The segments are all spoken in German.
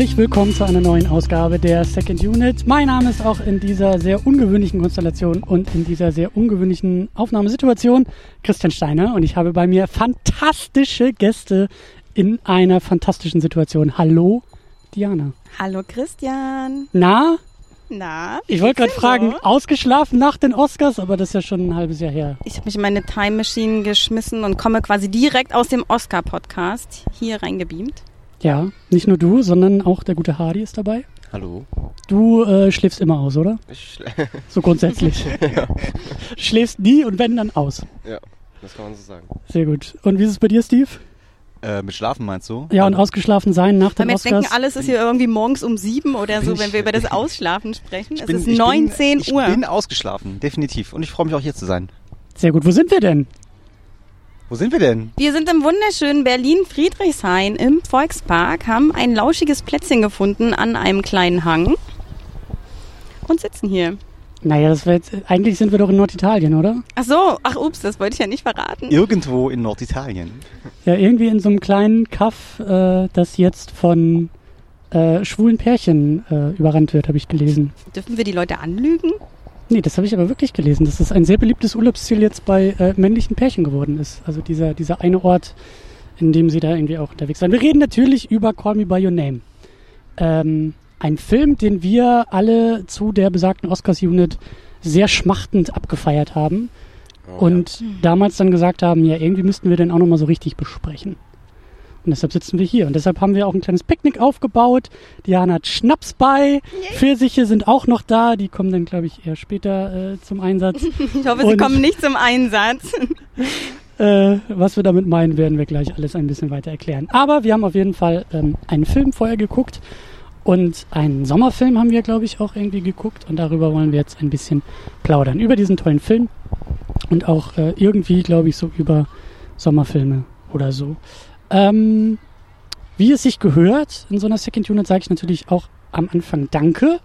Herzlich willkommen zu einer neuen Ausgabe der Second Unit. Mein Name ist auch in dieser sehr ungewöhnlichen Konstellation und in dieser sehr ungewöhnlichen Aufnahmesituation Christian Steiner und ich habe bei mir fantastische Gäste in einer fantastischen Situation. Hallo, Diana. Hallo, Christian. Na? Na? Ich wollte gerade fragen, ausgeschlafen nach den Oscars, aber das ist ja schon ein halbes Jahr her. Ich habe mich in meine Time Machine geschmissen und komme quasi direkt aus dem Oscar-Podcast hier reingebeamt. Ja, nicht nur du, sondern auch der gute Hardy ist dabei. Hallo. Du äh, schläfst immer aus, oder? Ich schl so grundsätzlich. ja. Schläfst nie und wenn dann aus. Ja, das kann man so sagen. Sehr gut. Und wie ist es bei dir, Steve? Äh, mit Schlafen meinst du? Ja, und ausgeschlafen sein nach dem Oscars. Wir denken, alles ist hier irgendwie morgens um sieben oder so, wenn wir über das Ausschlafen sprechen. Ich es bin, ist 19 bin, Uhr. Ich bin ausgeschlafen, definitiv. Und ich freue mich auch hier zu sein. Sehr gut. Wo sind wir denn? Wo sind wir denn? Wir sind im wunderschönen Berlin-Friedrichshain im Volkspark, haben ein lauschiges Plätzchen gefunden an einem kleinen Hang und sitzen hier. Naja, das jetzt, eigentlich sind wir doch in Norditalien, oder? Ach so, ach ups, das wollte ich ja nicht verraten. Irgendwo in Norditalien. Ja, irgendwie in so einem kleinen Kaff, äh, das jetzt von äh, schwulen Pärchen äh, überrannt wird, habe ich gelesen. Dürfen wir die Leute anlügen? Nee, das habe ich aber wirklich gelesen, dass es ein sehr beliebtes Urlaubsziel jetzt bei äh, männlichen Pärchen geworden ist. Also dieser, dieser eine Ort, in dem sie da irgendwie auch unterwegs sind. Wir reden natürlich über Call Me By Your Name. Ähm, ein Film, den wir alle zu der besagten Oscars-Unit sehr schmachtend abgefeiert haben. Oh, und ja. damals dann gesagt haben, ja, irgendwie müssten wir den auch nochmal so richtig besprechen. Und deshalb sitzen wir hier. Und deshalb haben wir auch ein kleines Picknick aufgebaut. Diana hat Schnaps bei. Pfirsiche sind auch noch da. Die kommen dann, glaube ich, eher später äh, zum Einsatz. ich hoffe, Und, sie kommen nicht zum Einsatz. äh, was wir damit meinen, werden wir gleich alles ein bisschen weiter erklären. Aber wir haben auf jeden Fall ähm, einen Film vorher geguckt. Und einen Sommerfilm haben wir, glaube ich, auch irgendwie geguckt. Und darüber wollen wir jetzt ein bisschen plaudern. Über diesen tollen Film. Und auch äh, irgendwie, glaube ich, so über Sommerfilme oder so. Ähm, wie es sich gehört, in so einer Second Unit sage ich natürlich auch am Anfang Danke.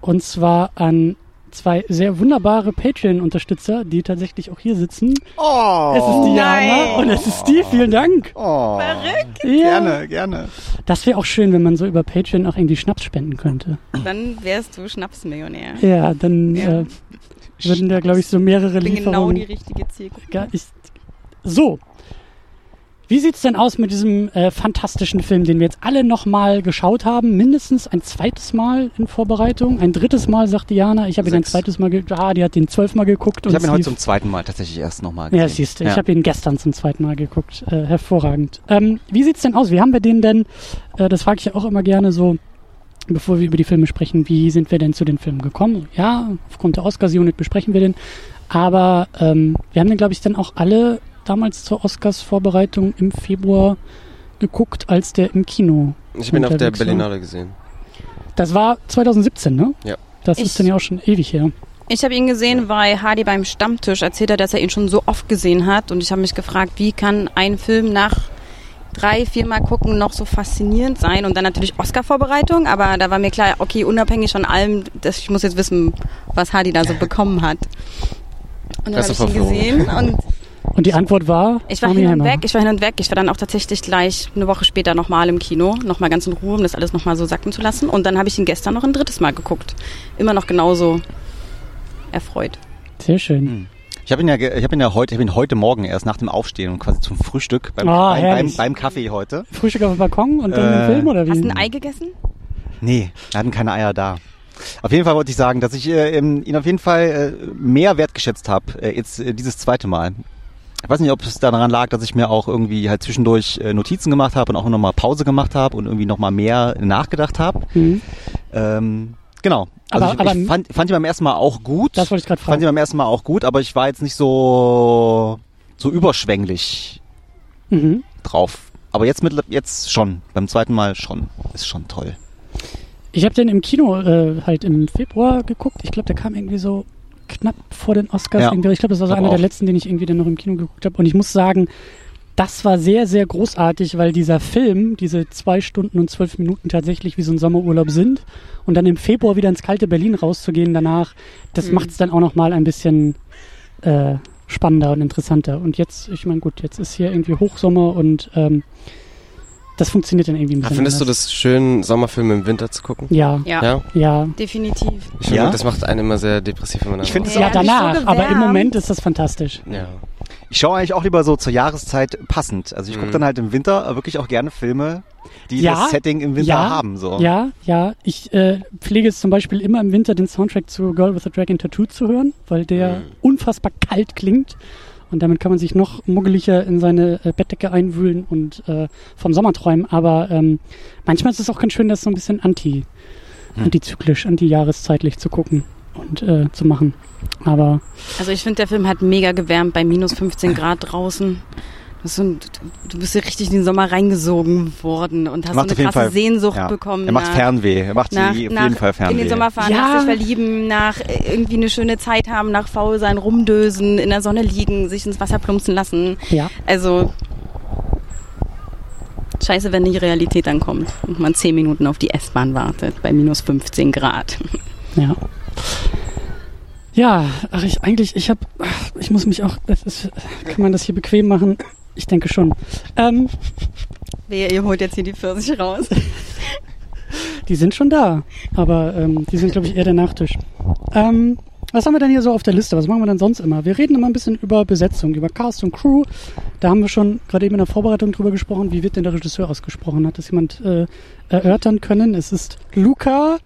Und zwar an zwei sehr wunderbare Patreon-Unterstützer, die tatsächlich auch hier sitzen. Oh, es ist Diana nein. und es ist Steve. Vielen Dank. Oh, Verrückt. Ja. Gerne, gerne. Das wäre auch schön, wenn man so über Patreon auch irgendwie Schnaps spenden könnte. Dann wärst du Schnapsmillionär. Ja, dann ja. Äh, würden da, glaube ich, so mehrere ich bin Lieferungen... genau die richtige Zielgruppe. Ja, ich, so, wie sieht's denn aus mit diesem äh, fantastischen Film, den wir jetzt alle nochmal geschaut haben? Mindestens ein zweites Mal in Vorbereitung. Ein drittes Mal, sagt Diana. Ich habe ihn ein zweites Mal geguckt. Ah, die hat ihn zwölfmal geguckt. Ich habe ihn heute zum zweiten Mal tatsächlich erst nochmal gesehen. Ja, siehst du. Ja. Ich habe ihn gestern zum zweiten Mal geguckt. Äh, hervorragend. Ähm, wie sieht's denn aus? Wie haben wir den denn? Äh, das frage ich ja auch immer gerne so bevor wir über die Filme sprechen, wie sind wir denn zu den Filmen gekommen? Ja, aufgrund der Oscars-Unit besprechen wir den. Aber ähm, wir haben den, glaube ich, dann auch alle damals zur Oscars-Vorbereitung im Februar geguckt, als der im Kino. Ich bin auf der Berlinale gesehen. Das war 2017, ne? Ja. Das ich, ist dann ja auch schon ewig her. Ich habe ihn gesehen, weil Hardy beim Stammtisch erzählt hat, dass er ihn schon so oft gesehen hat. Und ich habe mich gefragt, wie kann ein Film nach drei, viermal gucken noch so faszinierend sein? Und dann natürlich Oscar-Vorbereitung. Aber da war mir klar, okay, unabhängig von allem, dass ich muss jetzt wissen, was Hardy da so bekommen hat. Und dann habe ich ihn gesehen und und die Antwort war? Ich war hin und weg, ich war hin und weg. Ich war dann auch tatsächlich gleich eine Woche später nochmal im Kino, nochmal ganz in Ruhe, um das alles nochmal so sacken zu lassen. Und dann habe ich ihn gestern noch ein drittes Mal geguckt. Immer noch genauso erfreut. Sehr schön. Hm. Ich habe ihn ja, ich habe ihn ja heute, ich habe ihn heute Morgen erst nach dem Aufstehen und quasi zum Frühstück beim, oh, beim, beim, beim, Kaffee heute. Frühstück auf dem Balkon und dann äh, im Film oder wie? Hast du ein Ei gegessen? Nee, wir hatten keine Eier da. Auf jeden Fall wollte ich sagen, dass ich äh, ihn auf jeden Fall äh, mehr wertgeschätzt habe, äh, jetzt äh, dieses zweite Mal. Ich weiß nicht, ob es daran lag, dass ich mir auch irgendwie halt zwischendurch äh, Notizen gemacht habe und auch nochmal Pause gemacht habe und irgendwie nochmal mehr nachgedacht habe. Mhm. Ähm, genau. Also aber, ich, aber ich fand, fand ihn beim ersten Mal auch gut. Das wollte ich gerade fragen. Fand ihn beim ersten Mal auch gut, aber ich war jetzt nicht so so überschwänglich mhm. drauf. Aber jetzt mit jetzt schon, beim zweiten Mal schon, ist schon toll. Ich habe den im Kino äh, halt im Februar geguckt. Ich glaube, der kam irgendwie so knapp vor den Oscars. Ja. Ich glaube, das war so einer auch. der letzten, den ich irgendwie dann noch im Kino geguckt habe. Und ich muss sagen, das war sehr, sehr großartig, weil dieser Film, diese zwei Stunden und zwölf Minuten tatsächlich wie so ein Sommerurlaub sind. Und dann im Februar wieder ins kalte Berlin rauszugehen danach, das mhm. macht es dann auch nochmal ein bisschen äh, spannender und interessanter. Und jetzt, ich meine, gut, jetzt ist hier irgendwie Hochsommer und ähm, das funktioniert dann irgendwie ein Ah, bisschen. Findest du anders. das schön, Sommerfilme im Winter zu gucken? Ja, Ja, Ja? ja. definitiv. Ich finde, Ja? das macht einen immer sehr depressiv, wenn man Ich finde es Ja, nicht so danach, aber im. Moment ist das fantastisch. Ja. Ich schaue eigentlich auch lieber so zur Jahreszeit passend. Also ich gucke Mhm. dann halt im Winter wirklich auch gerne Filme, die Ja, das Setting im Winter ja, haben. So. Ja, ja. Ich äh, pflege es zum Beispiel immer im Winter, den Soundtrack zu Girl with a Dragon Tattoo zu hören, weil der Mhm. unfassbar kalt klingt. Und damit kann man sich noch muggeliger in seine äh, Bettdecke einwühlen und äh, vom Sommer träumen. Aber ähm, manchmal ist es auch ganz schön, das so ein bisschen anti, Hm. antizyklisch, anti-jahreszeitlich zu gucken und äh, zu machen. Aber Also ich finde, der Film hat mega gewärmt bei minus 15 Grad draußen. So ein, du bist ja richtig in den Sommer reingesogen worden und hast Macht so eine krasse Fall- Sehnsucht Ja. bekommen. Er macht nach- Fernweh. Er macht nach, sie auf nach jeden Fall Fernweh. in den Sommer fahren, Ja. nach sich verlieben, nach äh, irgendwie eine schöne Zeit haben, nach faul sein, rumdösen, in der Sonne liegen, sich ins Wasser plumpsen lassen. ja, Also scheiße, wenn die Realität dann kommt und man zehn Minuten auf die S-Bahn wartet bei minus 15 Grad. ja. Ja, ach ich eigentlich, ich habe, ich muss mich auch, das ist, kann man das hier bequem machen? Ich denke schon. Ähm, Wehe, ihr holt jetzt hier die Pfirsich raus. Die sind schon da, aber ähm, die sind, glaube ich, eher der Nachtisch. Ähm, was haben wir denn hier so auf der Liste? Was machen wir denn sonst immer? Wir reden immer ein bisschen über Besetzung, über Cast und Crew. Da haben wir schon gerade eben in der Vorbereitung drüber gesprochen. Wie wird denn der Regisseur ausgesprochen? Hat das jemand äh, erörtern können? Es ist Luca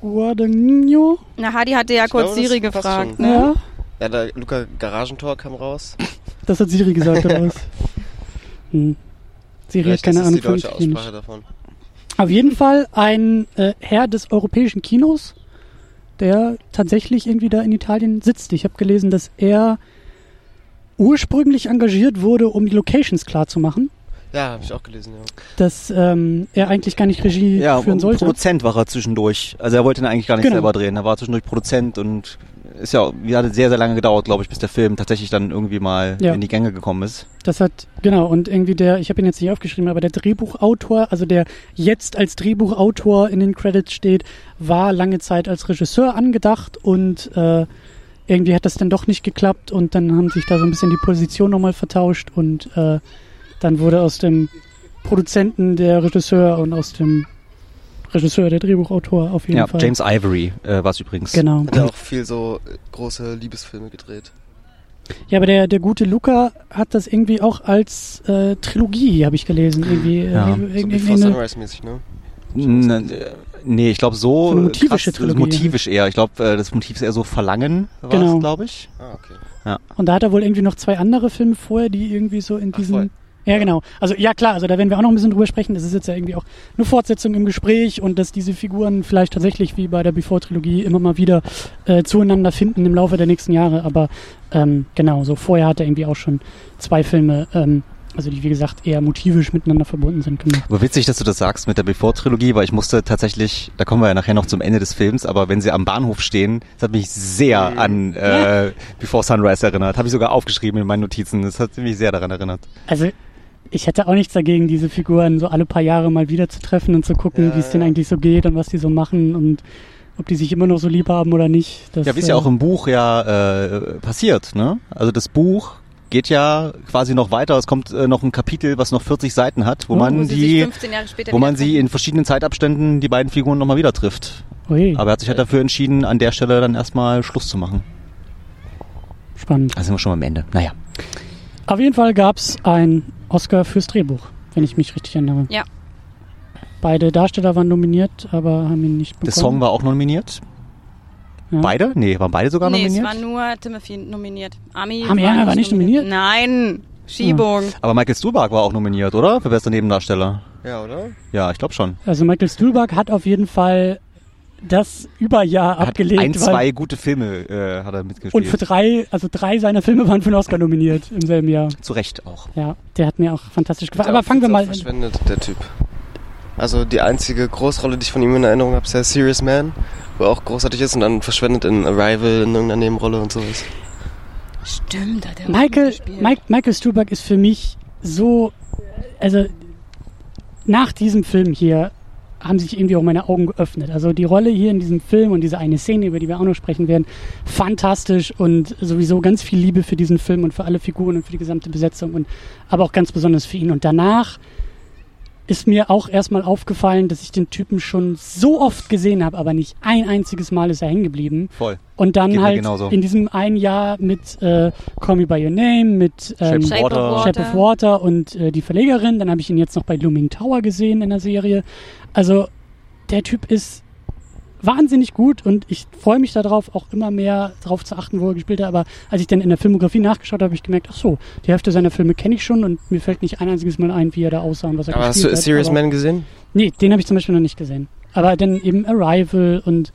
Guadagnino. Na, Hadi hatte ja Ich kurz glaube, Siri gefragt. Ne? Ja, Ja, der Luca Garagentor kam raus. Das hat Siri gesagt, oder was? Hm. Siri hat Vielleicht keine ist das Ahnung von deutsche Italienisch. Aussprache davon. Auf jeden Fall ein äh, Herr des europäischen Kinos, der tatsächlich irgendwie da in Italien sitzt. Ich habe gelesen, dass er ursprünglich engagiert wurde, um die Locations klar zu machen, Ja, habe ich auch gelesen, ja. dass ähm, er eigentlich gar nicht Regie Ja, führen und sollte. Produzent war er zwischendurch. Also er wollte ihn eigentlich gar nicht Genau. selber drehen. Er war zwischendurch Produzent und ist ja, wie hat sehr, sehr lange gedauert, glaube ich, bis der Film tatsächlich dann irgendwie mal Ja. in die Gänge gekommen ist. Das hat, genau, und irgendwie der, ich habe ihn jetzt nicht aufgeschrieben, aber der Drehbuchautor, also der jetzt als Drehbuchautor in den Credits steht, war lange Zeit als Regisseur angedacht und äh, irgendwie hat das dann doch nicht geklappt und dann haben sich da so ein bisschen die Position nochmal vertauscht und äh, dann wurde aus dem Produzenten der Regisseur und aus dem Regisseur der Drehbuchautor auf jeden Ja, Fall. James Ivory äh, war es übrigens. Genau. Hat er auch viel so große Liebesfilme gedreht. Ja, aber der, der gute Luca hat das irgendwie auch als äh, Trilogie, habe ich gelesen. Irgendwie, Ja. äh, So irgendwie eine- Sunrise-mäßig, ne? Nee, ich glaube so. So motivische krass, Trilogie. Motivisch eher. Ich glaube, äh, das Motiv ist eher so Verlangen, war Genau. glaube ich. Ah, okay. Und da hat er wohl irgendwie noch zwei andere Filme vorher, die irgendwie so in Ach, diesem. voll. Ja, genau. Also ja klar, also da werden wir auch noch ein bisschen drüber sprechen. Das ist jetzt ja irgendwie auch eine Fortsetzung im Gespräch und dass diese Figuren vielleicht tatsächlich wie bei der Before-Trilogie immer mal wieder äh, zueinander finden im Laufe der nächsten Jahre. Aber ähm, genau, so vorher hat er irgendwie auch schon zwei Filme, ähm, also die wie gesagt eher motivisch miteinander verbunden sind gemacht. Aber witzig, dass du das sagst mit der Before-Trilogie, weil ich musste tatsächlich, da kommen wir ja nachher noch zum Ende des Films, aber wenn sie am Bahnhof stehen, das hat mich sehr Mhm. an äh, Before Sunrise erinnert. Habe ich sogar aufgeschrieben in meinen Notizen. Das hat mich sehr daran erinnert. Also ich hätte auch nichts dagegen, diese Figuren so alle paar Jahre mal wieder zu treffen und zu gucken, Ja, wie es denen eigentlich so geht und was die so machen und ob die sich immer noch so lieb haben oder nicht. Das, Ja, wie es ja äh, auch im Buch ja äh, passiert, ne? Also das Buch geht ja quasi noch weiter. Es kommt äh, noch ein Kapitel, was noch 40 Seiten hat, wo Oh, man Wo die, 15 Jahre später wo man sie in verschiedenen Zeitabständen die beiden Figuren nochmal wieder trifft. Ui, Aber er hat sich halt dafür entschieden, an der Stelle dann erstmal Schluss zu machen. spannend. Da sind wir schon am Ende. Naja. Auf jeden Fall gab es ein Oscar fürs Drehbuch, wenn ich mich richtig erinnere. Ja. Beide Darsteller waren nominiert, aber haben ihn nicht bekommen. Der Song war auch nominiert. Ja. Beide? Nee, waren beide sogar Nee, es nominiert? war nur Timothy nominiert. Ami Ami Erna war nicht nominiert? Nein, Schiebung. Aber Michael Stuhlbarg war auch nominiert, oder? Für bester Nebendarsteller. Ja, oder? Ja, ich glaube schon. Also Michael Stuhlbarg hat auf jeden Fall das Überjahr Er hat abgelegt. ein, weil- zwei gute Filme äh, hat er mitgespielt. und für drei, also drei seiner Filme waren für den Oscar nominiert im selben Jahr. Zu Recht auch. Ja, der hat mir auch fantastisch gefallen. Aber fangen wir mal. auch verschwendet, der Typ. Also die einzige Großrolle, die ich von ihm in Erinnerung habe, ist der Serious Man, wo er auch großartig ist und dann verschwendet in Arrival in irgendeiner Nebenrolle und sowas. Stimmt, hat er Michael. Mike, Michael Stuhlbarg ist für mich so, also nach diesem Film hier haben sich irgendwie auch meine Augen geöffnet. Also die Rolle hier in diesem Film und diese eine Szene, über die wir auch noch sprechen werden, fantastisch und sowieso ganz viel Liebe für diesen Film und für alle Figuren und für die gesamte Besetzung und aber auch ganz besonders für ihn. Und danach ist mir auch erstmal aufgefallen, dass ich den Typen schon so oft gesehen habe, aber nicht ein einziges Mal ist er hängen geblieben. Voll. Und dann Geht halt in diesem einen Jahr mit äh, Call Me By Your Name, mit ähm, Shape of Water. Shape of Water und äh, die Verlegerin. Dann habe ich ihn jetzt noch bei Looming Tower gesehen in der Serie. Also der Typ ist wahnsinnig gut und ich freue mich darauf, auch immer mehr darauf zu achten, wo er gespielt hat. Aber als ich dann in der Filmografie nachgeschaut habe, habe ich gemerkt, ach so, die Hälfte seiner Filme kenne ich schon und mir fällt nicht ein einziges Mal ein, wie er da aussah und was er Aber hast gespielt du A hat. Serious aber, Man gesehen? Nee, den habe ich zum Beispiel noch nicht gesehen. Aber dann eben Arrival und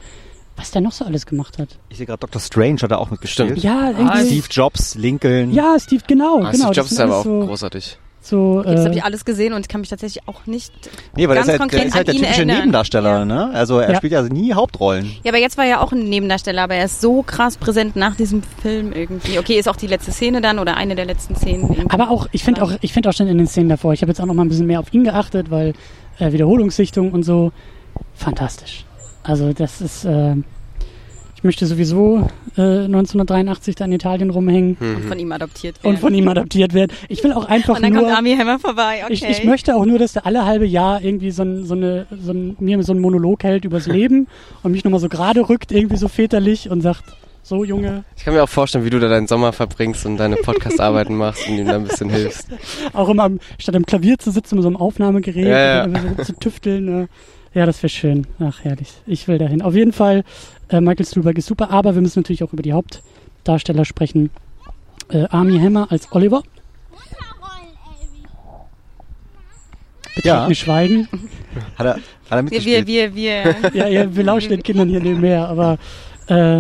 was der noch so alles gemacht hat. Ich sehe gerade Dr. Strange hat er auch mitgespielt. Stimmt. Ja, irgendwie. Steve Jobs, Lincoln. Ja, Steve, genau, Ah, genau. Steve Jobs ist aber auch so, großartig. So Jetzt habe äh, ich alles gesehen und ich kann mich tatsächlich auch nicht. Nee, weil Ganz er ist halt, der konkret ist halt der typische erinnern. Nebendarsteller, Ja. ne? Also er Ja. spielt ja nie Hauptrollen. Ja, aber jetzt war er auch ein Nebendarsteller, aber er ist so krass präsent nach diesem Film irgendwie. Okay, ist auch die letzte Szene dann oder eine der letzten Szenen. irgendwie. Aber auch, ich finde auch, ich finde auch schon in den Szenen davor, ich habe jetzt auch noch mal ein bisschen mehr auf ihn geachtet, weil äh, Wiederholungssichtung und so, fantastisch. Also das ist, äh, ich möchte sowieso äh, 1983 da in Italien rumhängen Und Mhm. von ihm adoptiert werden. und von ihm adoptiert werden. Ich will auch einfach Und dann nur, kommt Army Hammer vorbei. Okay. ich, ich möchte auch nur, dass der alle halbe Jahr irgendwie so, ein, so, eine, so ein, mir so einen Monolog hält übers Leben und mich nochmal so gerade rückt, irgendwie so väterlich und sagt, so Junge, Ich kann mir auch vorstellen, wie du da deinen Sommer verbringst und deine Podcast-Arbeiten machst und ihm da ein bisschen hilfst. auch immer am, statt am Klavier zu sitzen, mit so einem Aufnahmegerät Ja, ja. und dann immer so zu tüfteln. Ja, das wäre schön. Ach, herrlich. Ich will dahin. Auf jeden Fall, äh, Michael Stuhlbarg ist super, aber wir müssen natürlich auch über die Hauptdarsteller sprechen. Äh, Army Hammer als Oliver. Ja. Betretene Schweigen. Hat er, hat er wir, mitgespielt? wir, wir, wir. Ja, ja, wir lauschen den Kindern hier nebenher, aber äh,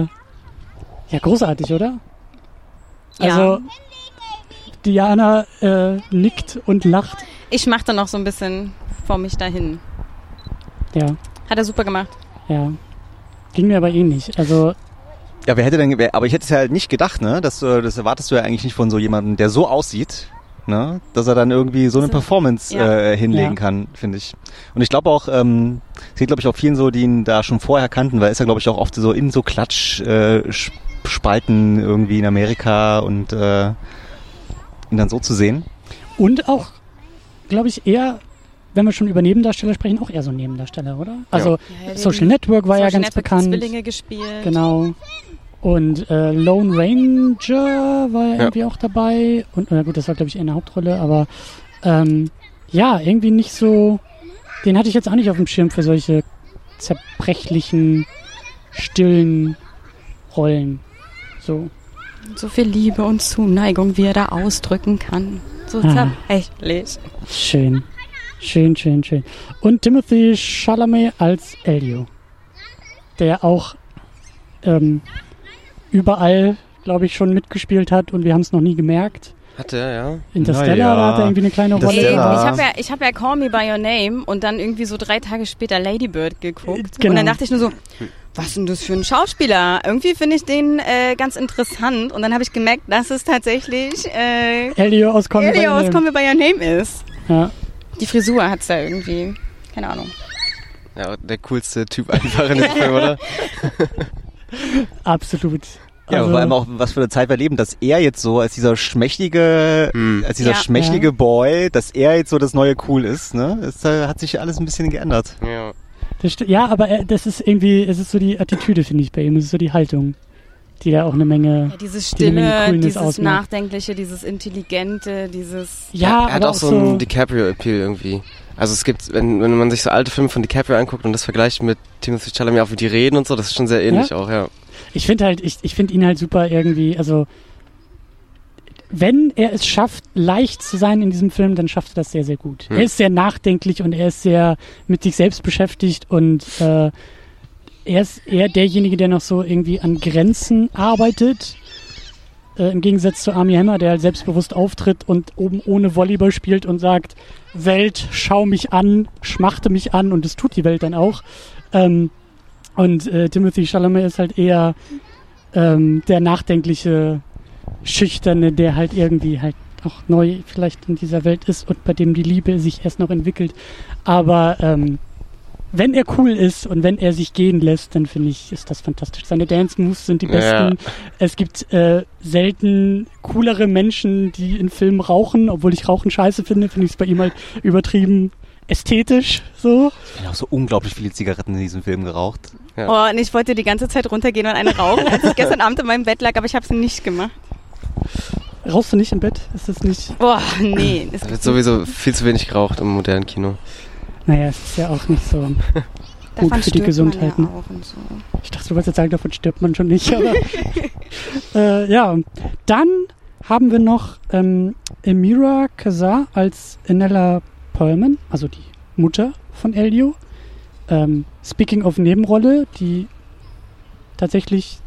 ja, großartig, oder? Also, ja. Diana äh, nickt und lacht. Ich machte noch so ein bisschen vor mich dahin. Ja, Hat er super gemacht. ja. Ging mir aber eh nicht. Also, Ja, wer hätte denn, wer, aber ich hätte es ja halt nicht gedacht, ne? Das, äh, das erwartest du ja eigentlich nicht von so jemandem, der so aussieht, ne? Dass er dann irgendwie so eine So, Performance ja. äh, hinlegen Ja. kann, finde ich. Und ich glaube auch, ähm, es geht glaube ich auch vielen so, die ihn da schon vorher kannten, weil er ist ja glaube ich auch oft so in so Klatsch äh, Spalten irgendwie in Amerika und äh, ihn dann so zu sehen. Und auch, glaube ich, eher, wenn wir schon über Nebendarsteller sprechen, auch eher so Nebendarsteller, oder? Also Ja, Social Network war ja Social ganz Network bekannt. Zwillinge gespielt. Genau. Und äh, Lone Ranger war ja, Ja. irgendwie auch dabei. Und na gut, das war glaube ich eher eine Hauptrolle, aber ähm, ja, irgendwie nicht so. Den hatte ich jetzt auch nicht auf dem Schirm für solche zerbrechlichen, stillen Rollen. So. So viel Liebe und Zuneigung, wie er da ausdrücken kann. So Ah. zerbrechlich. Schön. Schön, schön, schön. Und Timothy Chalamet als Elio. Der auch ähm, überall, glaube ich, schon mitgespielt hat und wir haben es noch nie gemerkt. Hat er, ja. Interstellar, da hat er irgendwie eine kleine Rolle. Ey, ich habe ja, ich hab ja Call Me By Your Name und dann irgendwie so drei Tage später Lady Bird geguckt. Genau. Und dann dachte ich nur so, was ist denn das für ein Schauspieler? Irgendwie finde ich den äh, ganz interessant. Und dann habe ich gemerkt, dass es tatsächlich äh, Elio aus Call Me By Elio Your aus Name. Call Me By Your Name ist. Ja, Die Frisur hat's da irgendwie. Keine Ahnung. Ja, der coolste Typ einfach in dem Film, oder? absolut. Ja, Also, vor allem auch, was für eine Zeit wir leben, dass er jetzt so als dieser schmächtige, Hm. als dieser Ja. schmächtige Ja. Boy, dass er jetzt so das neue Cool ist, ne? Es äh, hat sich alles ein bisschen geändert. Ja. ja, aber er, das ist irgendwie, es ist so die Attitüde, finde ich, bei ihm. Es ist so die Haltung, die da auch eine Menge. Ja, Die Menge Stille, Coolness dieses ausmacht. Nachdenkliche, dieses Intelligente, dieses... Ja, er hat auch so einen DiCaprio-Appeal irgendwie. Also es gibt, wenn, wenn man sich so alte Filme von DiCaprio anguckt und das vergleicht mit Timothy Chalamet, auch wie die reden und so, das ist schon sehr ähnlich auch, ja. Ich finde halt, ich, ich finde ihn halt super irgendwie, also wenn er es schafft, leicht zu sein in diesem Film, dann schafft er das sehr, sehr gut. Hm. Er ist sehr nachdenklich und er ist sehr mit sich selbst beschäftigt und äh, er ist eher derjenige, der noch so irgendwie an Grenzen arbeitet. Äh, Im Gegensatz zu Army Hammer, der halt selbstbewusst auftritt und oben ohne Volleyball spielt und sagt, Welt, schau mich an, schmachte mich an und das tut die Welt dann auch. Ähm, und äh, Timothy Chalamet ist halt eher ähm, der nachdenkliche, schüchterne, der halt irgendwie halt auch neu vielleicht in dieser Welt ist und bei dem die Liebe sich erst noch entwickelt. Aber ähm, wenn er cool ist und wenn er sich gehen lässt, dann finde ich, ist das fantastisch. Seine Dance-Moves sind die Ja. besten. Es gibt äh, selten coolere Menschen, die in Filmen rauchen, obwohl ich Rauchen scheiße finde, finde ich es bei ihm halt übertrieben ästhetisch so. Ich habe auch so unglaublich viele Zigaretten in diesem Film geraucht. Ja. Oh, und ich wollte die ganze Zeit runtergehen und eine rauchen, als ich gestern Abend in meinem Bett lag, aber ich habe es nicht gemacht. Rauchst du nicht im Bett? Ist das nicht. Boah, nee. Es wird sowieso viel zu wenig geraucht im modernen Kino. Naja, es ist ja auch nicht so. davon gut für die Gesundheit, Man ja auch und so. Ich dachte, du wolltest jetzt sagen, davon stirbt man schon nicht, aber. äh, ja. Dann haben wir noch ähm, Emira Kazar als Enella Perlman, also die Mutter von Elio. Ähm, speaking of Nebenrolle, die tatsächlich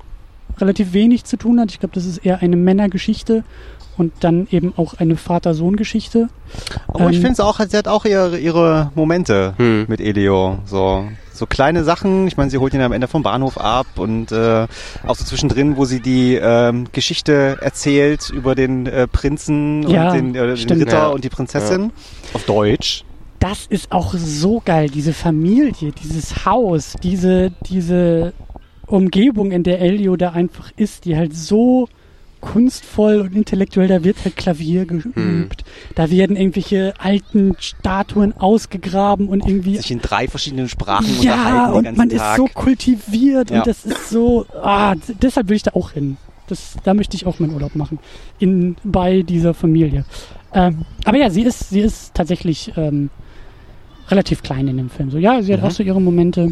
relativ wenig zu tun hat. Ich glaube, das ist eher eine Männergeschichte und dann eben auch eine Vater-Sohn-Geschichte. Aber ich Ähm, finde es auch, sie hat auch ihre, ihre Momente Hm. mit Elio. So, so kleine Sachen. Ich meine, sie holt ihn am Ende vom Bahnhof ab und äh, auch so zwischendrin, wo sie die ähm, Geschichte erzählt über den äh, Prinzen Ja, und den, äh, den. Ritter Ja. und die Prinzessin. Auf Deutsch. das ist auch so geil, diese Familie, dieses Haus, diese, diese Umgebung, in der Elio da einfach ist, die halt so kunstvoll und intellektuell, da wird halt Klavier geübt, da werden irgendwelche alten Statuen ausgegraben und irgendwie Sich in drei verschiedenen Sprachen ja, unterhalten den und man Tag. ist so kultiviert Ja. und das ist so, ah, deshalb will ich da auch hin. Das, da möchte ich auch meinen Urlaub machen. In, bei dieser Familie. Ähm, aber ja, sie ist, sie ist tatsächlich ähm, relativ klein in dem Film. So, ja, sie hat Mhm. auch so ihre Momente.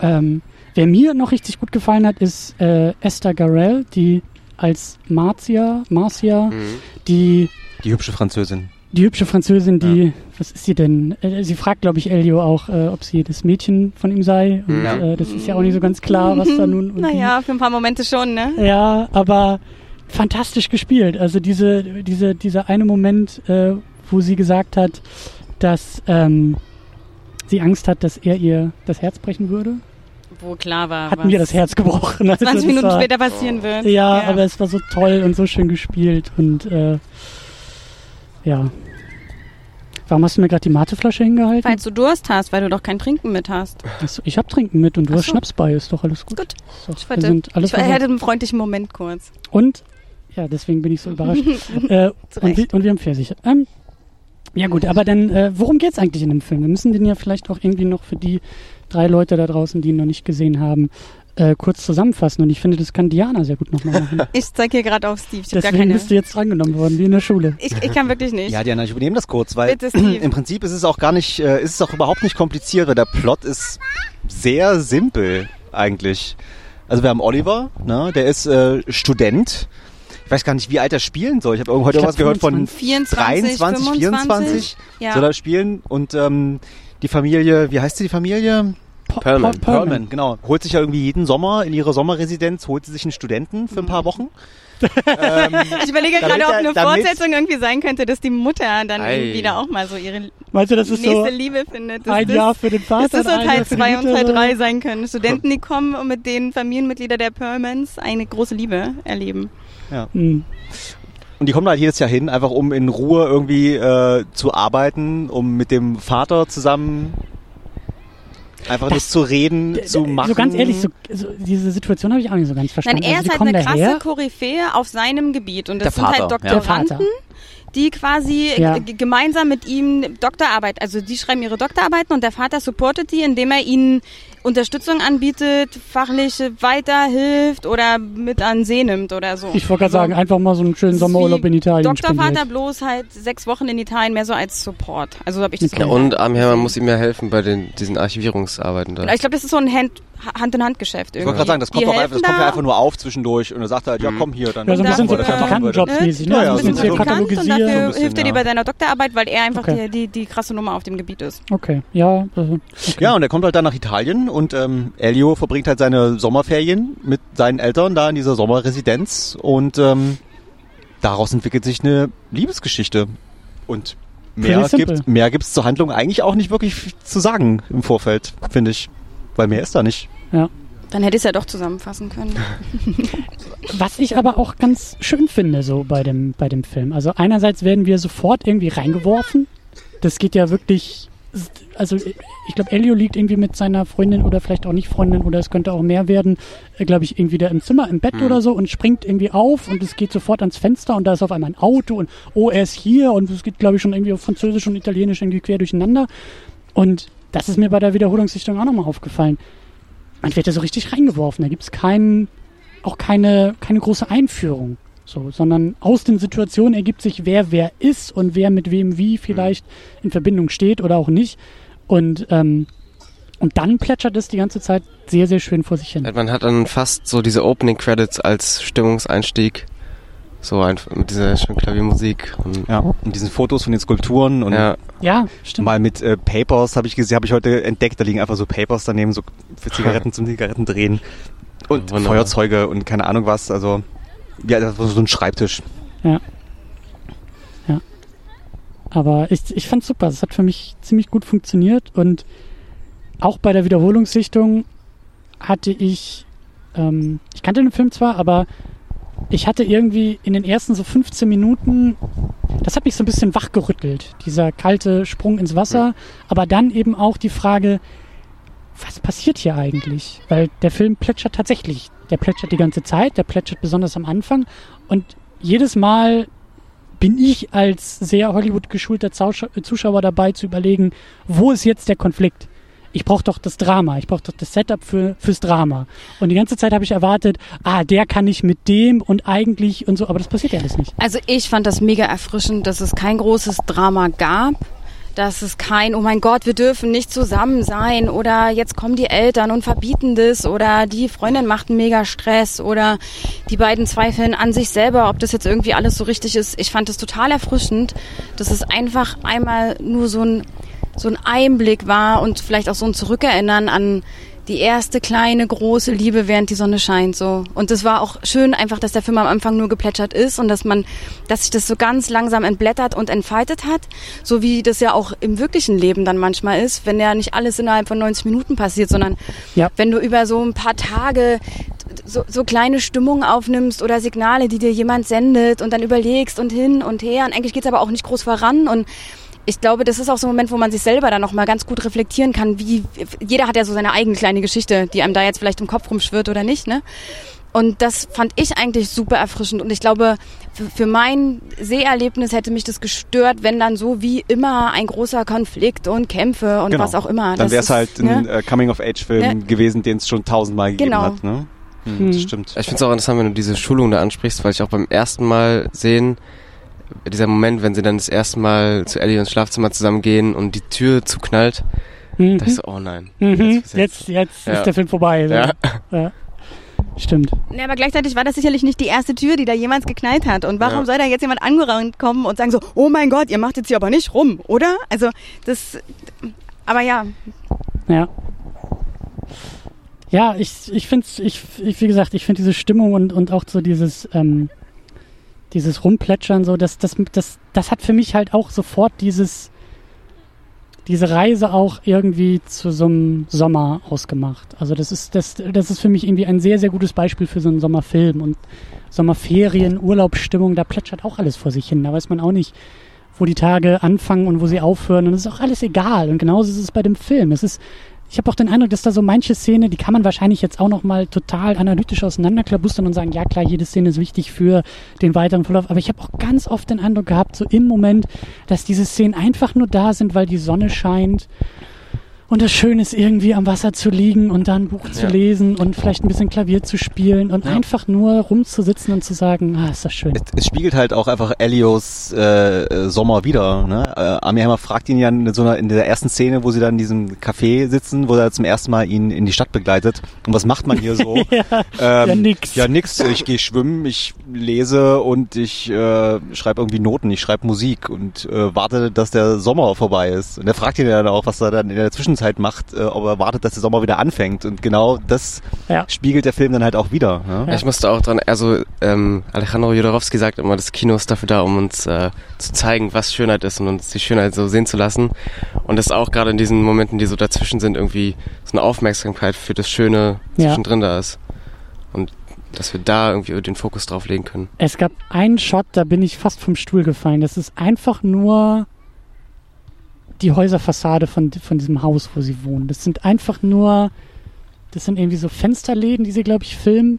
Ähm, wer mir noch richtig gut gefallen hat, ist äh, Esther Garel, die als Marcia, Marcia, Mhm. die die hübsche Französin. die hübsche Französin, die, was ist sie denn? Äh, sie fragt, glaube ich, Elio auch, äh, ob sie das Mädchen von ihm sei. Und Ja. äh, das ist ja auch nicht so ganz klar, was da nun. Naja, für ein paar Momente schon, ne? Ja, aber fantastisch gespielt. Also diese, diese, dieser eine Moment, äh, wo sie gesagt hat, dass ähm, sie Angst hat, dass er ihr das Herz brechen würde, Wo klar war, hat was mir das Herz gebrochen. Also 20 das Minuten war, später passieren wird. Ja, aber es war so toll und so schön gespielt und äh, ja. Warum hast du mir gerade die Mateflasche hingehalten? Falls du Durst hast, weil du doch kein Trinken mit hast. Achso, ich habe Trinken mit und du Ach hast. Schnaps bei, ist doch alles gut. Gut. So, Ich, wollte, sind alle ich hätte einen freundlichen Moment kurz. Und, ja, deswegen bin ich so überrascht. äh, und, wir, und wir haben Pfirsich. Ähm, ja gut, aber dann, äh, worum geht's eigentlich in dem Film? Wir müssen den ja vielleicht auch irgendwie noch für die drei Leute da draußen, die ihn noch nicht gesehen haben, äh, kurz zusammenfassen. Und ich finde, das kann Diana sehr gut nochmal machen. Ich zeige hier gerade auf Steve. Ich Deswegen keine. bist du jetzt drangenommen worden, wie in der Schule. Ich, ich kann wirklich nicht. Ja, Diana, ich übernehme das kurz, weil Bitte, im Prinzip ist es auch gar nicht, äh, ist es auch überhaupt nicht kompliziert, weil der Plot ist sehr simpel eigentlich. Also wir haben Oliver, ne, der ist äh, Student. Ich weiß gar nicht, wie alt er spielen soll. Ich habe heute Ich was gehört von 24, 23, 24 Ja. soll er spielen und ähm, die Familie, wie heißt sie die Familie? Perlman. Perlman, genau. Holt sich ja irgendwie jeden Sommer in ihre Sommerresidenz, holt sie sich einen Studenten für ein paar Wochen. ähm, Ich überlege gerade, ob eine Fortsetzung irgendwie sein könnte, dass die Mutter dann Ei. irgendwie da auch mal so ihre Meinst du, das ist nächste so Liebe findet. Ein das, Jahr für den Vater? dass das so ein Jahr Teil für die 2 und? Teil 3 sein können. Studenten, die kommen und mit den Familienmitgliedern der Perlmans eine große Liebe erleben. Hm. Und die kommen halt jedes Jahr hin, einfach um in Ruhe irgendwie äh, zu arbeiten, um mit dem Vater zusammen einfach Das- das zu reden, zu machen. So ganz ehrlich, so, so, diese Situation habe ich auch nicht so ganz verstanden. Nein, er also, ist halt eine daher, krasse Koryphäe auf seinem Gebiet. Und das Der sind halt Vater, ja. Vater. Doktoranden, die quasi Ja. gemeinsam mit ihm Doktorarbeit, also die schreiben ihre Doktorarbeiten und der Vater supportet die, indem er ihnen Unterstützung anbietet, fachlich weiterhilft oder mit an See nimmt oder so. Ich wollte gerade So. sagen, einfach mal so einen schönen Sommerurlaub in Italien Doktorvater spendiert. bloß halt sechs Wochen in Italien mehr so als Support. Also so habe ich das Okay. Und Arm Hermann muss ihm ja helfen bei den, diesen Archivierungsarbeiten da. Ich glaube, das ist so ein Hand- Hand-in-Hand-Geschäft Ich irgendwie. wollte gerade sagen, das kommt, doch einfach, das kommt ja einfach nur auf zwischendurch und er sagt halt, ja Mhm. komm hier, dann Ja, so ein Und bisschen so dafür- Praktikantenjobsmäßig, ne? Ja, Ja, ja, müssen so ein Praktikant und katalogisieren. dafür ein bisschen, hilft er dir ja. bei deiner Doktorarbeit, weil er einfach Okay. die, die, die krasse Nummer auf dem Gebiet ist. Okay, ja. Also, okay. Ja, und er kommt halt dann nach Italien und ähm, Elio verbringt halt seine Sommerferien mit seinen Eltern da in dieser Sommerresidenz und ähm, daraus entwickelt sich eine Liebesgeschichte. Und mehr gibt mehr gibt's zur Handlung eigentlich auch nicht wirklich zu sagen im Vorfeld, finde ich. Weil mehr ist da nicht. Dann hätte ich es ja doch zusammenfassen können. Was ich aber auch ganz schön finde, so bei dem, bei dem Film. Also einerseits werden wir sofort irgendwie reingeworfen. Das geht ja wirklich also ich glaube, Elio liegt irgendwie mit seiner Freundin oder vielleicht auch nicht Freundin oder es könnte auch mehr werden, äh, glaube ich, irgendwie da im Zimmer, im Bett Hm. oder so und springt irgendwie auf und es geht sofort ans Fenster und da ist auf einmal ein Auto und oh, er ist hier und es geht, glaube ich, schon irgendwie auf Französisch und Italienisch irgendwie quer durcheinander. Und das ist mir bei der Wiederholungssichtung auch nochmal aufgefallen. Man wird da so richtig reingeworfen. Da gibt es keinen, auch keine, keine große Einführung. So, sondern aus den Situationen ergibt sich, wer wer ist und wer mit wem wie vielleicht in Verbindung steht oder auch nicht. Und, ähm, und dann plätschert es die ganze Zeit sehr, sehr schön vor sich hin. Man hat dann fast so diese Opening Credits als Stimmungseinstieg. So einfach mit dieser schönen Klaviermusik. Und, Ja, und diesen Fotos von den Skulpturen und ja. Ja, stimmt. mal mit äh, Papers habe ich gesehen, habe ich heute entdeckt, da liegen einfach so Papers daneben, so für Zigaretten zum Zigaretten drehen und Wunderbar. Feuerzeuge und keine Ahnung was, also ja, das war so ein Schreibtisch. Aber ich, ich fand's super. Es hat für mich ziemlich gut funktioniert und auch bei der Wiederholungssichtung hatte ich, ähm, ich kannte den Film zwar, aber ich hatte irgendwie in den ersten so 15 Minuten, das hat mich so ein bisschen wachgerüttelt, dieser kalte Sprung ins Wasser, aber dann eben auch die Frage, was passiert hier eigentlich? Weil der Film plätschert tatsächlich. Der plätschert die ganze Zeit, der plätschert besonders am Anfang und jedes Mal bin ich als sehr Hollywood geschulter Zuschauer, Zuschauer dabei zu überlegen, wo ist jetzt der Konflikt? Ich brauche doch das Drama, ich brauche doch das Setup für, fürs Drama. Und die ganze Zeit habe ich erwartet, ah, der kann nicht mit dem und eigentlich und so, aber das passiert ja alles nicht. Also ich fand das mega erfrischend, dass es kein großes Drama gab, dass es kein, oh mein Gott, wir dürfen nicht zusammen sein oder jetzt kommen die Eltern und verbieten das oder die Freundin macht einen mega Stress oder die beiden zweifeln an sich selber, ob das jetzt irgendwie alles so richtig ist. Ich fand es total erfrischend, dass es einfach einmal nur so ein, so ein Einblick war und vielleicht auch so ein Zurückerinnern an die erste kleine große Liebe, während die Sonne scheint, so. Und es war auch schön einfach, dass der Film am Anfang nur geplätschert ist und dass man, dass sich das so ganz langsam entblättert und entfaltet hat, so wie das ja auch im wirklichen Leben dann manchmal ist, wenn ja nicht alles innerhalb von 90 Minuten passiert, sondern Ja. wenn du über so ein paar Tage so, so kleine Stimmungen aufnimmst oder Signale, die dir jemand sendet und dann überlegst und hin und her und eigentlich geht's aber auch nicht groß voran und ich glaube, das ist auch so ein Moment, wo man sich selber dann nochmal ganz gut reflektieren kann, wie jeder hat ja so seine eigene kleine Geschichte, die einem da jetzt vielleicht im Kopf rumschwirrt oder nicht, ne? Und das fand ich eigentlich super erfrischend. Und ich glaube, für, für mein Seherlebnis hätte mich das gestört, wenn dann so wie immer ein großer Konflikt und Kämpfe und Genau. was auch immer. Dann wäre es ist, halt ein ne? äh, Coming-of-Age-Film Ja. gewesen, den es schon tausendmal gegeben Genau. hat. Ne? Hm, Hm. Das stimmt. Ich finde es auch interessant, wenn du diese Schulung da ansprichst, weil ich auch beim ersten Mal sehen, dieser Moment, wenn sie dann das erste Mal zu Ellie ins Schlafzimmer zusammengehen und die Tür zuknallt, Mhm. dachte ich so, oh nein. Mhm. ist Jetzt, jetzt Ja. ist der Film vorbei. Ja. ja. Stimmt. Ja, aber gleichzeitig war das sicherlich nicht die erste Tür, die da jemals geknallt hat. Und warum Ja. soll da jetzt jemand angerannt kommen und sagen so, oh mein Gott, ihr macht jetzt hier aber nicht rum, oder? Also das, aber ja, Ja. Ja, ich, ich finde ich, ich, wie gesagt, ich finde diese Stimmung und, und auch so dieses, ähm, dieses Rumplätschern, so, das, das, das, das hat für mich halt auch sofort dieses, diese Reise auch irgendwie zu so einem Sommer ausgemacht. Also das ist, das, das ist für mich irgendwie ein sehr, sehr gutes Beispiel für so einen Sommerfilm und Sommerferien, Urlaubsstimmung, da plätschert auch alles vor sich hin. Da weiß man auch nicht, wo die Tage anfangen und wo sie aufhören. Und es ist auch alles egal. Und genauso ist es bei dem Film. Es ist, ich habe auch den Eindruck, dass da so manche Szene, die kann man wahrscheinlich jetzt auch noch mal total analytisch auseinanderklabustern und sagen, ja klar, jede Szene ist wichtig für den weiteren Verlauf. Aber ich habe auch ganz oft den Eindruck gehabt, so im Moment, dass diese Szenen einfach nur da sind, weil die Sonne scheint und das schön ist, irgendwie am Wasser zu liegen und da ein Buch zu Ja. lesen und vielleicht ein bisschen Klavier zu spielen und Ja. einfach nur rumzusitzen und zu sagen, ah, ist das schön. Es, es spiegelt halt auch einfach Elios äh, äh, Sommer wieder. Ne? Äh, Amir Hammer fragt ihn ja in so einer in der ersten Szene, wo sie dann in diesem Café sitzen, wo er zum ersten Mal ihn in die Stadt begleitet. Und was macht man hier so? ja, ähm, ja, nix. Ja, nix. Ich gehe schwimmen, ich lese und ich äh, schreibe irgendwie Noten, ich schreibe Musik und äh, warte, dass der Sommer vorbei ist. Und er fragt ihn ja dann auch, was er dann in der Zwischenzeit macht, äh, ob er wartet, dass der Sommer wieder anfängt. Und genau das Ja. spiegelt der Film dann halt auch wieder. Ne? Ja. Ich musste auch dran, also ähm, Alejandro Jodorowsky sagt immer, das Kino ist dafür da, um uns äh, zu zeigen, was Schönheit ist und uns die Schönheit so sehen zu lassen. Und das auch gerade in diesen Momenten, die so dazwischen sind, irgendwie so eine Aufmerksamkeit für das Schöne Ja. zwischendrin da ist. Und dass wir da irgendwie den Fokus drauf legen können. Es gab einen Shot, da bin ich fast vom Stuhl gefallen. Das ist einfach nur die Häuserfassade von, von diesem Haus, wo sie wohnen. Das sind einfach nur, das sind irgendwie so Fensterläden, die sie, glaube ich, filmen.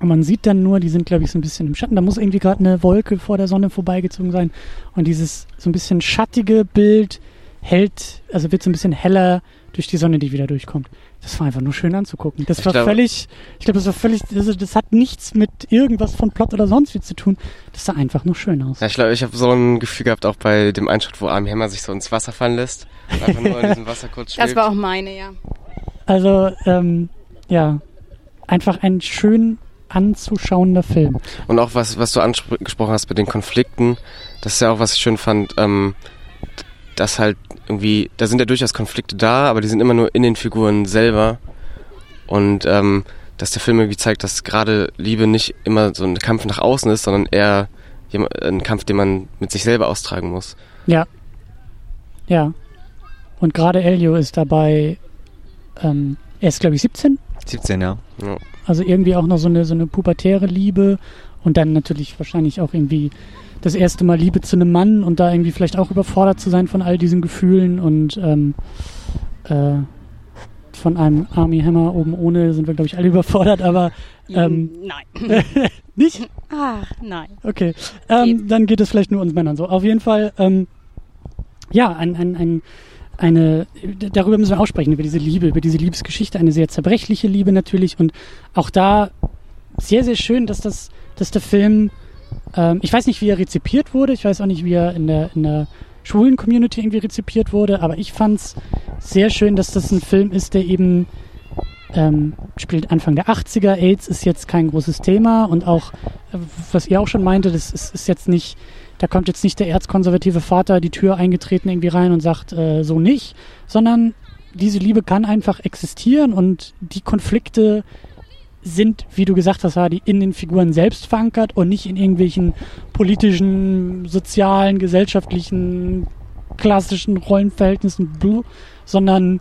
Und man sieht dann nur, die sind, glaube ich, so ein bisschen im Schatten. Da muss irgendwie gerade eine Wolke vor der Sonne vorbeigezogen sein. Und dieses so ein bisschen schattige Bild hält, also wird so ein bisschen heller durch die Sonne, die wieder durchkommt. Das war einfach nur schön anzugucken. Das Ich war glaube- völlig, ich glaube, das war völlig, das, das hat nichts mit irgendwas von Plot oder sonst wie zu tun. Das sah einfach nur schön aus. Ja, ich glaube, ich habe so ein Gefühl gehabt, auch bei dem Einschnitt, wo Army Hammer sich so ins Wasser fallen lässt. Einfach nur in diesem Wasser kurz schwebt. Das war auch meine, ja. Also, ähm, ja, einfach ein schön anzuschauender Film. Und auch was, was du angesprochen hast mit den Konflikten, das ist ja auch, was ich schön fand, ähm, dass halt irgendwie, da sind ja durchaus Konflikte da, aber die sind immer nur in den Figuren selber. Und ähm, dass der Film irgendwie zeigt, dass gerade Liebe nicht immer so ein Kampf nach außen ist, sondern eher ein Kampf, den man mit sich selber austragen muss. Ja. Ja. Und gerade Elio ist dabei, ähm, er ist, glaube ich, 17. 17, ja. Ja. Also irgendwie auch noch so eine, so eine pubertäre Liebe und dann natürlich wahrscheinlich auch irgendwie das erste Mal Liebe zu einem Mann und da irgendwie vielleicht auch überfordert zu sein von all diesen Gefühlen und ähm, äh, von einem Army Hammer oben ohne sind wir, glaube ich, alle überfordert, aber ähm, nein. nicht? Ach, nein. Okay. Ähm, dann geht es vielleicht nur uns Männern so. Auf jeden Fall, ähm, ja, ein, ein, ein, eine, darüber müssen wir aussprechen, über diese Liebe, über diese Liebesgeschichte, eine sehr zerbrechliche Liebe natürlich und auch da sehr, sehr schön, dass das, dass der Film, ähm, ich weiß nicht, wie er rezipiert wurde, ich weiß auch nicht, wie er in der, in der schwulen Community irgendwie rezipiert wurde, aber ich fand's sehr schön, dass das ein Film ist, der eben ähm, spielt Anfang der 80er. AIDS ist jetzt kein großes Thema. Und auch, was ihr auch schon meinte, das ist, ist jetzt nicht, da kommt jetzt nicht der erzkonservative Vater die Tür eingetreten irgendwie rein und sagt, äh, so nicht, sondern diese Liebe kann einfach existieren und die Konflikte sind, wie du gesagt hast, Hadi, in den Figuren selbst verankert und nicht in irgendwelchen politischen, sozialen, gesellschaftlichen, klassischen Rollenverhältnissen, sondern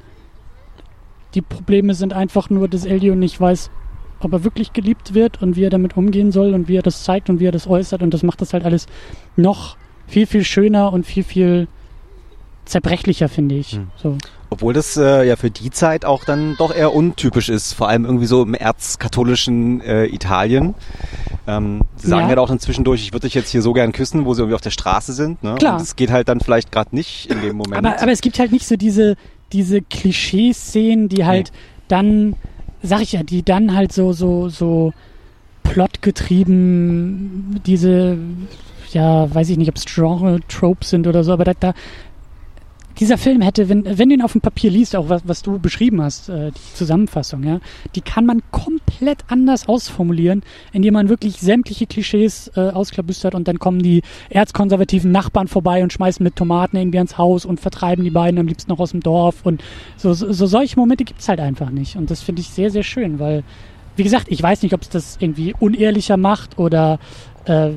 die Probleme sind einfach nur, dass Elio nicht weiß, ob er wirklich geliebt wird und wie er damit umgehen soll und wie er das zeigt und wie er das äußert und das macht das halt alles noch viel, viel schöner und viel, viel zerbrechlicher, finde ich. Hm. So. Obwohl das äh, ja für die Zeit auch dann doch eher untypisch ist, vor allem irgendwie so im erzkatholischen äh, Italien. Ähm, sie sagen Ja. halt auch dann zwischendurch, ich würde dich jetzt hier so gern küssen, wo sie irgendwie auf der Straße sind. Ne? Klar. Und das geht halt dann vielleicht gerade nicht in dem Moment. Aber, aber es gibt halt nicht so diese, diese Klischee-Szenen, die halt dann, sag ich ja, die dann halt so, so, so plotgetrieben, diese, ja, weiß ich nicht, ob es Genre-Tropes sind oder so, aber da, da dieser Film hätte, wenn, wenn du ihn auf dem Papier liest, auch was, was du beschrieben hast, äh, die Zusammenfassung, ja, die kann man komplett anders ausformulieren, indem man wirklich sämtliche Klischees äh, ausklabüstert und dann kommen die erzkonservativen Nachbarn vorbei und schmeißen mit Tomaten irgendwie ans Haus und vertreiben die beiden am liebsten noch aus dem Dorf und so, so, so solche Momente gibt's halt einfach nicht und das finde ich sehr, sehr schön, weil, wie gesagt, ich weiß nicht, ob es das irgendwie unehrlicher macht oder äh,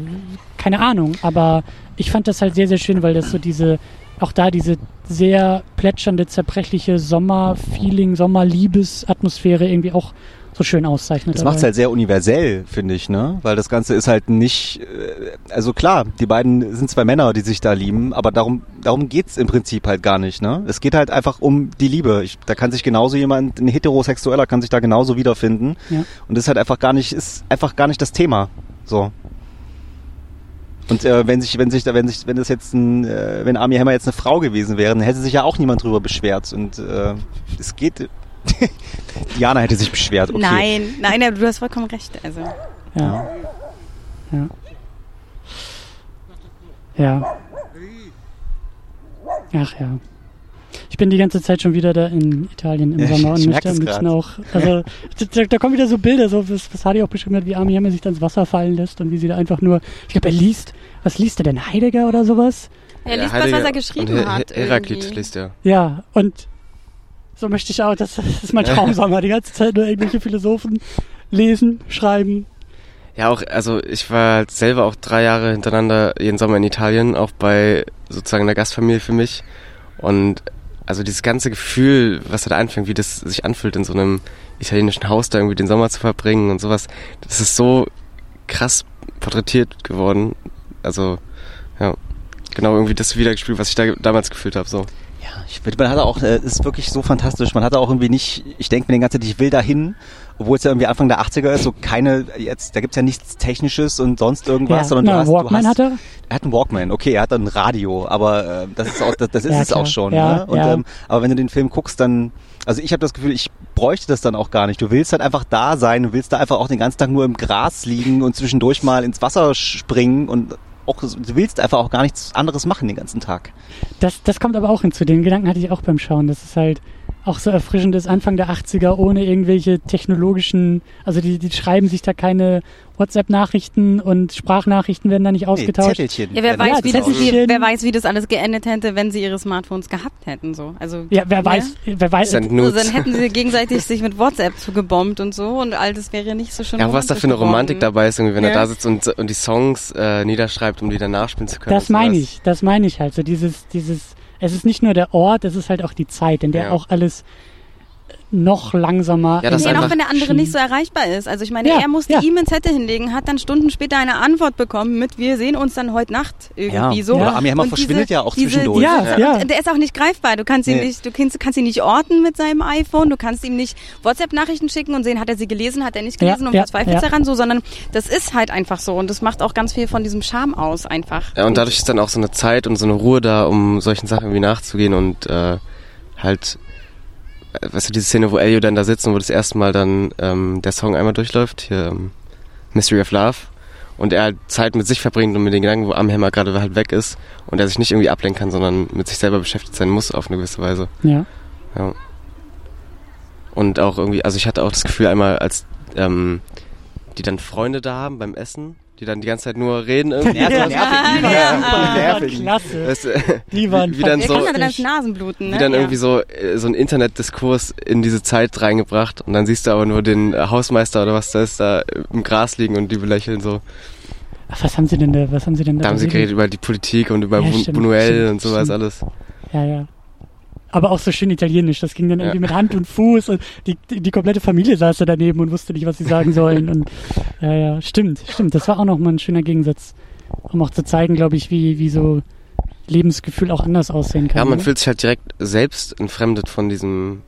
keine Ahnung, aber ich fand das halt sehr, sehr schön, weil das so diese, auch da diese sehr plätschernde, zerbrechliche Sommer-Feeling, Sommerliebesatmosphäre irgendwie auch so schön auszeichnet. Das macht es halt sehr universell, finde ich, ne? Weil das Ganze ist halt nicht, äh, also klar, die beiden sind zwei Männer, die sich da lieben, aber darum, darum geht's im Prinzip halt gar nicht, ne? Es geht halt einfach um die Liebe. Ich, da kann sich genauso jemand, ein Heterosexueller kann sich da genauso wiederfinden. Ja. Und das ist halt einfach gar nicht, ist einfach gar nicht das Thema. So. Und äh, wenn sich, wenn sich, da, wenn sich, wenn das jetzt ein, äh, wenn Army Hammer jetzt eine Frau gewesen wäre, dann hätte sich ja auch niemand drüber beschwert. Und äh, es geht. Diana hätte sich beschwert. Okay. Nein, nein, aber du hast vollkommen recht. Also. Ja. Ja. Ja. Ach ja. Ich bin die ganze Zeit schon wieder da in Italien im Ja, Sommer ich und möchte am liebsten auch. Also da, da kommen wieder so Bilder, so was, was Hadi auch beschrieben hat, wie Army Hammer sich dann ins Wasser fallen lässt und wie sie da einfach nur. Ich glaube, er liest. Was liest er denn? Heidegger oder sowas? Er Ja, liest das, was Heidegger er geschrieben und Her hat. Her Heraklit irgendwie. liest er. Ja, und so möchte ich auch. Das, das ist mein Traumsommer. Die ganze Zeit nur irgendwelche Philosophen lesen, schreiben. Ja, auch, also ich war halt selber auch drei Jahre hintereinander jeden Sommer in Italien, auch bei sozusagen einer Gastfamilie für mich. Und also dieses ganze Gefühl, was da anfängt, wie das sich anfühlt, in so einem italienischen Haus da irgendwie den Sommer zu verbringen und sowas, das ist so krass porträtiert geworden. Also, ja. genau irgendwie das wiedergespielt, was ich da damals gefühlt habe. So. Ja, ich, man hat auch, äh, ist wirklich so fantastisch. Man hat auch irgendwie nicht, ich denke mir die ganze Zeit, ich will dahin, obwohl es ja irgendwie Anfang der 80er ist, so keine, jetzt, da gibt's ja nichts Technisches und sonst irgendwas, Ja, sondern na, du hast, Walkman du hast, hat er? Er hat einen Walkman, okay, er hat ein Radio, aber äh, das ist auch, das, das ist Ja, es klar. auch schon. Ja, ne? Und, ja. ähm, aber wenn du den Film guckst, dann, also ich habe das Gefühl, ich bräuchte das dann auch gar nicht. Du willst halt einfach da sein, du willst da einfach auch den ganzen Tag nur im Gras liegen und zwischendurch mal ins Wasser springen und auch, du willst einfach auch gar nichts anderes machen den ganzen Tag. Das, das kommt aber auch hinzu. Den Gedanken hatte ich auch beim Schauen, dass es halt auch so erfrischend ist, Anfang der 80er ohne irgendwelche technologischen, also die, die schreiben sich da keine WhatsApp-Nachrichten und Sprachnachrichten werden da nicht ausgetauscht. Zettelchen. Ja, wer weiß, wie das, wie, wer weiß, wie das alles geendet hätte, wenn sie ihre Smartphones gehabt hätten. So. Also, ja, wer weiß, wer weiß, Also, dann hätten sie gegenseitig sich mit WhatsApp zugebombt und so und all das wäre nicht so schön. Ja, was da für eine Romantik dabei ist, irgendwie, wenn er da sitzt und, und die Songs äh, niederschreibt, um die dann nachspielen zu können. das meine ich, das meine ich halt. So dieses, dieses, es ist nicht nur der Ort, es ist halt auch die Zeit, in der Ja. auch alles noch langsamer. Ja, das Nee, ist auch wenn der andere schien. nicht so erreichbar ist. Also ich meine, Ja, er musste ja. ihm ins Zettel hinlegen, hat dann Stunden später eine Antwort bekommen mit wir sehen uns dann heute Nacht irgendwie Ja. so. Oder Army Hammer Und verschwindet diese- ja auch diese- zwischendurch. Ja, ja. Und der ist auch nicht greifbar. Du kannst ihn Nee. nicht, du kannst, kannst ihn nicht orten mit seinem iPhone. Du kannst ihm nicht WhatsApp-Nachrichten schicken und sehen, hat er sie gelesen, hat er nicht gelesen Ja, und verzweifelt ja. daran so, sondern das ist halt einfach so und das macht auch ganz viel von diesem Charme aus einfach. Ja, und dadurch ist dann auch so eine Zeit und so eine Ruhe da, um solchen Sachen irgendwie nachzugehen und äh, halt, weißt du, diese Szene, wo Elio dann da sitzt und wo das erste Mal dann ähm, der Song einmal durchläuft, hier ähm, Mystery of Love, und er halt Zeit mit sich verbringt und mit den Gedanken, wo Amhammer gerade halt weg ist und er sich nicht irgendwie ablenken kann, sondern mit sich selber beschäftigt sein muss auf eine gewisse Weise. Ja. Ja. Und auch irgendwie, also ich hatte auch das Gefühl einmal, als ähm, die dann Freunde da haben beim Essen, die dann die ganze Zeit nur reden irgendwie. Nervig, Ja. nervig, die waren- Ja. die nervig. Klasse. Weißt du, Die waren wie dann Er so, dann. Nasenbluten, ne? wie dann Ja. irgendwie so, äh, so ein Internetdiskurs in diese Zeit reingebracht und dann siehst du aber nur den äh, Hausmeister oder was da ist, da im Gras liegen und die belächeln so. Ach, was haben sie denn da, was haben sie denn da? Da haben sie geredet über die Politik und über Ja, stimmt, Buñuel stimmt, und sowas stimmt. alles. Ja, ja. Aber auch so schön italienisch. Das ging dann irgendwie Ja. mit Hand und Fuß und die, die, die komplette Familie saß da daneben und wusste nicht, was sie sagen sollen. Und ja, ja, stimmt, stimmt. Das war auch nochmal ein schöner Gegensatz. Um auch zu zeigen, glaube ich, wie, wie so Lebensgefühl auch anders aussehen kann. Ja, man oder? fühlt sich halt direkt selbst entfremdet von diesem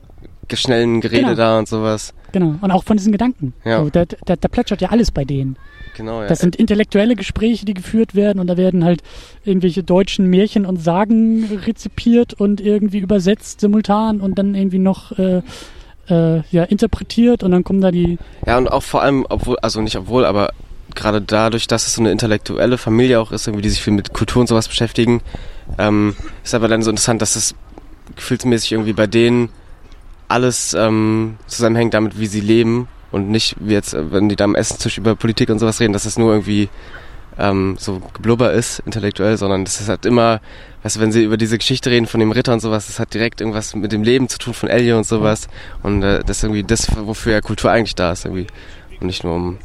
schnellen Gerede Genau. da und sowas. Genau. Und auch von diesen Gedanken. Ja. So, da, da, da plätschert ja alles bei denen. Genau, ja. Das sind intellektuelle Gespräche, die geführt werden und da werden halt irgendwelche deutschen Märchen und Sagen rezipiert und irgendwie übersetzt simultan und dann irgendwie noch äh, äh, ja, interpretiert und dann kommen da die Ja, und auch vor allem, obwohl, also nicht obwohl, aber gerade dadurch, dass es so eine intellektuelle Familie auch ist, irgendwie, die sich viel mit Kultur und sowas beschäftigen, ähm, ist aber dann so interessant, dass es gefühlsmäßig irgendwie bei denen alles ähm, zusammenhängt damit, wie sie leben und nicht wie jetzt, äh, wenn die da am Essenstisch über Politik und sowas reden, dass es nur irgendwie ähm, so geblubber ist, intellektuell, sondern das ist halt immer, weißt du, wenn sie über diese Geschichte reden von dem Ritter und sowas, das hat direkt irgendwas mit dem Leben zu tun von Elio und sowas und äh, das ist irgendwie das, wofür ja Kultur eigentlich da ist irgendwie und nicht nur um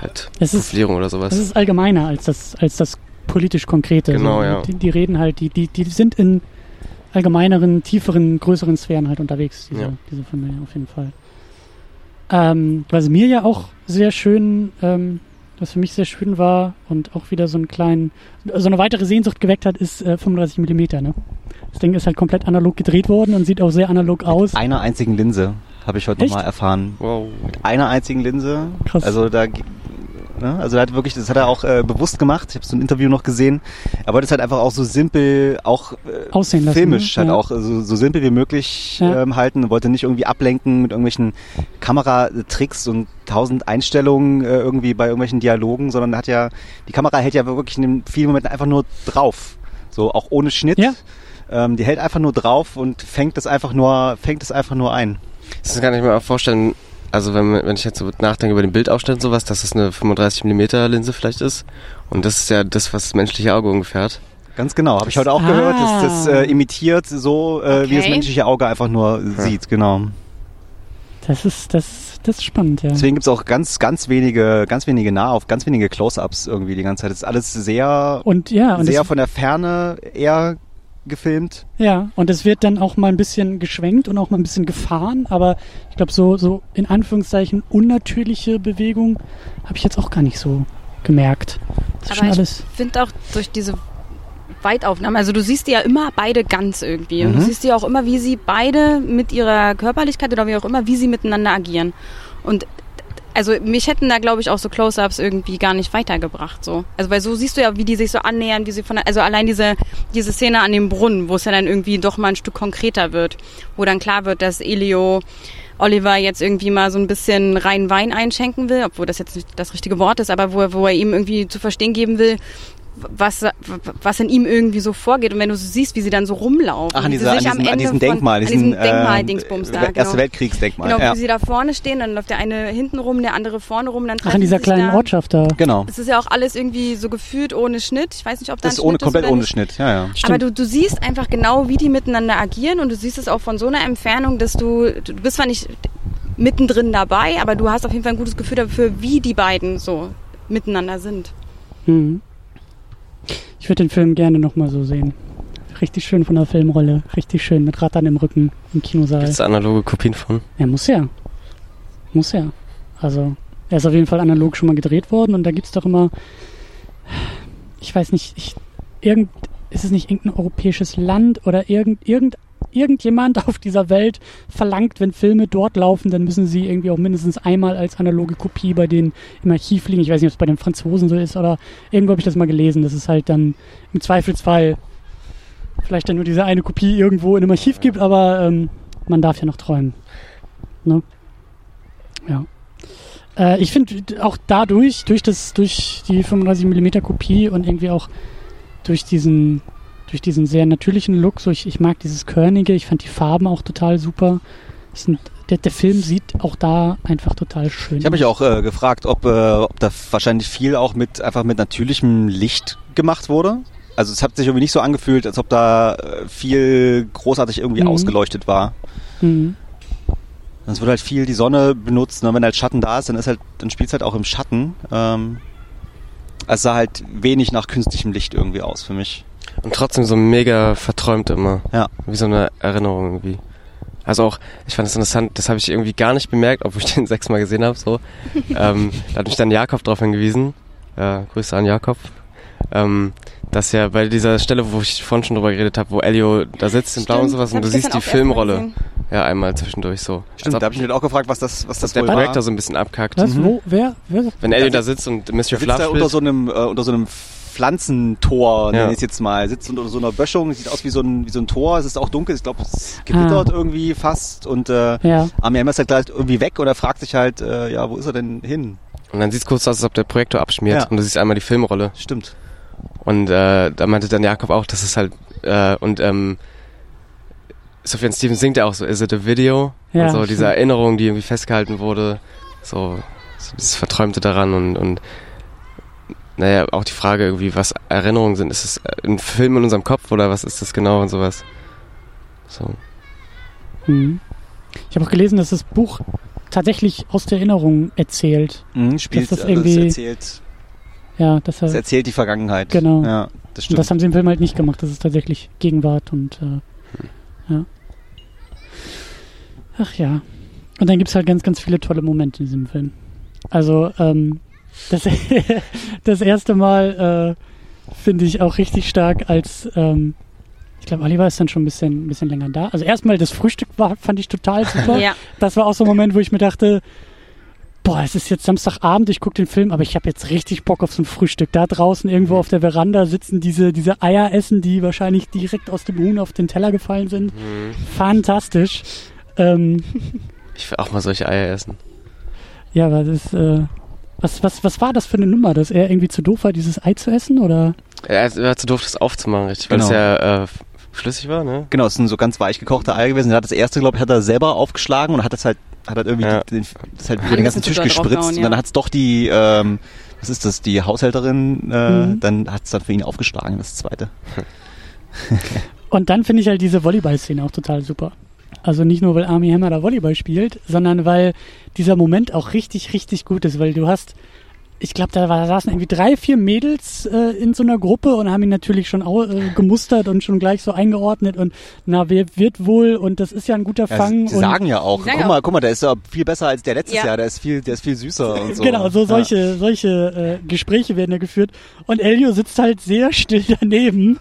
halt Es ist- oder sowas. Das ist allgemeiner als das, als das politisch Konkrete. Genau, so. ja. Die, die reden halt, die, die, die sind in allgemeineren, tieferen, größeren Sphären halt unterwegs, diese, Ja. diese Familie auf jeden Fall. Ähm, was mir ja auch sehr schön, ähm, was für mich sehr schön war und auch wieder so einen kleinen, so eine weitere Sehnsucht geweckt hat, ist äh, 35 Millimeter. Ne? Das Ding ist halt komplett analog gedreht worden und sieht auch sehr analog aus. Einer einzigen Linse, habe ich heute nochmal erfahren. wow. Mit einer einzigen Linse. Krass. Also da, ne, also er hat wirklich, das hat er auch äh, bewusst gemacht. Ich habe so ein Interview noch gesehen. Er wollte es halt einfach auch so simpel, auch äh, Aussehen lassen, filmisch ne? halt Ja. auch so, so simpel wie möglich Ja. ähm, halten. Wollte nicht irgendwie ablenken mit irgendwelchen Kameratricks und tausend Einstellungen äh, irgendwie bei irgendwelchen Dialogen, sondern er hat ja, die Kamera hält ja wirklich in den vielen Momenten einfach nur drauf. So auch ohne Schnitt. Ja. Ähm, die hält einfach nur drauf und fängt es einfach nur, fängt es einfach nur ein. Das kann ich mir auch vorstellen, also wenn, wenn ich jetzt so nachdenke über den Bildausschnitt und sowas, dass das eine 35mm Linse vielleicht ist. Und das ist ja das, was das menschliche Auge ungefähr hat. Ganz genau, habe ich heute auch Ah. gehört, dass das äh, imitiert so, äh, wie das Okay. menschliche Auge einfach nur sieht, genau. Das ist, das, das ist spannend, ja. Deswegen gibt's auch ganz, ganz wenige, ganz wenige Nahauf, ganz wenige Close-Ups irgendwie die ganze Zeit. Das ist alles sehr, Und ja, und sehr es, von der Ferne eher gefilmt. ja, und es wird dann auch mal ein bisschen geschwenkt und auch mal ein bisschen gefahren, aber ich glaube, so, so in Anführungszeichen unnatürliche Bewegung habe ich jetzt auch gar nicht so gemerkt. Das ist schon Aber ich alles. finde auch durch diese Weitaufnahmen. Also du siehst die ja immer beide ganz irgendwie. Und du Mhm. siehst die auch immer, wie sie beide mit ihrer Körperlichkeit oder wie auch immer, wie sie miteinander agieren. Und also mich hätten da, glaube ich, auch so Close-Ups irgendwie gar nicht weitergebracht. So. Also weil so siehst du ja, wie die sich so annähern, wie sie von also allein diese, diese Szene an dem Brunnen, wo es ja dann irgendwie doch mal ein Stück konkreter wird, wo dann klar wird, dass Elio Oliver jetzt irgendwie mal so ein bisschen rein Wein einschenken will, obwohl das jetzt nicht das richtige Wort ist, aber wo, wo er ihm irgendwie zu verstehen geben will, was, was in ihm irgendwie so vorgeht. Und wenn du so siehst, wie sie dann so rumlaufen. Ach, an, dieser, an, sich am diesem, an Ende diesem von- Denkmal, an diesen diesem Denkmal-Dingsbums da. Erste genau. Weltkriegsdenkmal. Genau, ja. wie sie da vorne stehen, dann läuft der eine hinten rum, der andere vorne rum, dann Ach, in treffen dieser kleinen da. Ortschaft da. Genau. Es ist ja auch alles irgendwie so gefühlt ohne Schnitt. Ich weiß nicht, ob da Das ein ist ohne, Schnitt komplett ist oder ohne. Schnitt. Ja, ja. Aber du, du siehst einfach genau, wie die miteinander agieren und du siehst es auch von so einer Entfernung, dass du, du bist zwar nicht mittendrin dabei, aber du hast auf jeden Fall ein gutes Gefühl dafür, wie die beiden so miteinander sind. Mhm. Ich würde den Film gerne nochmal so sehen. Richtig schön von der Filmrolle. Richtig schön mit Rattern im Rücken im Kinosaal. Gibt es analoge Kopien von? Ja, muss ja. Muss ja. Also, er ist auf jeden Fall analog schon mal gedreht worden und da gibt's doch immer, ich weiß nicht, ich, irgend, ist es nicht irgendein europäisches Land oder irgend, irgend, irgendjemand auf dieser Welt verlangt, wenn Filme dort laufen, dann müssen sie irgendwie auch mindestens einmal als analoge Kopie bei denen im Archiv liegen. Ich weiß nicht, ob es bei den Franzosen so ist oder irgendwo habe ich das mal gelesen, dass es halt dann im Zweifelsfall vielleicht dann nur diese eine Kopie irgendwo in einem Archiv gibt, aber ähm, man darf ja noch träumen. Ne? Ja. Äh, ich finde auch dadurch, durch das, durch die 35mm Kopie und irgendwie auch durch diesen, durch diesen sehr natürlichen Look, so ich, ich mag dieses Körnige, ich fand die Farben auch total super. Sind, der, der Film sieht auch da einfach total schön Ich habe mich auch äh, gefragt, ob, äh, ob da wahrscheinlich viel auch mit einfach mit natürlichem Licht gemacht wurde. Also es hat sich irgendwie nicht so angefühlt, als ob da äh, viel großartig irgendwie Mhm. ausgeleuchtet war. Mhm. Es wird halt viel die Sonne benutzt, ne? wenn halt Schatten da ist, dann ist halt, dann spielt es halt auch im Schatten. Ähm, es sah halt wenig nach künstlichem Licht irgendwie aus für mich. Und trotzdem so mega verträumt immer. Ja. Wie so eine Erinnerung irgendwie. Also auch, ich fand es interessant, das habe ich irgendwie gar nicht bemerkt, obwohl ich den sechsmal gesehen habe. So. ähm, da hat mich dann Jakob drauf hingewiesen. Äh, Grüße an Jakob. Ähm, dass ja bei dieser Stelle, wo ich vorhin schon drüber geredet habe, wo Elio da sitzt in Blau und sowas und du siehst die Filmrolle. Ja, einmal zwischendurch so. Stimmt, da habe ich mich halt auch gefragt, was das, was das der Projektor so ein bisschen abkackt. Was? Mhm. Wo? Wer? Wer? Wenn Elio Da sitzt und Der Monsieur sitzt Fluff unter so einem, äh, unter so einem Pflanzentor, Ja. nenne ich es jetzt mal. Sitzt unter so einer Böschung, sieht aus wie so ein, wie so ein Tor. Es ist auch dunkel, ich glaube, es gewittert Ah. irgendwie fast. Und äh, Ja. Armin ist halt gleich irgendwie weg und er fragt sich halt, äh, ja, wo ist er denn hin? und dann sieht es kurz aus, als ob der Projektor abschmiert Ja. und du siehst einmal die Filmrolle. Stimmt. Und äh, da meinte dann Jakob auch, dass es halt äh, und ähm, Sufjan Stevens singt ja auch so, is it a video? Ja, und so stimmt. diese Erinnerung, die irgendwie festgehalten wurde, so, so dieses Verträumte daran und, und naja, auch die Frage irgendwie, was Erinnerungen sind. Ist es ein Film in unserem Kopf oder was ist das genau und sowas? So. Mhm. Ich habe auch gelesen, dass das Buch tatsächlich aus der Erinnerung erzählt. Mhm, spielt, das also irgendwie- es erzählt, Ja, dass er, es erzählt die Vergangenheit. Genau. Ja, das und stimmt. das haben sie im Film halt nicht gemacht. Das ist tatsächlich Gegenwart und äh, ja. Ach ja. Und dann gibt's halt ganz, ganz viele tolle Momente in diesem Film. Also, ähm, das, das erste Mal äh, finde ich auch richtig stark, als ähm, ich glaube, Oliver ist dann schon ein bisschen, ein bisschen länger da. Also erstmal das Frühstück war, fand ich total super. Ja. Das war auch so ein Moment, wo ich mir dachte, boah, es ist jetzt Samstagabend, ich gucke den Film, aber ich habe jetzt richtig Bock auf so ein Frühstück. Da draußen irgendwo auf der Veranda sitzen diese, diese Eier essen, die wahrscheinlich direkt aus dem Huhn auf den Teller gefallen sind. Fantastisch. Ähm, Ich will auch mal solche Eier essen. ja, aber das, äh, was, was, was war das für eine Nummer, dass er irgendwie zu doof war, dieses Ei zu essen? Oder? Er war zu doof, das aufzumachen, richtig? Weil Genau. es ja äh, flüssig war, ne? Genau, es sind so ganz weich gekochte Eier gewesen. Er hat das erste, glaube ich, hat er selber aufgeschlagen und hat das halt, hat halt irgendwie Ja. den, das halt über den ganzen Tisch gespritzt draufgehauen, und dann ja. hat es doch die, ähm, was ist das, die Haushälterin, äh, Mhm. dann hat es dann für ihn aufgeschlagen, das zweite. Und dann finde ich halt diese Volleyball-Szene auch total super. Also nicht nur, weil Army Hammer da Volleyball spielt, sondern weil dieser Moment auch richtig, richtig gut ist, weil du hast, ich glaube, da war, saßen irgendwie drei, vier Mädels äh, in so einer Gruppe und haben ihn natürlich schon au, äh, gemustert und schon gleich so eingeordnet und na, wer wird wohl und das ist ja ein guter Ja, Fang. sie und sagen ja auch, Die sagen guck ja mal, auch- guck mal, der ist ja viel besser als der letztes Ja. Jahr, der ist viel, der ist viel süßer und so. Genau, so Ja. solche, solche äh, Gespräche werden ja geführt. Und Elio sitzt halt sehr still daneben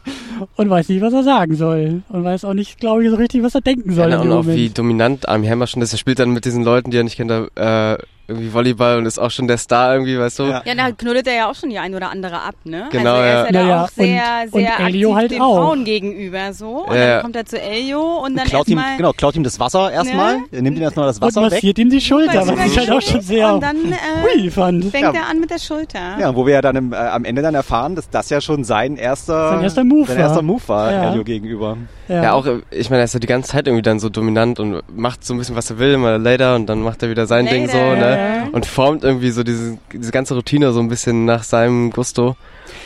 und weiß nicht, was er sagen soll. Und weiß auch nicht, glaube ich, so richtig, was er denken soll. Ja, und auch wie Moment. dominant Armie Hammer schon ist. Er spielt dann mit diesen Leuten, die er nicht kennt, da, äh, irgendwie Volleyball und ist auch schon der Star irgendwie, weißt du? Ja. Ja, da knuddelt er ja auch schon die ein oder andere ab, ne? Genau, also er ist ja, ja. da Naja, auch sehr, und- sehr und Elio aktiv halt den auch. Frauen gegenüber so. Und Ja, ja. dann kommt er zu Elio und dann klaut ihm, genau, klaut ihm das Wasser erstmal, er nimmt ihm erstmal das und Wasser weg. massiert ihm die Schulter, was ich halt auch schon sehr und dann äh, fand. fängt Ja. er an mit der Schulter. Ja, wo wir ja dann im, äh, am Ende dann erfahren, dass das ja schon sein erster, Sein erster Move sein war. erster Move war, Ja. Elio gegenüber. Ja, auch, äh, ich meine, er ist ja die ganze Zeit irgendwie dann so dominant und macht so ein bisschen, was er will, immer later und dann macht er wieder sein Ding so, Later. ne? Und formt irgendwie so diese, diese ganze Routine so ein bisschen nach seinem Gusto.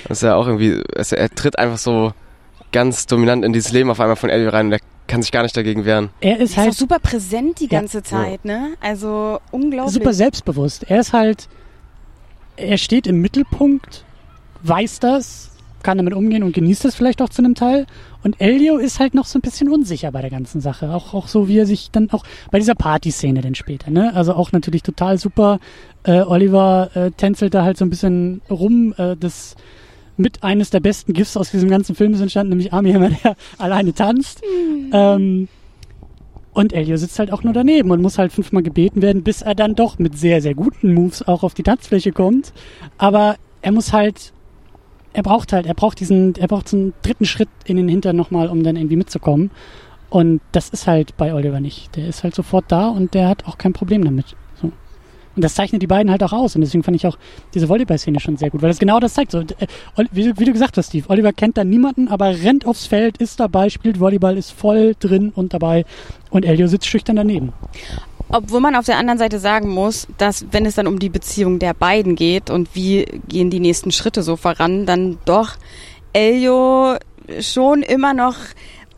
Das ist ja auch irgendwie, also er tritt einfach so ganz dominant in dieses Leben auf einmal von Elio rein und er kann sich gar nicht dagegen wehren. Er ist ist auch halt super präsent die Ja. ganze Zeit, ne? Also unglaublich. super selbstbewusst. Er ist halt, er steht im Mittelpunkt, weiß das, kann damit umgehen und genießt das vielleicht auch zu einem Teil. Und Elio ist halt noch so ein bisschen unsicher bei der ganzen Sache. Auch, auch so, wie er sich dann auch bei dieser Partyszene dann später, ne? Also auch natürlich total super. Äh, Oliver äh, tänzelt da halt so ein bisschen rum. Äh, das mit eines der besten GIFs aus diesem ganzen Film ist entstanden, nämlich Army Hammer, der alleine tanzt. Ähm, und Elio sitzt halt auch nur daneben und muss halt fünfmal gebeten werden, bis er dann doch mit sehr, sehr guten Moves auch auf die Tanzfläche kommt. Aber er muss halt, er braucht halt, er braucht diesen, er braucht so einen dritten Schritt in den Hintern nochmal, um dann irgendwie mitzukommen. Und das ist halt bei Oliver nicht. Der ist halt sofort da und der hat auch kein Problem damit. So. Und das zeichnet die beiden halt auch aus. Und deswegen fand ich auch diese Volleyball-Szene schon sehr gut, weil das genau das zeigt. So, äh, wie du gesagt hast, Steve, Oliver kennt da niemanden, aber rennt aufs Feld, ist dabei, spielt Volleyball, ist voll drin und dabei. Und Elio sitzt schüchtern daneben. Obwohl man auf der anderen Seite sagen muss, dass wenn es dann um die Beziehung der beiden geht und wie gehen die nächsten Schritte so voran, dann doch Elio schon immer noch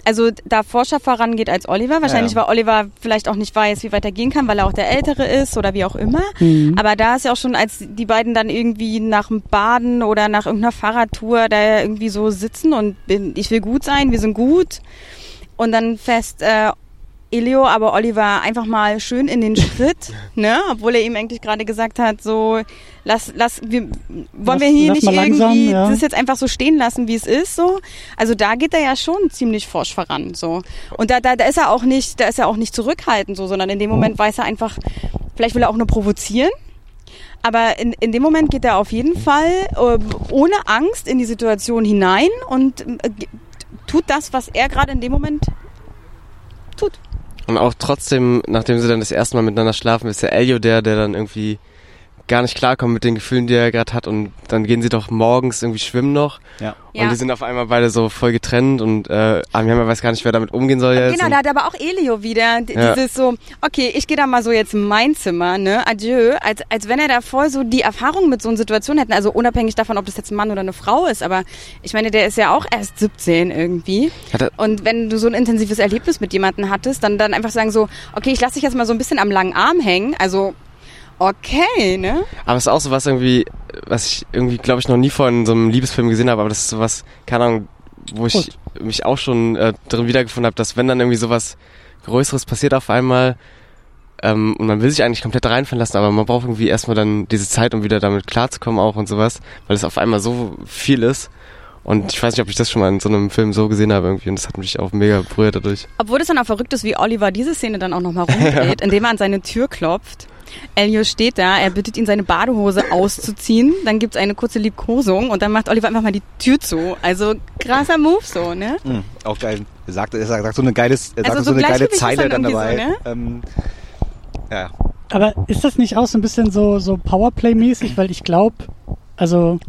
also da forscher vorangeht als Oliver. Wahrscheinlich, Ja. weil Oliver vielleicht auch nicht weiß, wie weit er gehen kann, weil er auch der Ältere ist oder wie auch immer. Mhm. Aber da ist ja auch schon, als die beiden dann irgendwie nach dem Baden oder nach irgendeiner Fahrradtour da irgendwie so sitzen und bin, ich will gut sein, wir sind gut. Und dann fest äh, Elio, aber Oliver einfach mal schön in den Schritt, ne? Obwohl er ihm eigentlich gerade gesagt hat, so lass, lass, wir, wollen wir hier lass nicht mal langsam, irgendwie ja. das jetzt einfach so stehen lassen, wie es ist, so. Also da geht er ja schon ziemlich forsch voran, so. Und da, da, da ist er auch nicht, da ist er auch nicht zurückhaltend, so, sondern in dem Moment weiß er einfach, vielleicht will er auch nur provozieren. Aber in, in dem Moment geht er auf jeden Fall äh, ohne Angst in die Situation hinein und äh, tut das, was er gerade in dem Moment tut. Und auch trotzdem, nachdem sie dann das erste Mal miteinander schlafen, ist der Elio der, der dann irgendwie gar nicht klarkommt mit den Gefühlen, die er gerade hat. Und dann gehen sie doch morgens irgendwie schwimmen noch. Ja. Ja. Und die sind auf einmal beide so voll getrennt und äh, Amiyama weiß gar nicht, wer damit umgehen soll jetzt. Genau, da hat aber auch Elio wieder Ja. dieses so, okay, ich gehe da mal so jetzt in mein Zimmer, ne, adieu, als, als wenn er da voll so die Erfahrung mit so einer Situation hätten, also unabhängig davon, ob das jetzt ein Mann oder eine Frau ist, aber ich meine, der ist ja auch erst 17 irgendwie und wenn du so ein intensives Erlebnis mit jemandem hattest, dann, dann einfach sagen so, okay, ich lasse dich jetzt mal so ein bisschen am langen Arm hängen, also okay, ne? Aber es ist auch so was irgendwie, was ich irgendwie, glaube ich, noch nie in so einem Liebesfilm gesehen habe, aber das ist sowas, keine Ahnung, wo ich Gut. mich auch schon äh, drin wiedergefunden habe, dass wenn dann irgendwie sowas Größeres passiert auf einmal, ähm, und man will sich eigentlich komplett reinfallen lassen, aber man braucht irgendwie erstmal dann diese Zeit, um wieder damit klarzukommen auch und sowas, weil es auf einmal so viel ist. Und ich weiß nicht, ob ich das schon mal in so einem Film so gesehen habe irgendwie und das hat mich auch mega berührt dadurch. Obwohl es dann auch verrückt ist, wie Oliver diese Szene dann auch nochmal rumdreht, indem er an seine Tür klopft. Elio steht da, er bittet ihn, seine Badehose auszuziehen. Dann gibt's eine kurze Liebkosung und dann macht Oliver einfach mal die Tür zu. Also krasser Move so, ne? Mhm, auch geil. Er sagt, er sagt, so eine geiles, er Also sagt so so eine geile Zeile dann dann dabei. so, ähm, ja. Aber ist das nicht auch so ein bisschen so, so Powerplay-mäßig? Weil ich glaube, also,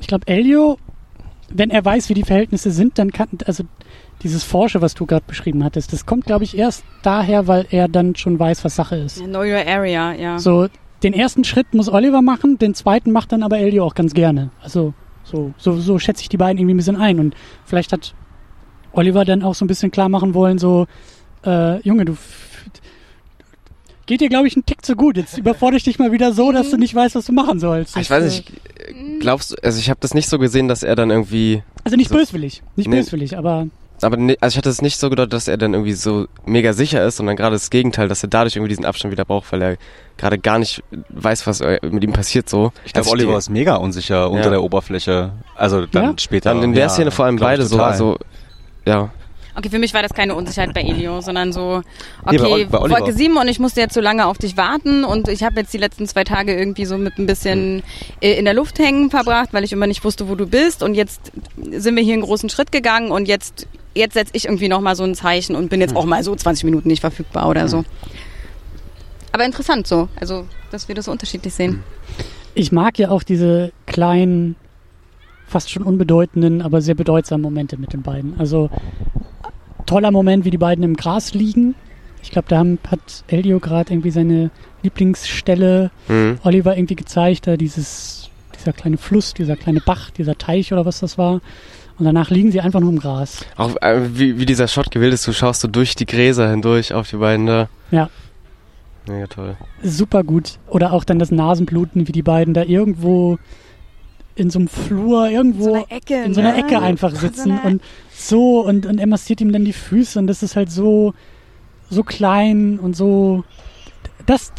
ich glaube, Elio, wenn er weiß, wie die Verhältnisse sind, dann kann, also, dieses Forsche, was du gerade beschrieben hattest, das kommt, glaube ich, erst daher, weil er dann schon weiß, was Sache ist. Know your area, ja. So, den ersten Schritt muss Oliver machen, den zweiten macht dann aber Elio auch ganz gerne. Also, so, so, so schätze ich die beiden irgendwie ein bisschen ein. Und vielleicht hat Oliver dann auch so ein bisschen klar machen wollen, so, äh, Junge, du, geht dir, glaube ich, ein Tick zu gut. Jetzt überfordere ich dich mal wieder so, dass du nicht weißt, was du machen sollst. Ich weiß nicht, glaubst du, also ich habe das nicht so gesehen, dass er dann irgendwie, äh, Also nicht so- böswillig, nicht Nee. böswillig, aber aber ne, also ich hatte es nicht so gedacht, dass er dann irgendwie so mega sicher ist, sondern gerade das Gegenteil, dass er dadurch irgendwie diesen Abstand wieder braucht, weil er gerade gar nicht weiß, was äh, mit ihm passiert so. Ich glaube, Also Oliver ist mega unsicher unter Ja. der Oberfläche. Also dann Ja? später. Dann in der ja, Szene vor allem beide so, also ja. Okay, für mich war das keine Unsicherheit bei Elio, sondern so, Nee, bei okay, Oliver. Wolke 7 und ich musste jetzt so lange auf dich warten und ich habe jetzt die letzten zwei Tage irgendwie so mit ein bisschen äh, in der Luft hängen verbracht, weil ich immer nicht wusste, wo du bist und jetzt sind wir hier einen großen Schritt gegangen und jetzt jetzt setze ich irgendwie noch mal so ein Zeichen und bin jetzt auch mal so 20 Minuten nicht verfügbar oder so. Aber interessant so, also dass wir das so unterschiedlich sehen. ich mag ja auch diese kleinen, fast schon unbedeutenden, aber sehr bedeutsamen Momente mit den beiden. Also toller Moment, wie die beiden im Gras liegen. Ich glaube, da haben, hat Elio gerade irgendwie seine Lieblingsstelle Mhm. Oliver irgendwie gezeigt, da dieses, dieser kleine Fluss, dieser kleine Bach, dieser Teich oder was das war. Und danach liegen sie einfach nur im Gras. Auch äh, wie, wie dieser Shot gewählt ist, du schaust so durch die Gräser hindurch auf die beiden da. Ja. Mega toll. Super gut. Oder auch dann das Nasenbluten, wie die beiden da irgendwo in so einem Flur, irgendwo Ecke. in so einer ne? Ecke einfach So sitzen einer- und so und, und er massiert ihm dann die Füße und das ist halt so, so klein und so. Das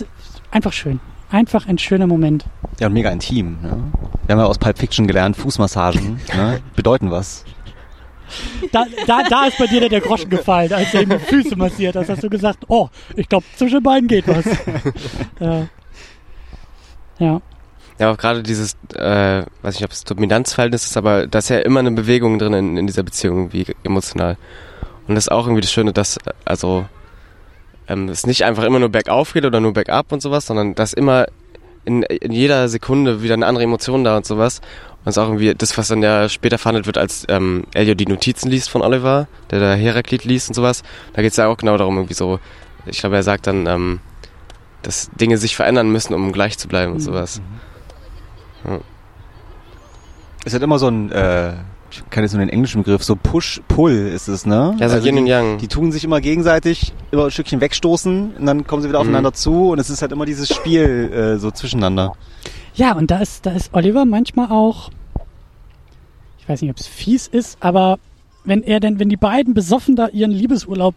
einfach schön. Einfach ein schöner Moment. Ja, und mega intim. Ne? Wir haben ja aus Pulp Fiction gelernt, Fußmassagen ne? bedeuten was. Da, da, da ist bei dir der, der Groschen gefallen, als er ihm die Füße massiert hast. Hast du gesagt, oh, ich glaube, zwischen beiden geht was. ja. ja. Ja, auch gerade dieses, äh, weiß nicht, ob es Dominanzverhältnis ist, aber da ist ja immer eine Bewegung drin in, in dieser Beziehung, wie emotional. Und das ist auch irgendwie das Schöne, dass, äh, also, ähm, es nicht einfach immer nur bergauf geht oder nur bergab und sowas, sondern dass immer in, in jeder Sekunde wieder eine andere Emotion da und sowas. Und das ist auch irgendwie das, was dann ja später verhandelt wird, als ähm, Elio die Notizen liest von Oliver, der da Heraklit liest und sowas. Da geht es ja auch genau darum, irgendwie so, ich glaube, er sagt dann, ähm, dass Dinge sich verändern müssen, um gleich zu bleiben und Mhm. sowas. Es hat immer so ein, äh, ich kenne jetzt nur den englischen Begriff, so Push-Pull ist es, ne? Ja, so Yin und die, Yang. die tun sich immer gegenseitig immer ein Stückchen wegstoßen und dann kommen sie wieder Mhm. aufeinander zu und es ist halt immer dieses Spiel äh, so zwischeneinander. Ja, und da ist, da ist Oliver manchmal auch, ich weiß nicht, ob es fies ist, aber wenn er denn, wenn die beiden besoffen da ihren Liebesurlaub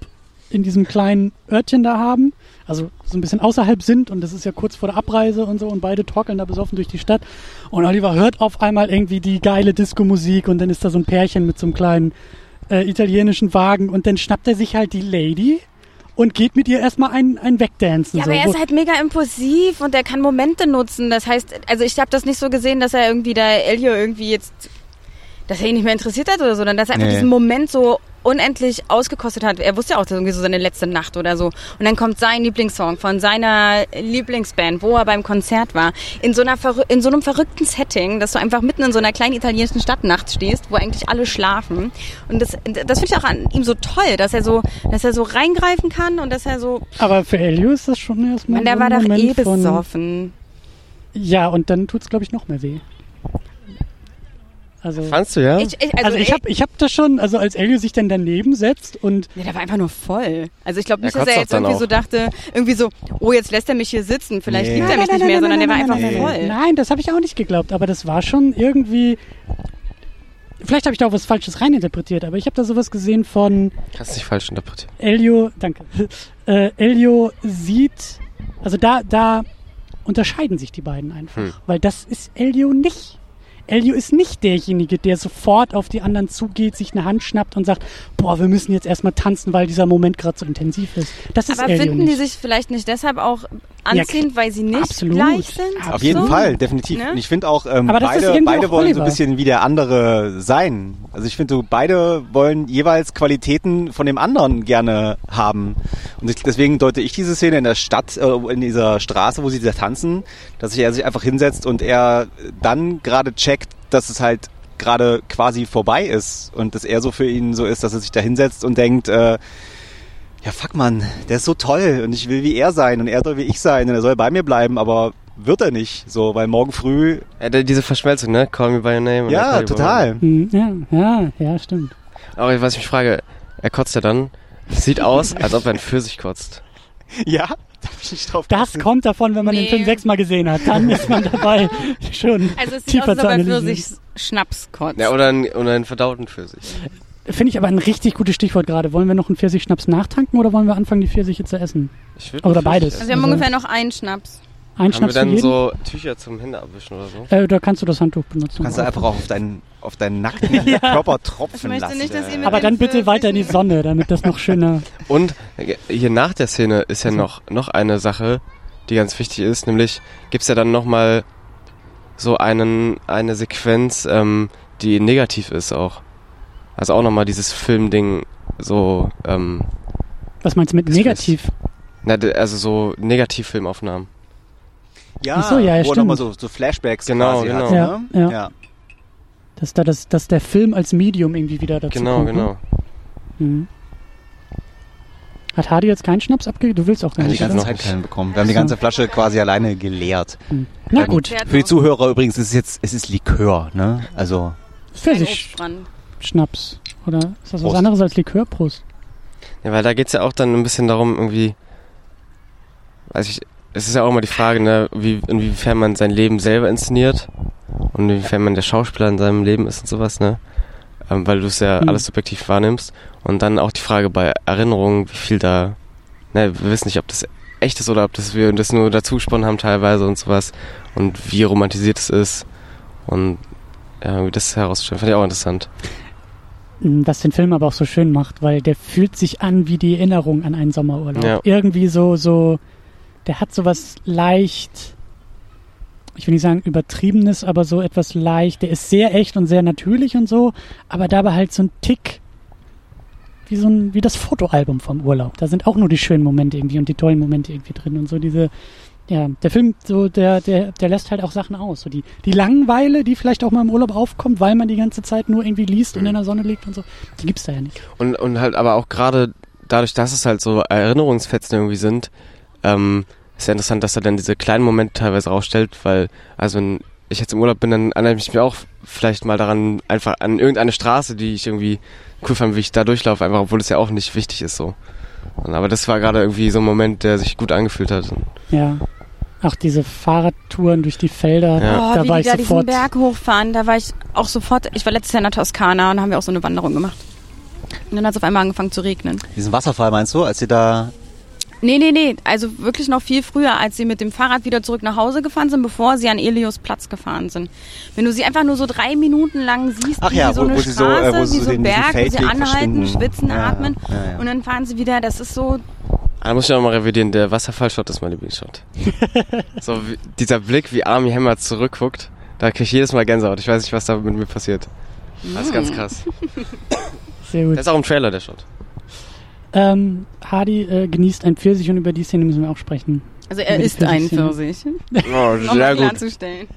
in diesem kleinen Örtchen da haben, also so ein bisschen außerhalb sind und das ist ja kurz vor der Abreise und so und beide torkeln da besoffen durch die Stadt und Oliver hört auf einmal irgendwie die geile Disco-Musik und dann ist da so ein Pärchen mit so einem kleinen äh, italienischen Wagen und dann schnappt er sich halt die Lady und geht mit ihr erstmal ein, ein Wegdancen. Ja, so, aber er ist halt mega impulsiv und er kann Momente nutzen. Das heißt, also ich habe das nicht so gesehen, dass er irgendwie da Elio irgendwie jetzt, dass er ihn nicht mehr interessiert hat oder so, sondern dass er einfach Nee. diesen Moment so unendlich ausgekostet hat. Er wusste ja auch, irgendwie so seine letzte Nacht oder so. Und dann kommt sein Lieblingssong von seiner Lieblingsband, wo er beim Konzert war, in so, einer in so einem verrückten Setting, dass du einfach mitten in so einer kleinen italienischen Stadt nachts stehst, wo eigentlich alle schlafen. Und das, das finde ich auch an ihm so toll, dass er so, dass er so reingreifen kann und dass er so, aber für Elio ist das schon erstmal man, der war doch Moment eh von, besoffen. Ja, und dann tut's glaube ich noch mehr weh. Also, Fandst du, ja? Ich, ich, also, ich habe ich hab das schon, also als Elio sich dann daneben setzt und Ja, der war einfach nur voll. Also ich glaube nicht, dass er jetzt irgendwie auch. so dachte, irgendwie so, oh, jetzt lässt er mich hier sitzen, vielleicht Nee. liebt er mich nicht mehr, sondern der war einfach nein, voll. Nein, das habe ich auch nicht geglaubt, aber das war schon irgendwie. Vielleicht habe ich da auch was Falsches reininterpretiert, aber ich habe da sowas gesehen von Hast du nicht falsch interpretiert. Elio, danke. Äh, Elio sieht, also da, da unterscheiden sich die beiden einfach, Hm. weil das ist Elio nicht. Elio ist nicht derjenige, der sofort auf die anderen zugeht, sich eine Hand schnappt und sagt, boah, wir müssen jetzt erstmal tanzen, weil dieser Moment gerade so intensiv ist. Das ist Aber Elio finden nicht. die sich vielleicht nicht deshalb auch anziehend, weil sie nicht absolut. gleich sind? Absolut. Auf jeden? Fall, definitiv. Ne? Und ich finde auch, ähm, beide, beide auch wollen so ein bisschen wie der andere sein. Also ich finde, so, beide wollen jeweils Qualitäten von dem anderen gerne haben. Und ich, deswegen deute ich diese Szene in der Stadt, äh, in dieser Straße, wo sie da tanzen, dass sich er sich einfach hinsetzt und er dann gerade checkt, dass es halt gerade quasi vorbei ist und dass er so für ihn so ist, dass er sich da hinsetzt und denkt, äh, ja fuck man, der ist so toll und ich will wie er sein und er soll wie ich sein und er soll bei mir bleiben, aber wird er nicht, so, weil morgen früh, Ja, diese Verschmelzung, ne? Call me by your name. ja, total. Hm, Ja, ja, ja, stimmt. Aber was ich mich frage, er kotzt ja dann, sieht aus, als ob er ein Pfirsich kotzt. Ja, Da hab ich nicht drauf Das geachtet. kommt davon, wenn man den Nee. Film sechsmal gesehen hat. Dann ist man dabei, schon Also es sieht tiefer aus, als zu ob er für analysieren. sich Schnaps kotzt. Ja, oder, ein, oder einen verdauten Pfirsich. Finde ich aber ein richtig gutes Stichwort gerade. Wollen wir noch einen Pfirsichschnaps nachtanken oder wollen wir anfangen, die Pfirsiche zu essen? Ich Oder beides. also wir haben Also- ungefähr noch einen Schnaps. Ein Haben wir dann jeden? so Tücher zum Hände abwischen oder so? äh, da kannst du das Handtuch benutzen. Kannst du einfach auch auf deinen, auf deinen nackten Körper tropfen lassen. nicht, dass ihr mit aber dann bitte weiter in die Sonne, damit das noch schöner... Und äh, hier nach der Szene ist ja Also- noch, noch eine Sache, die ganz wichtig ist, nämlich gibt's ja dann nochmal so einen, eine Sequenz, ähm, die negativ ist auch. Also auch nochmal dieses Filmding so, ähm, Was meinst du mit negativ? na, also so Negativfilmaufnahmen. Ja, Ach so, ja, ja, wo nochmal so, so Flashbacks Genau, quasi genau. Hat, Ja, ne? ja. ja. Dass, da das, dass der Film als Medium irgendwie wieder dazu Genau, kommt. genau. Ne? Mhm. Hat Hardy jetzt keinen Schnaps abgegeben? Du willst auch gar Wir haben die ganze? Zeit keinen bekommen. Wir haben die ganze Flasche quasi alleine geleert. Hm. Na Ähm, gut, Für die. Zuhörer übrigens, es ist jetzt, es ist Likör, ne? Also, Pfirsichschnaps. Obstbrand. Oder ist das was Prost. anderes als Likör? Prost. Ja, weil da geht's ja auch dann ein bisschen darum, irgendwie, also ich, es ist ja auch immer die Frage, ne, wie, inwiefern man sein Leben selber inszeniert und inwiefern man der Schauspieler in seinem Leben ist und sowas, ne? Ähm, weil du es ja Hm. alles subjektiv wahrnimmst. Und dann auch die Frage bei Erinnerungen, wie viel da, ne, wir wissen nicht, ob das echt ist oder ob das wir das nur dazu gesponnen haben teilweise und sowas und wie romantisiert es ist und ja, wie das herauszustellen, fand ich auch interessant. Mm, Was den Film aber auch so schön macht, weil der fühlt sich an wie die Erinnerung an einen Sommerurlaub. Ja. Irgendwie so, so, der hat sowas leicht, ich will nicht sagen übertriebenes, aber so etwas leicht, der ist sehr echt und sehr natürlich und so, aber dabei halt so ein Tick, wie so ein, wie das Fotoalbum vom Urlaub. Da sind auch nur die schönen Momente irgendwie und die tollen Momente irgendwie drin und so diese, ja, der Film, so, der, der, der lässt halt auch Sachen aus. So die, die Langeweile, die vielleicht auch mal im Urlaub aufkommt, weil man die ganze Zeit nur irgendwie liest und in der Sonne liegt und so, die gibt's da ja nicht. Und, und halt aber auch gerade dadurch, dass es halt so Erinnerungsfetzen irgendwie sind, ähm, ist ja interessant, dass er dann diese kleinen Momente teilweise rausstellt, weil, also wenn ich jetzt im Urlaub bin, dann erinnere ich mich auch vielleicht mal daran, einfach an irgendeine Straße, die ich irgendwie cool fand, wie ich da durchlaufe, einfach, obwohl es ja auch nicht wichtig ist so. Und, aber das war gerade irgendwie so ein Moment, der sich gut angefühlt hat. Ja. Auch diese Fahrradtouren durch die Felder, Ja. Oh, da wie war die ich da diesen sofort. Berg hochfahren, da war ich auch sofort, ich war letztes Jahr in der Toskana und da haben wir auch so eine Wanderung gemacht. Und dann hat es auf einmal angefangen zu regnen. diesen Wasserfall meinst du, als sie da, Nee, nee, nee, also wirklich noch viel früher, als sie mit dem Fahrrad wieder zurück nach Hause gefahren sind, bevor sie an Elios Platz gefahren sind. Wenn du sie einfach nur so drei Minuten lang siehst, Ach wie ja, so wo- eine wo sie so, Straße, äh, wo so so den- Berg, wo sie anhalten, schwitzen, Ja, atmen ja, ja. und dann fahren sie wieder, das ist so, da muss ich auch mal revidieren, der Wasserfallshot ist mein Lieblingsshot. so, dieser Blick, wie Army Hammer zurückguckt, da kriege ich jedes Mal Gänsehaut. Ich weiß nicht, was da mit mir passiert. Das ist ganz krass. Sehr gut. Der ist auch im Trailer, der Shot. Ähm, Hardy äh, genießt ein Pfirsich und über die Szene müssen wir auch sprechen. also er Über ist ein. Pfirsich. Oh, Um mal klarzustellen.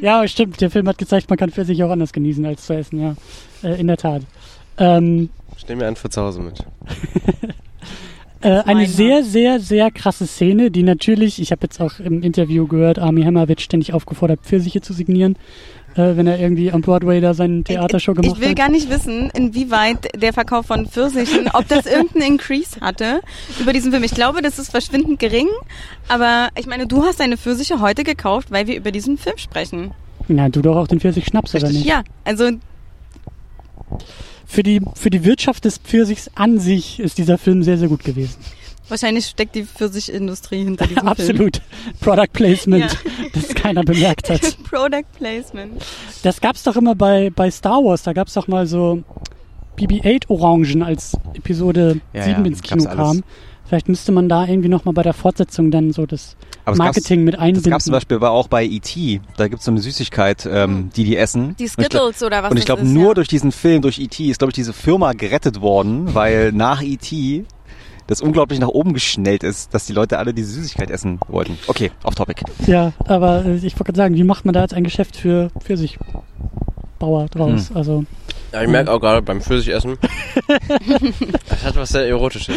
Ja, stimmt. Der Film hat gezeigt, man kann Pfirsich auch anders genießen als zu essen, ja. Äh, in der Tat. Ähm, Ich nehme mir einen für zu Hause mit. Äh, eine sehr, sehr, sehr krasse Szene, die natürlich, ich habe jetzt auch im Interview gehört, Army Hammer wird ständig aufgefordert, Pfirsiche zu signieren, äh, wenn er irgendwie am Broadway da seine Theatershow gemacht Ich will hat. gar nicht wissen, inwieweit der Verkauf von Pfirsichen, ob das irgendeinen Increase hatte über diesen Film. Ich glaube, das ist verschwindend gering, aber ich meine, du hast deine Pfirsiche heute gekauft, weil wir über diesen Film sprechen. Na, du doch auch den Pfirsich schnappst, oder nicht? Ja, also Für die, für die Wirtschaft des Pfirsichs an sich ist dieser Film sehr, sehr gut gewesen. Wahrscheinlich steckt die Pfirsichindustrie hinter diesem Film. Absolut. Product Placement, Ja. das keiner bemerkt hat. Product Placement. Das gab's doch immer bei, bei Star Wars, da gab's doch mal so BB-8 Orangen als Episode Ja, 7 ja, ins Kino alles. kam. Vielleicht müsste man da irgendwie nochmal bei der Fortsetzung dann so das es Marketing mit Das einbinden. gab es zum Beispiel aber auch bei E.T. Da gibt es so eine Süßigkeit, ähm, die die essen. Die Und ich glaub- Skittles oder was Und ich das glaube, nur ja. durch diesen Film, durch E.T., ist, glaube ich, diese Firma gerettet worden, weil nach E.T. das unglaublich nach oben geschnellt ist, dass die Leute alle diese Süßigkeit essen wollten. Okay, off topic. Ja, aber äh, ich wollte gerade sagen, wie macht man da jetzt ein Geschäft für Pfirsichbauer draus? Hm. Also Ja, ich merke auch gerade beim Pfirsichessen, das hat was sehr Erotisches.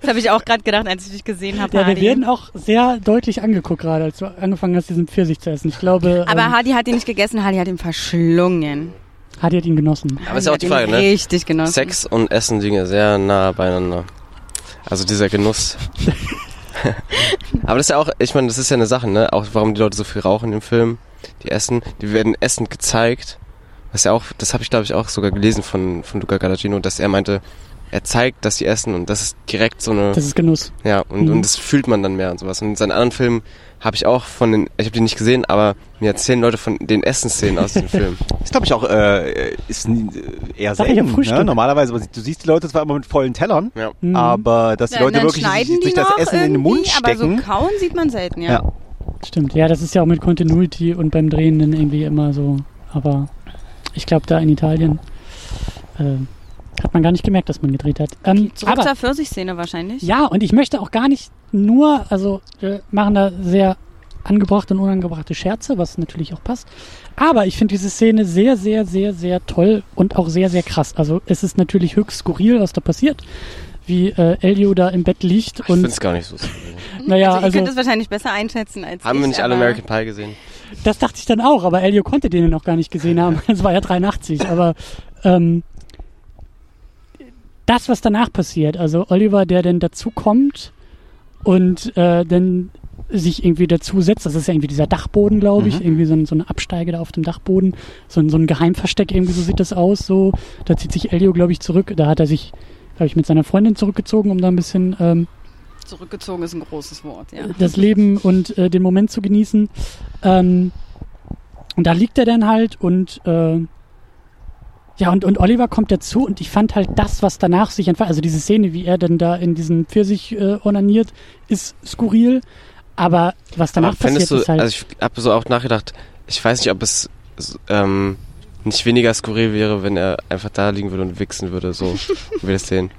Das habe ich auch gerade gedacht, als ich dich gesehen habe. ja, wir Hardy. werden auch sehr deutlich angeguckt gerade, als du angefangen hast, diesen Pfirsich zu essen. Ich glaube, Aber ähm, Hardy hat ihn nicht gegessen, Hardy hat ihn verschlungen. Hardy hat ihn genossen. Aber ist ja auch die Frage, ne? Richtig genossen. Sex und Essen liegen ja sehr nah beieinander. Also dieser Genuss. Aber das ist ja auch, ich meine, das ist ja eine Sache, ne? Auch warum die Leute so viel rauchen im Film. Die essen, die werden essend gezeigt. Was ja auch, das habe ich glaube ich auch sogar gelesen von, von Luca Galagino, dass er meinte, er zeigt, dass sie essen und das ist direkt so eine, Das ist Genuss. ja, und, Mhm. und das fühlt man dann mehr und sowas. Und in seinen anderen Filmen habe ich auch von den, ich habe die nicht gesehen, aber mir erzählen Leute von den Essensszenen aus dem Film. Ist glaube ich auch äh, ist äh, eher selten. Ne? Normalerweise, du siehst die Leute zwar immer mit vollen Tellern, Ja. Mhm. aber dass die Leute dann wirklich sich, schneiden die sich das Essen in den Mund Aber so stecken. kauen sieht man selten, ja. Ja. Stimmt, ja, das ist ja auch mit Continuity und beim Drehen dann irgendwie immer so. Aber ich glaube, da in Italien äh, hat man gar nicht gemerkt, dass man gedreht hat. Ähm, Zurück aber, zur Pfirsichszene wahrscheinlich. ja, und ich möchte auch gar nicht nur, also wir machen da sehr angebrachte und unangebrachte Scherze, was natürlich auch passt. Aber ich finde diese Szene sehr, sehr, sehr, sehr toll und auch sehr, sehr krass. Also es ist natürlich höchst skurril, was da passiert. Wie äh, Elio da im Bett liegt Ich finde und es gar nicht so. skurril. naja, also ihr also könnt es wahrscheinlich besser einschätzen als Haben ich. wir nicht alle American Pie gesehen? Das dachte ich dann auch, aber Elio konnte den noch gar nicht gesehen haben. Es war ja 83, aber ähm, das, was danach passiert, also Oliver, der dann dazu kommt und äh, dann sich irgendwie dazu setzt, das ist ja irgendwie dieser Dachboden, glaube ich, Mhm. irgendwie so, ein, so eine Absteige da auf dem Dachboden, so ein, so ein Geheimversteck, irgendwie so sieht das aus, so, da zieht sich Elio, glaube ich, zurück, da hat er sich, glaube ich, mit seiner Freundin zurückgezogen, um da ein bisschen ähm, Zurückgezogen ist ein großes Wort, ja. das Leben und äh, den Moment zu genießen. Ähm, und da liegt er dann halt und äh, ja, und, und Oliver kommt dazu und ich fand halt das, was danach sich entfaltet, also diese Szene, wie er dann da in diesen Pfirsich äh, onaniert, ist skurril, aber was danach Aber passiert du, ist halt, also ich habe so auch nachgedacht, ich weiß nicht, ob es ähm, nicht weniger skurril wäre, wenn er einfach da liegen würde und wichsen würde, so wie wir das sehen.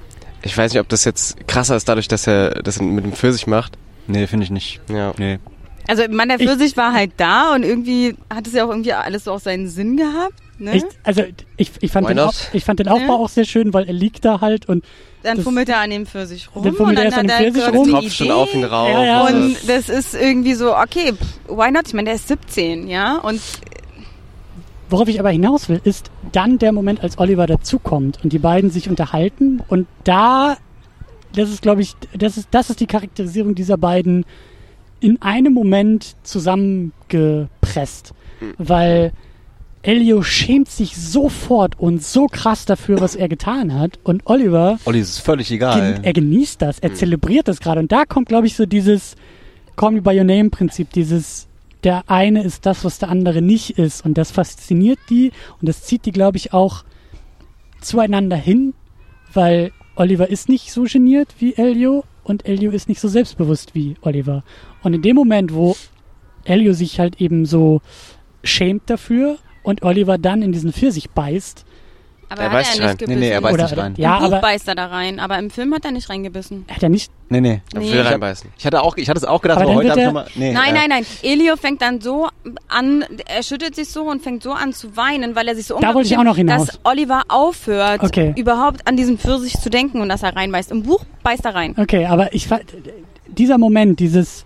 Ich weiß nicht, ob das jetzt krasser ist dadurch, dass er das mit dem Pfirsich macht. Nee, finde ich nicht. Ja. Nee. Also ich meine, der Pfirsich war halt da und irgendwie hat es ja auch irgendwie alles so auch seinen Sinn gehabt. Ne? ich, also ich, ich, fand den, ich fand den Aufbau Ja. auch sehr schön, weil er liegt da halt und Dann das- fummelt er an dem Pfirsich rum Dann fummelt und er dann erst an hat dem er Pfirsich rum. Tropft schon auf ihn rauf. Ja, ja. Und das ist irgendwie so, okay, why not? Ich meine, der ist 17, ja? Und Worauf ich aber hinaus will, ist dann der Moment, als Oliver dazukommt und die beiden sich unterhalten und da, das ist, glaube ich, das ist, das ist die Charakterisierung dieser beiden in einem Moment zusammengepresst, weil Elio schämt sich sofort und so krass dafür, was er getan hat. Und Oliver, Olli, ist völlig gen egal. er genießt das, er Mhm. zelebriert das gerade. Und da kommt, glaube ich, so dieses Call Me By Your Name Prinzip, dieses der eine ist das, was der andere nicht ist. Und das fasziniert die. Und das zieht die, glaube ich, auch zueinander hin, weil Oliver ist nicht so geniert wie Elio und Elio ist nicht so selbstbewusst wie Oliver. Und in dem Moment, wo Elio sich halt eben so schämt dafür und Oliver dann in diesen Pfirsich beißt, aber Er hat beißt er nicht rein. gebissen. Nee, nee, er beißt Oder- nicht rein. ja, Im Buch aber- beißt er da rein, aber im Film hat er nicht reingebissen. hat er nicht, Nee, nee. Er Nee. will reinbeißen. Ich hatte auch, ich hatte es auch gedacht, Aber aber, dann heute wird habe ich er- nochmal. Nee, Nein, äh, nein, nein. Elio fängt dann so an, er schüttelt sich so und fängt so an zu weinen, weil er sich so Da wollte ich auch noch hinaus. dass Oliver aufhört, Okay. überhaupt an diesen Pfirsich zu denken und dass er reinbeißt. Im Buch beißt er rein. Okay, aber ich fa- dieser Moment, dieses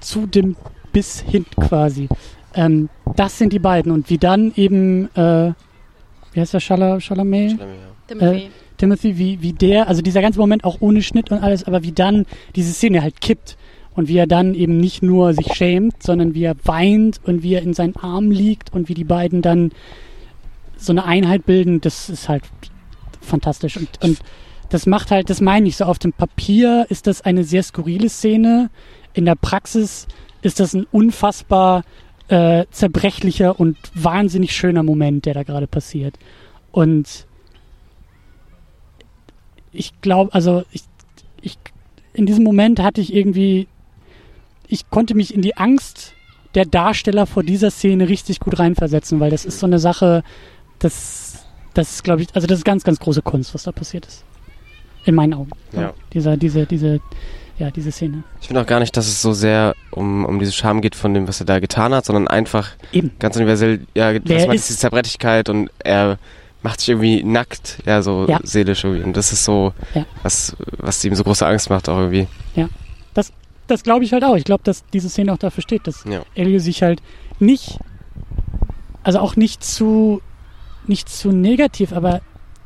zu dem bis hin quasi, ähm, das sind die beiden und wie dann eben, äh, wie heißt der Chalamet? Chalamet? Timothy. Timothy, wie, wie der, also dieser ganze Moment auch ohne Schnitt und alles, aber wie dann diese Szene halt kippt und wie er dann eben nicht nur sich schämt, sondern wie er weint und wie er in seinen Armen liegt und wie die beiden dann so eine Einheit bilden, das ist halt fantastisch und, und das macht halt, das meine ich so, auf dem Papier ist das eine sehr skurrile Szene, in der Praxis ist das ein unfassbar äh, zerbrechlicher und wahnsinnig schöner Moment, der da gerade passiert und ich glaube, also ich, ich, in diesem Moment hatte ich irgendwie, ich konnte mich in die Angst der Darsteller vor dieser Szene richtig gut reinversetzen, weil das ist so eine Sache, das, das ist, glaube ich, also das ist ganz, ganz große Kunst, was da passiert ist. In meinen Augen. Ja. Dieser, diese, diese, ja, diese Szene. Ich finde auch gar nicht, dass es so sehr um, um diese Scham geht von dem, was er da getan hat, sondern einfach Eben. ganz universell, ja, Wer was man ist- diese Zerbrechlichkeit und er macht sich irgendwie nackt, ja, so Ja. seelisch irgendwie. Und das ist so, Ja. was, was ihm so große Angst macht auch irgendwie. Das glaube ich halt auch. Ich glaube, dass diese Szene auch dafür steht, dass Ja. Elio sich halt nicht, also auch nicht zu, nicht zu negativ, aber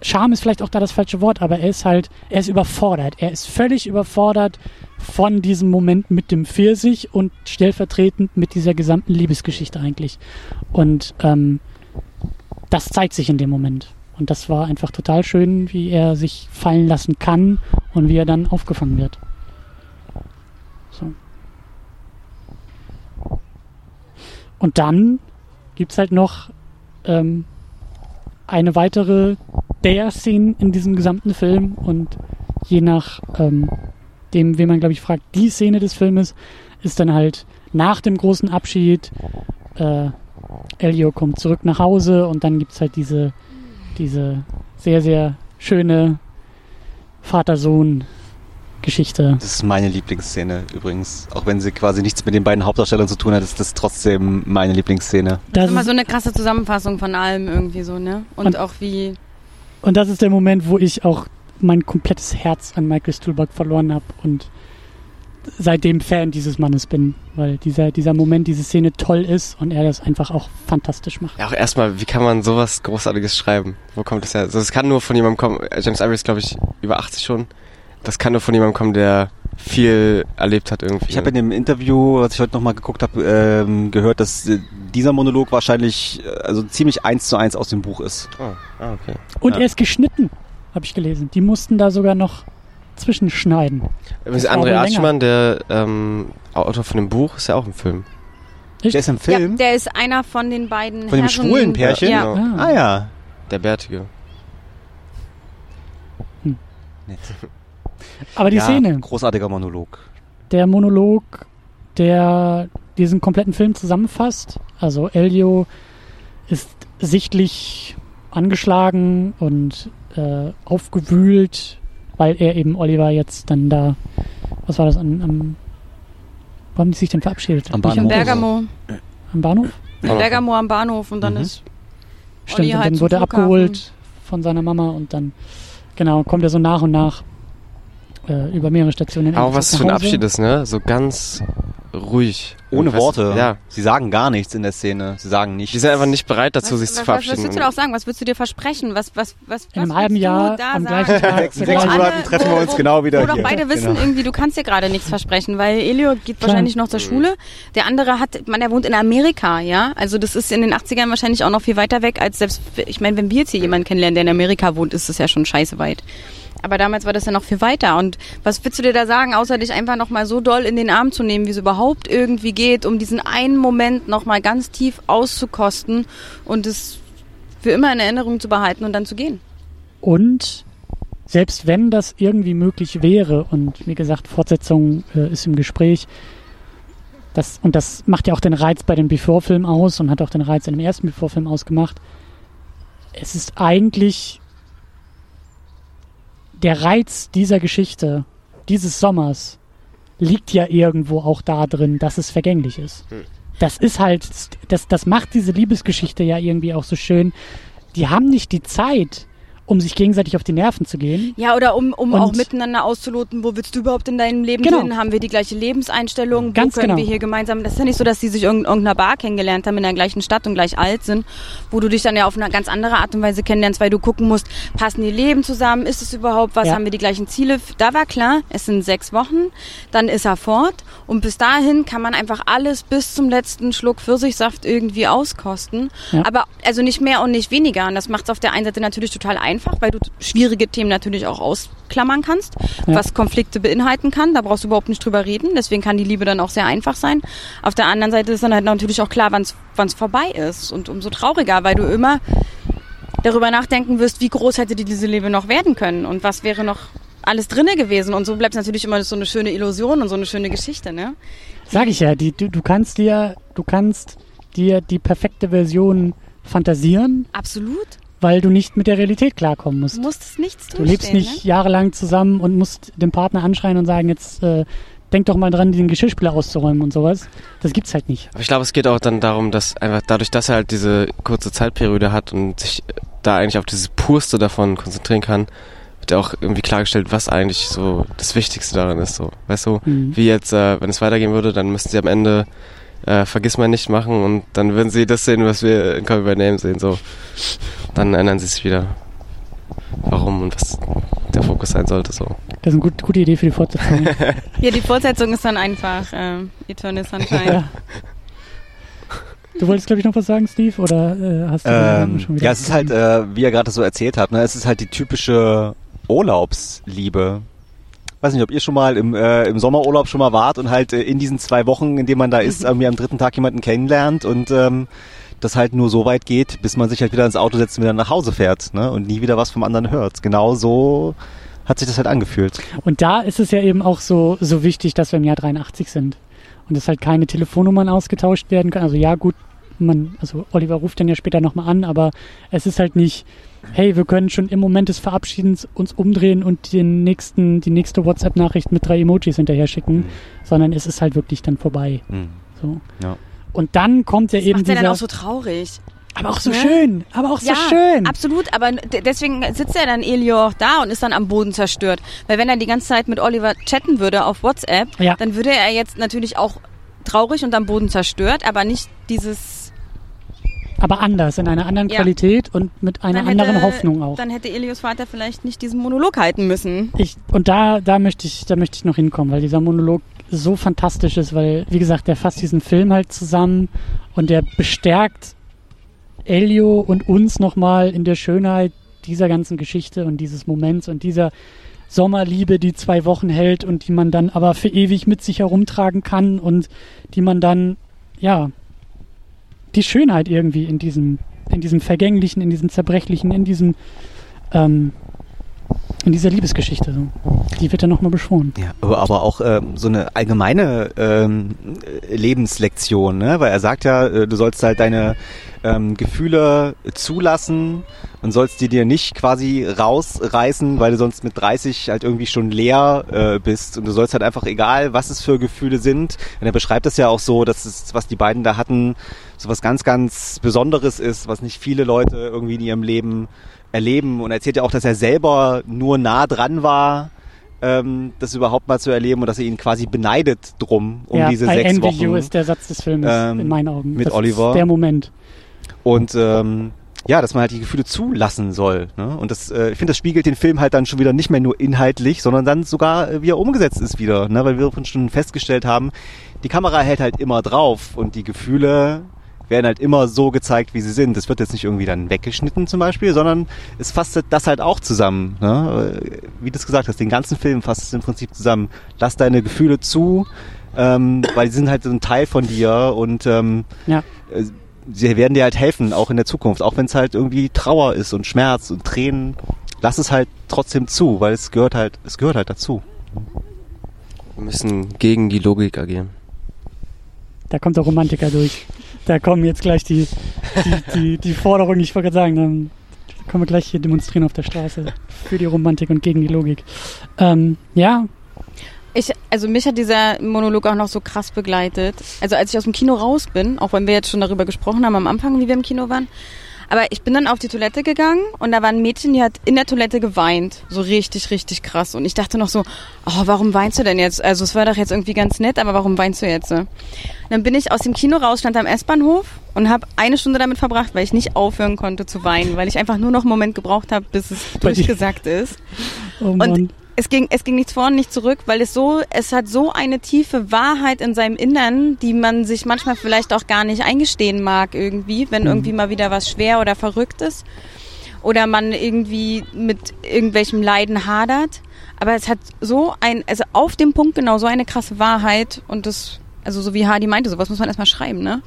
Charme ist vielleicht auch da das falsche Wort, aber er ist halt, er ist überfordert. Er ist völlig überfordert von diesem Moment mit dem Pfirsich und stellvertretend mit dieser gesamten Liebesgeschichte eigentlich. Und ähm, das zeigt sich in dem Moment. Und das war einfach total schön, wie er sich fallen lassen kann und wie er dann aufgefangen wird. So. Und dann gibt's halt noch ähm, eine weitere der Szenen in diesem gesamten Film und je nach ähm, dem, wen man glaube ich fragt, die Szene des Filmes ist dann halt nach dem großen Abschied. Äh, Elio kommt zurück nach Hause und dann gibt's halt diese diese sehr sehr schöne Vater-Sohn Geschichte. Das ist meine Lieblingsszene übrigens. Auch wenn sie quasi nichts mit den beiden Hauptdarstellern zu tun hat, ist das trotzdem meine Lieblingsszene. Das Das ist immer so eine krasse Zusammenfassung von allem irgendwie so, ne? Und, Und- auch wie, und das ist der Moment, wo ich auch mein komplettes Herz an Michael Stuhlbarg verloren habe und seitdem Fan dieses Mannes bin, weil dieser, dieser Moment, diese Szene toll ist und er das einfach auch fantastisch macht. Ja, auch erstmal, wie kann man sowas Großartiges schreiben? Wo kommt das her? Also, es kann nur von jemandem kommen. James Ivory ist, glaube ich, über 80 schon. Das kann nur von jemandem kommen, der viel erlebt hat irgendwie. Ich habe in dem Interview, was ich heute nochmal geguckt habe, ähm, gehört, dass äh, dieser Monolog wahrscheinlich äh, also ziemlich eins zu eins aus dem Buch ist. oh, ah, okay. Und Ja. er ist geschnitten, habe ich gelesen. Die mussten da sogar noch zwischenschneiden. Übrigens, André. Archmann, der ähm, Autor von dem Buch, ist ja auch im Film. Der ist im ja, Film der ist einer von den beiden von dem Herren, schwulen Pärchen. Ja. Genau. Ah. Ah ja. Der Bärtige. Nett. Aber die ja, Szene, Großartiger Monolog. der Monolog, der diesen kompletten Film zusammenfasst. Also Elio ist sichtlich angeschlagen und äh, aufgewühlt, weil er eben Oliver jetzt dann da, was war das, an, am, wo haben die sich denn verabschiedet? Am Nicht Bahnhof. Bergamo. Am Bahnhof? Bergamo am Bahnhof und dann Mhm. ist Stimmt, Olli und halt dann zum wurde er abgeholt von seiner Mama und dann, genau, kommt er so nach und nach äh, über mehrere Stationen. Aber was für ein. Abschied ist, ne? So ganz ruhig. Ohne du? Worte. Ja. Sie sagen gar nichts in der Szene. Sie sagen nichts. Die sind einfach nicht bereit dazu, was, sich was, zu verabschieden. was willst du da auch sagen? Was würdest du dir versprechen? Was, was, was, In einem was halben Jahr da am sagen? gleichen Tag. Sechs zur Monaten treffen wir uns genau wieder Wo doch hier. beide wissen, Genau. irgendwie, du kannst dir gerade nichts versprechen, weil Elio geht Klar. wahrscheinlich noch zur Schule. Der andere hat, man, der wohnt in Amerika, ja. Also das ist in den 80ern wahrscheinlich auch noch viel weiter weg als selbst, ich meine, wenn wir jetzt hier jemanden kennenlernen, der in Amerika wohnt, ist das ja schon scheiße weit. Aber damals war das ja noch viel weiter. Und was willst du dir da sagen, außer dich einfach nochmal so doll in den Arm zu nehmen, wie es überhaupt irgendwie geht, um diesen einen Moment nochmal ganz tief auszukosten und es für immer in Erinnerung zu behalten und dann zu gehen. Und selbst wenn das irgendwie möglich wäre, und wie gesagt, Fortsetzung äh, ist im Gespräch, das, und das macht ja auch den Reiz bei dem Before-Film aus und hat auch den Reiz in dem ersten Before-Film ausgemacht. Es ist eigentlich der Reiz dieser Geschichte, dieses Sommers, liegt ja irgendwo auch da drin, dass es vergänglich ist. Hm. Das ist halt, das, das macht diese Liebesgeschichte ja irgendwie auch so schön. Die haben nicht die Zeit, um sich gegenseitig auf die Nerven zu gehen. Ja, oder um, um Und- auch miteinander auszuloten, wo willst du überhaupt in deinem Leben Genau. hin? Haben wir die gleiche Lebenseinstellung? Ganz wo können genau. wir hier gemeinsam? Das ist ja nicht so, dass die sich in irgendeiner Bar kennengelernt haben in der gleichen Stadt und gleich alt sind, wo du dich dann ja auf eine ganz andere Art und Weise kennenlernst, weil du gucken musst, passen die Leben zusammen? Ist es überhaupt was? Ja. Haben wir die gleichen Ziele? Da war klar, es sind sechs Wochen, dann ist er fort und bis dahin kann man einfach alles bis zum letzten Schluck Pfirsichsaft irgendwie auskosten. Ja. Aber also nicht mehr und nicht weniger. Und das macht es auf der einen Seite natürlich total einfach, weil du schwierige Themen natürlich auch ausklammern kannst, Ja. was Konflikte beinhalten kann. Da brauchst du überhaupt nicht drüber reden. Deswegen kann die Liebe dann auch sehr einfach sein. Auf der anderen Seite ist dann halt natürlich auch klar, wann es vorbei ist. Und umso trauriger, weil du immer darüber nachdenken wirst, wie groß hätte die diese Liebe noch werden können und was wäre noch alles drinne gewesen. Und so bleibt es natürlich immer so eine schöne Illusion und so eine schöne Geschichte, ne? Sag ich ja, die, du, du kannst dir, du kannst dir die perfekte Version fantasieren, Absolut. Weil du nicht mit der Realität klarkommen musst. Du musst es nichts Du tun. lebst nicht jahrelang zusammen und musst den Partner anschreien und sagen, jetzt äh, denk doch mal dran, den Geschirrspüler auszuräumen und sowas. Das gibt's halt nicht. Aber ich glaube, es geht auch dann darum, dass einfach dadurch, dass er halt diese kurze Zeitperiode hat und sich da eigentlich auf dieses Purste davon konzentrieren kann, wird auch irgendwie klargestellt, was eigentlich so das Wichtigste daran ist. So, weißt du, Mhm. wie jetzt, äh, wenn es weitergehen würde, dann müssten sie am Ende äh, Vergiss mal nicht machen und dann würden sie das sehen, was wir in Call by Name sehen. So, dann ändern sie es wieder. warum und was der Fokus sein sollte. So. Das ist eine gut, gute Idee für die Fortsetzung. Ja, die Fortsetzung ist dann einfach äh, Eternal Sunshine. ja. Du wolltest, glaube ich, noch was sagen, Steve? Oder äh, hast du Ähm, schon wieder... ja, es ist halt, äh, wie ihr gerade so erzählt habt, ne, es ist halt die typische Urlaubsliebe. Weiß nicht, ob ihr schon mal im, äh, im Sommerurlaub schon mal wart und halt äh, in diesen zwei Wochen, in denen man da ist, irgendwie am dritten Tag jemanden kennenlernt und ähm, das halt nur so weit geht, bis man sich halt wieder ins Auto setzt und wieder nach Hause fährt ne, und nie wieder was vom anderen hört. Genau so hat sich das halt angefühlt. Und da ist es ja eben auch so, so wichtig, dass wir im Jahr 83 sind. Und dass halt keine Telefonnummern ausgetauscht werden können. Also ja, gut, man, also Oliver ruft dann ja später nochmal an, aber es ist halt nicht, hey, wir können schon im Moment des Verabschiedens uns umdrehen und den nächsten, die nächste WhatsApp-Nachricht mit drei Emojis hinterher schicken, Mhm. sondern es ist halt wirklich dann vorbei. Mhm. So. Ja. Und dann kommt ja Das eben macht ja dieser, dann auch so traurig. aber auch so ne? schön, aber auch so ja, schön. absolut, aber deswegen sitzt ja dann Elio auch da und ist dann am Boden zerstört. Weil wenn er die ganze Zeit mit Oliver chatten würde auf WhatsApp, Ja. dann würde er jetzt natürlich auch traurig und am Boden zerstört, aber nicht dieses... Aber anders, in einer anderen Ja. Qualität und mit einer dann anderen hätte- Hoffnung auch. Dann hätte Elios Vater vielleicht nicht diesen Monolog halten müssen. Ich, und da, da möchte ich, da möchte ich noch hinkommen, weil dieser Monolog so fantastisch ist, weil, wie gesagt, der fasst diesen Film halt zusammen und der bestärkt Elio und uns nochmal in der Schönheit dieser ganzen Geschichte und dieses Moments und dieser Sommerliebe, die zwei Wochen hält und die man dann aber für ewig mit sich herumtragen kann und die man dann, ja, die Schönheit irgendwie in diesem, in diesem Vergänglichen, in diesem Zerbrechlichen, in diesem, ähm, in dieser Liebesgeschichte. So. Die wird dann nochmal beschworen. Ja, aber, auch ähm, so eine allgemeine ähm, äh, Lebenslektion, ne? Weil er sagt ja, äh, du sollst halt deine ähm, Gefühle zulassen und sollst die dir nicht quasi rausreißen, weil du sonst mit 30 halt irgendwie schon leer äh, bist und du sollst halt einfach, egal was es für Gefühle sind, und er beschreibt das ja auch so, dass es, was die beiden da hatten, so was ganz, ganz Besonderes ist, was nicht viele Leute irgendwie in ihrem Leben erleben und er erzählt ja auch, dass er selber nur nah dran war, ähm, das überhaupt mal zu erleben und dass er ihn quasi beneidet drum um ja, diese sechs Wochen. you ist der Satz des Films Ähm, in meinen Augen. mit das Oliver. Ist der Moment. Und ähm, ja, dass man halt die Gefühle zulassen soll. Ne? Und das, äh, ich finde, das spiegelt den Film halt dann schon wieder nicht mehr nur inhaltlich, sondern dann sogar, äh, wie er umgesetzt ist wieder. Ne? Weil wir schon festgestellt haben, die Kamera hält halt immer drauf und die Gefühle werden halt immer so gezeigt, wie sie sind. Das wird jetzt nicht irgendwie dann weggeschnitten zum Beispiel, sondern es fasst das halt auch zusammen. Ne? Äh, Wie du es gesagt hast, den ganzen Film fasst es im Prinzip zusammen. Lass deine Gefühle zu, ähm, weil sie sind halt so ein Teil von dir und ähm, Ja. äh, sie werden dir halt helfen, auch in der Zukunft, auch wenn es halt irgendwie Trauer ist und Schmerz und Tränen. Lass es halt trotzdem zu, weil es gehört halt, es gehört halt dazu. Wir müssen gegen die Logik agieren. Da kommt der Romantiker durch. Da kommen jetzt gleich die, die, die, die Forderungen, ich wollte gerade sagen, dann können wir gleich hier demonstrieren auf der Straße für die Romantik und gegen die Logik. Ähm, ja, Ich, also mich hat dieser Monolog auch noch so krass begleitet. Also als ich aus dem Kino raus bin, auch wenn wir jetzt schon darüber gesprochen haben am Anfang, wie wir im Kino waren. Aber ich bin dann auf die Toilette gegangen und da war ein Mädchen, die hat in der Toilette geweint. So richtig, richtig krass. Und ich dachte noch so, oh, warum weinst du denn jetzt? Also es war doch jetzt irgendwie ganz nett, aber warum weinst du jetzt? Und dann bin ich aus dem Kino raus, stand am S-Bahnhof und habe eine Stunde damit verbracht, weil ich nicht aufhören konnte zu weinen, weil ich einfach nur noch einen Moment gebraucht habe, bis es durchgesagt ist. oh Mann. Es ging, es ging nichts vor und nichts zurück, weil es so, es hat so eine tiefe Wahrheit in seinem Innern, die man sich manchmal vielleicht auch gar nicht eingestehen mag irgendwie, wenn Mhm. irgendwie mal wieder was schwer oder verrückt ist oder man irgendwie mit irgendwelchem Leiden hadert. Aber es hat so ein, also auf dem Punkt genau so eine krasse Wahrheit und das, also so wie Hardy meinte, sowas muss man erstmal schreiben, ne?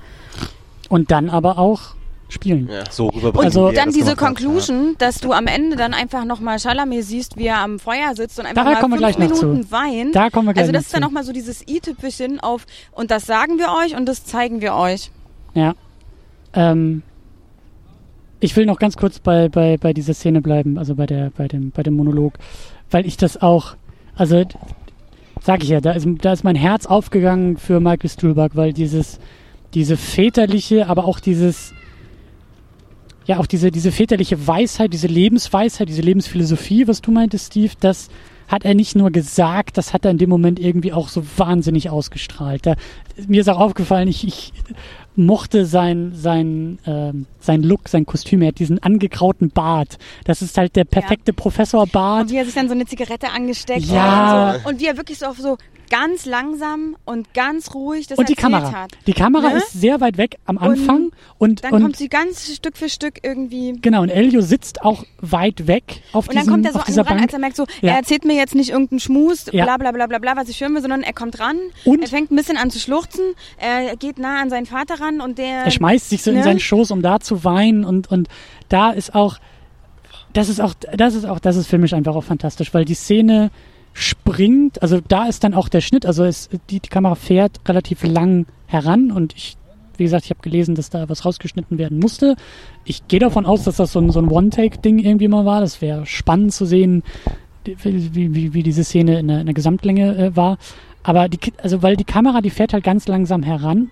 Und dann aber auch spielen. Ja. So Und rüberbringen. Also- dann diese gemacht hat, Conclusion, dass du am Ende dann einfach nochmal Chalamet siehst, wie er am Feuer sitzt und einfach Da mal kommen wir fünf gleich noch zu. Minuten weint. Da kommen wir gleich Also das noch ist dann nochmal so dieses i-Tüpfelchen auf und das sagen wir euch und das zeigen wir euch. Ja. Ähm, ich will noch ganz kurz bei, bei, bei dieser Szene bleiben, also bei der, bei dem, bei dem Monolog, weil ich das auch, also sag ich ja, da ist, da ist mein Herz aufgegangen für Michael Stuhlbarg, weil dieses, diese väterliche, aber auch dieses, ja, auch diese, diese väterliche Weisheit, diese Lebensweisheit, diese Lebensphilosophie, was du meintest, Steve, das hat er nicht nur gesagt, das hat er in dem Moment irgendwie auch so wahnsinnig ausgestrahlt. Da, mir ist auch aufgefallen, ich, ich mochte sein, sein, ähm, sein Look, sein Kostüm. Er hat diesen angegrauten Bart. Das ist halt der perfekte Professor-Bart. Und wie er sich dann so eine Zigarette angesteckt Ja. hat. Und, so. und wie er wirklich so auf so ganz langsam und ganz ruhig das und die Kamera. hat. Die Kamera Ne? ist sehr weit weg am Anfang und, Dann und kommt sie ganz Stück für Stück irgendwie. genau und Elio sitzt auch weit weg auf Und dann diesem kommt er so an dieser ran, Bank. als er merkt so, Ja. er erzählt mir jetzt nicht irgendeinen Schmus, Ja. bla bla bla bla bla, was ich hören will, sondern er kommt ran, Und- er fängt ein bisschen an zu schluchzen, er geht nah an seinen Vater ran und der... er schmeißt sich so in ne? seinen Schoß, um da zu weinen und und da ist auch das ist auch das ist auch das ist filmisch einfach auch fantastisch, weil die Szene springt, also da ist dann auch der Schnitt, also es, die, die Kamera fährt relativ lang heran und ich wie gesagt, ich habe gelesen, dass da was rausgeschnitten werden musste. Ich gehe davon aus, dass das so ein, so ein One-Take-Ding irgendwie mal war. Das wäre spannend zu sehen, wie, wie, wie diese Szene in der, in der Gesamtlänge äh, war. Aber die, also weil die Kamera, die fährt halt ganz langsam heran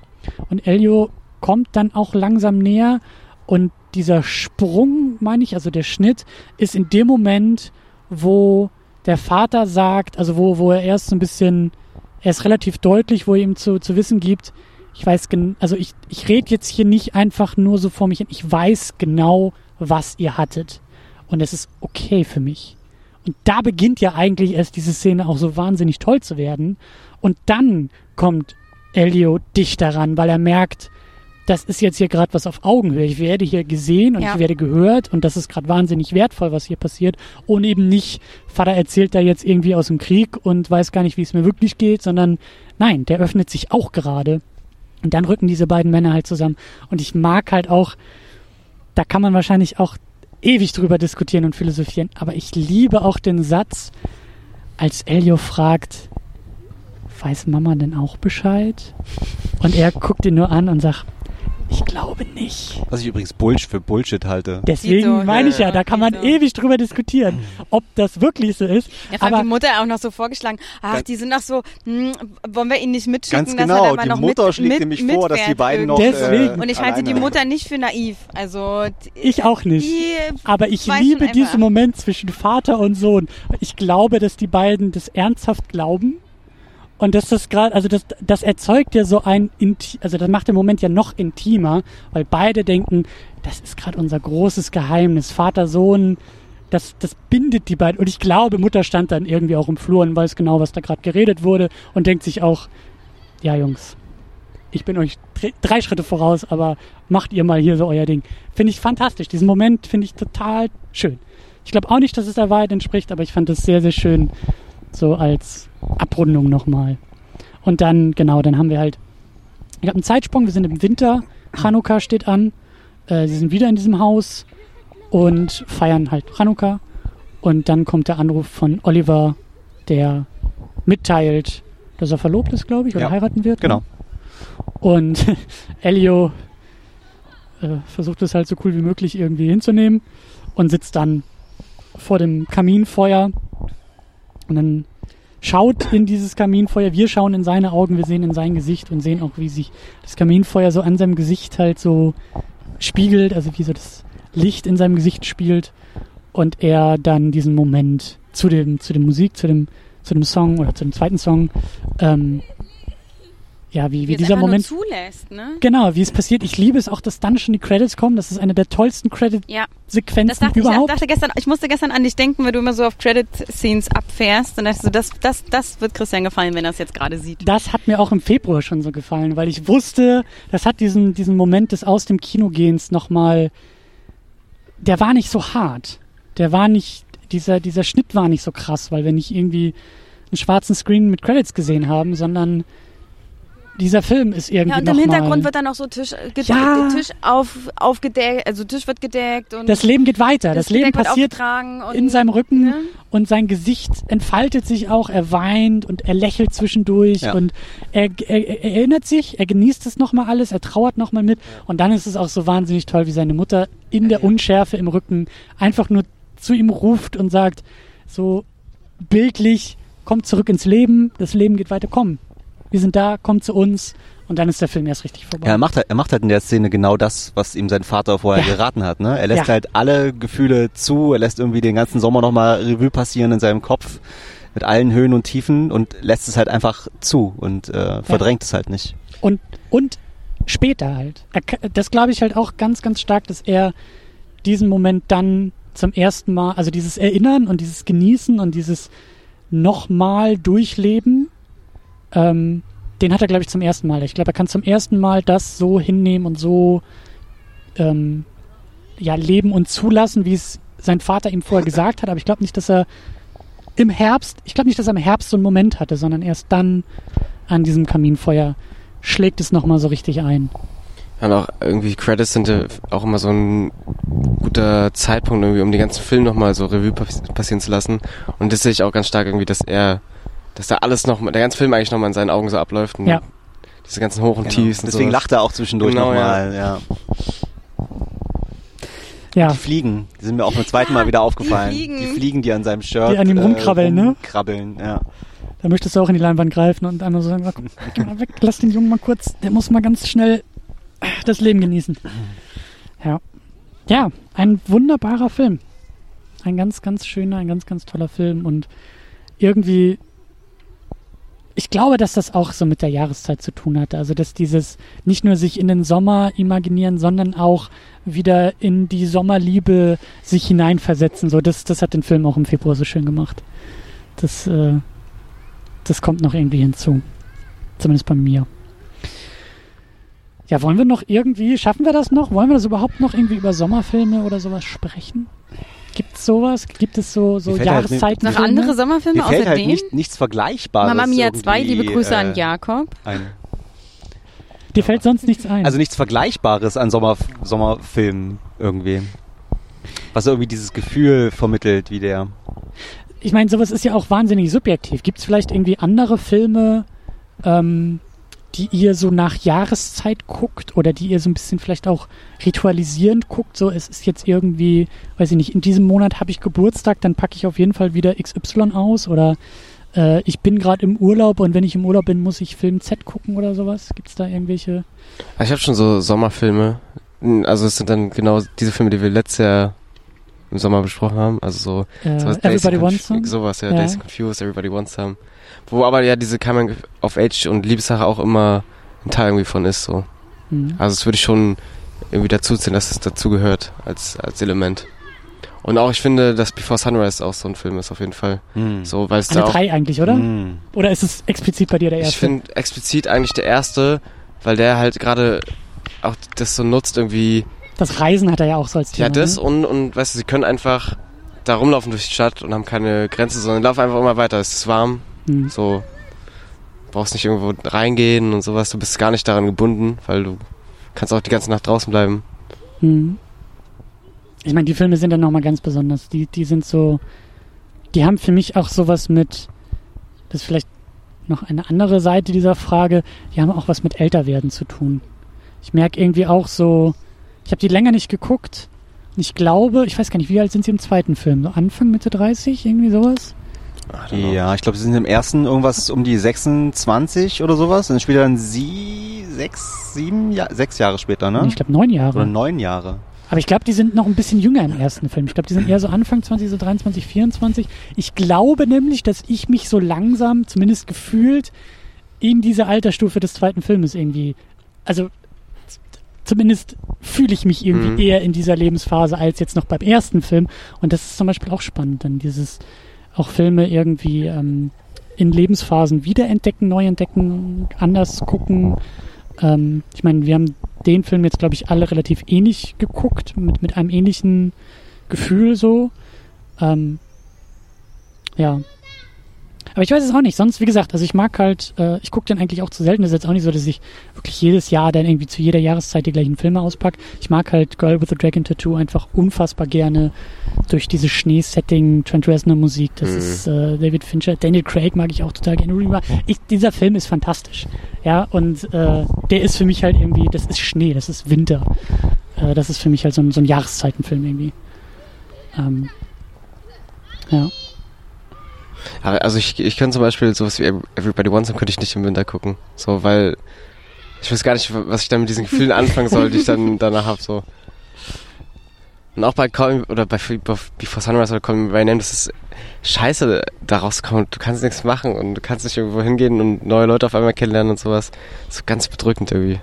und Elio kommt dann auch langsam näher und dieser Sprung, meine ich, also der Schnitt, ist in dem Moment, wo der Vater sagt, also wo, wo er erst so ein bisschen, er ist relativ deutlich, wo er ihm zu, zu wissen gibt, ich weiß, also ich, ich rede jetzt hier nicht einfach nur so vor mich hin, ich weiß genau, was ihr hattet. Und es ist okay für mich. Und da beginnt ja eigentlich erst diese Szene auch so wahnsinnig toll zu werden. Und dann kommt Elio dichter ran, weil er merkt, das ist jetzt hier gerade was auf Augenhöhe. Ich werde hier gesehen und Ja. ich werde gehört und das ist gerade wahnsinnig wertvoll, was hier passiert. Und eben nicht, Vater erzählt da jetzt irgendwie aus dem Krieg und weiß gar nicht, wie es mir wirklich geht, sondern nein, der öffnet sich auch gerade. Und dann rücken diese beiden Männer halt zusammen. Und ich mag halt auch, da kann man wahrscheinlich auch ewig drüber diskutieren und philosophieren, aber ich liebe auch den Satz, als Elio fragt, weiß Mama denn auch Bescheid? Und er guckt ihn nur an und sagt, ich glaube nicht. Was ich übrigens Bullshit für Bullshit halte. Deswegen Dito, meine ich ja, ja, da kann man Dito. ewig drüber diskutieren, ob das wirklich so ist. Fragt aber die Mutter auch noch so vorgeschlagen, ach, die sind doch so, hm, wollen wir ihn nicht mitschicken? Ganz dass er genau, da mal die noch Mutter mit, schlägt mit, nämlich vor, dass die mitfährt beiden noch. Deswegen. äh, Und ich halte die alleine- Mutter nicht für naiv. Also die- ich auch nicht. Die Aber ich liebe diesen. Moment zwischen Vater und Sohn. Ich glaube, dass die beiden das ernsthaft glauben. Und das gerade, also das, das erzeugt ja so ein, Inti also das macht den Moment ja noch intimer, weil beide denken, das ist gerade unser großes Geheimnis. Vater, Sohn, das, das bindet die beiden. Und ich glaube, Mutter stand dann irgendwie auch im Flur und weiß genau, was da gerade geredet wurde und denkt sich auch, ja Jungs, ich bin euch dr- drei Schritte voraus, aber macht ihr mal hier so euer Ding. Finde ich fantastisch. Diesen Moment finde ich total schön. Ich glaube auch nicht, dass es der Wahrheit entspricht, aber ich fand es sehr, sehr schön, so als Abrundung nochmal. Und dann, genau, dann haben wir halt, ich habe einen Zeitsprung, wir sind im Winter, Chanukka steht an, äh, sie sind wieder in diesem Haus und feiern halt Chanukka. Und dann kommt der Anruf von Oliver, der mitteilt, dass er verlobt ist, glaube ich, oder Ja, heiraten wird. Genau. Und Elio äh, versucht es halt so cool wie möglich irgendwie hinzunehmen und sitzt dann vor dem Kaminfeuer und dann schaut in dieses Kaminfeuer. Wir schauen in seine Augen, wir sehen in sein Gesicht und sehen auch, wie sich das Kaminfeuer so an seinem Gesicht halt so spiegelt, also wie so das Licht in seinem Gesicht spielt und er dann diesen Moment zu dem, zu dem Musik, zu dem, zu dem Song oder zu dem zweiten Song, ähm, ja, wie, wie es dieser Moment zulässt, ne? Genau, wie es passiert. Ich liebe es auch, dass dann schon die Credits kommen. Das ist eine der tollsten Ja, Credit-Sequenzen dachte ich, ich überhaupt. dachte gestern, ich musste gestern an dich denken, weil du immer so auf Credit-Scenes abfährst. Und dachte so, das, das, das wird Christian gefallen, wenn er es jetzt gerade sieht. das hat mir auch im Februar schon so gefallen, weil ich wusste, das hat diesen, diesen Moment des Aus dem Kinogehens nochmal, der war nicht so hart. Der war nicht, dieser, dieser Schnitt war nicht so krass, weil wir nicht irgendwie einen schwarzen Screen mit Credits gesehen haben, sondern dieser Film ist irgendwie Ja, und noch im mal, Hintergrund wird dann noch so Tisch, äh, gedeckt, Ja. Tisch auf, aufgedeckt, also Tisch wird gedeckt und das Leben geht weiter. Das, Leben Gedeck wird passiert in seinem Rücken ne? und sein Gesicht entfaltet sich auch, er weint und er lächelt zwischendurch Ja. und er, er, er erinnert sich, er genießt es nochmal alles, er trauert nochmal mit und dann ist es auch so wahnsinnig toll, wie seine Mutter in der Unschärfe im Rücken einfach nur zu ihm ruft und sagt, so bildlich, komm zurück ins Leben, das Leben geht weiter, komm. Wir sind da, komm zu uns und dann ist der Film erst richtig vorbei. Ja, er macht, halt, er macht halt in der Szene genau das, was ihm sein Vater vorher Ja. geraten hat. Ne? Er lässt Ja. halt alle Gefühle zu, er lässt irgendwie den ganzen Sommer nochmal Revue passieren in seinem Kopf. mit allen Höhen und Tiefen und lässt es halt einfach zu und äh, verdrängt es halt nicht. Und, und später halt. Das glaube ich halt auch ganz, ganz stark, dass er diesen Moment dann zum ersten Mal, also dieses Erinnern und dieses Genießen und dieses nochmal durchleben, ähm, den hat er, glaube ich, zum ersten Mal. Ich glaube, er kann zum ersten Mal das so hinnehmen und so ähm, ja, leben und zulassen, wie es sein Vater ihm vorher gesagt hat. Aber ich glaube nicht, dass er im Herbst, ich glaube nicht, dass er im Herbst so einen Moment hatte, sondern erst dann an diesem Kaminfeuer schlägt es nochmal so richtig ein. Ja, und auch irgendwie Credits sind ja auch immer so ein guter Zeitpunkt irgendwie, um den ganzen Film nochmal so Revue passieren zu lassen. Und das sehe ich auch ganz stark irgendwie, dass er, dass da alles noch, der ganze Film eigentlich nochmal in seinen Augen so abläuft. Und ja. Diese ganzen Hoch und genau. Tiefs. Und Deswegen sowas. lacht er auch zwischendurch genau, nochmal, ja. ja. Ja. Die Fliegen, die sind mir auch beim zweiten Mal wieder aufgefallen. Die Fliegen, die, Fliegen, die an seinem Shirt Die an ihm rumkrabbeln, äh, rumkrabbeln, ne? ja. Da möchtest du auch in die Leinwand greifen und einmal so sagen, geh mal weg, lass den Jungen mal kurz, der muss mal ganz schnell das Leben genießen. Ja. Ja, ein wunderbarer Film. Ein ganz, ganz schöner, ein ganz, ganz toller Film und irgendwie ich glaube, dass das auch so mit der Jahreszeit zu tun hatte. Also, dass dieses nicht nur sich in den Sommer imaginieren, sondern auch wieder in die Sommerliebe sich hineinversetzen. So, das, das hat den Film auch im Februar so schön gemacht. Das, äh, das kommt noch irgendwie hinzu. Zumindest bei mir. Ja, wollen wir noch irgendwie, schaffen wir das noch? Wollen wir das überhaupt noch irgendwie über Sommerfilme oder sowas sprechen? Gibt es sowas? Gibt es so, so halt Jahreszeiten? Halt, noch andere Sommerfilme außer fällt halt dem? Nicht, nichts Vergleichbares. Mama Mia 2, liebe Grüße äh, an Jakob. Ein. Dir fällt sonst nichts ein. Also nichts Vergleichbares an Sommer, Sommerfilmen irgendwie. Was irgendwie dieses Gefühl vermittelt, wie der. Ich meine, sowas ist ja auch wahnsinnig subjektiv. Gibt es vielleicht irgendwie andere Filme, ähm, die ihr so nach Jahreszeit guckt oder die ihr so ein bisschen vielleicht auch ritualisierend guckt. So, es ist jetzt irgendwie, weiß ich nicht, in diesem Monat habe ich Geburtstag, dann packe ich auf jeden Fall wieder XY aus oder äh, ich bin gerade im Urlaub und wenn ich im Urlaub bin, muss ich Film Z gucken oder sowas. Gibt es da irgendwelche? Ich habe schon so Sommerfilme. Also es sind dann genau diese Filme, die wir letztes Jahr im Sommer besprochen haben. Also so äh, Everybody Wants Some? Sowas, ja, ja. Days Confused, Everybody Wants Some. Wo aber ja diese Coming of Age und Liebessache auch immer ein Teil irgendwie von ist. So. Mhm. Also es würde ich schon irgendwie dazu ziehen, dass es dazu gehört als, als Element. Und auch ich finde, dass Before Sunrise auch so ein Film ist auf jeden Fall. Mhm. So, weil es Alle da auch, drei eigentlich, oder? Mhm. Oder ist es explizit bei dir der erste? Ich finde explizit eigentlich der erste, weil der halt gerade auch das so nutzt irgendwie. Das Reisen hat er ja auch so als Thema. Ja, das ne? und, und weißt du, sie können einfach da rumlaufen durch die Stadt und haben keine Grenze, sondern laufen einfach immer weiter. Es ist warm, Mhm. So, brauchst nicht irgendwo reingehen und sowas. Du bist gar nicht daran gebunden, weil du kannst auch die ganze Nacht draußen bleiben. Mhm. Ich meine, die Filme sind dann nochmal ganz besonders. Die, die sind so, die haben für mich auch sowas mit, das ist vielleicht noch eine andere Seite dieser Frage, die haben auch was mit Älterwerden zu tun. Ich merke irgendwie auch so, ich habe die länger nicht geguckt. Ich glaube, ich weiß gar nicht, wie alt sind sie im zweiten Film? So Anfang, Mitte 30, irgendwie sowas? Ja, ich glaube, sie sind im ersten irgendwas um die 26 oder sowas. Und dann spielt er dann sie sechs, sieben, ja, sechs Jahre später, ne? Ich glaube neun Jahre. Oder neun Jahre. Aber ich glaube, die sind noch ein bisschen jünger im ersten Film. Ich glaube, die sind eher so Anfang 20, so 23, 24. Ich glaube nämlich, dass ich mich so langsam, zumindest gefühlt, in diese Altersstufe des zweiten Filmes irgendwie, also zumindest fühle ich mich irgendwie mhm. eher in dieser Lebensphase als jetzt noch beim ersten Film. Und das ist zum Beispiel auch spannend, dann dieses, auch Filme irgendwie ähm, in Lebensphasen wiederentdecken, neu entdecken, anders gucken. Ähm, ich meine, wir haben den Film jetzt, glaube ich, alle relativ ähnlich geguckt, mit, mit einem ähnlichen Gefühl so. Ähm, ja, aber ich weiß es auch nicht. Sonst, wie gesagt, also ich mag halt, äh, ich gucke den eigentlich auch zu selten. Das ist jetzt auch nicht so, dass ich wirklich jedes Jahr dann irgendwie zu jeder Jahreszeit die gleichen Filme auspacke. Ich mag halt Girl with the Dragon Tattoo einfach unfassbar gerne durch dieses Schneesetting, Trent Reznor Musik. Das mhm. ist äh, David Fincher. Daniel Craig mag ich auch total gerne. Ich, dieser Film ist fantastisch. Ja, und äh, der ist für mich halt irgendwie, das ist Schnee, das ist Winter. Äh, das ist für mich halt so ein, so ein Jahreszeitenfilm irgendwie. Ähm, ja. Also ich, ich kann zum Beispiel sowas wie Everybody Wants Some könnte ich nicht im Winter gucken. So, weil ich weiß gar nicht, was ich dann mit diesen Gefühlen anfangen soll, die ich dann danach habe. So. Und auch bei Call Me, oder bei Before Sunrise oder Call Me By Name, das ist, Scheiße daraus kommt. Du kannst nichts machen und du kannst nicht irgendwo hingehen und neue Leute auf einmal kennenlernen und sowas. Ist ganz bedrückend irgendwie.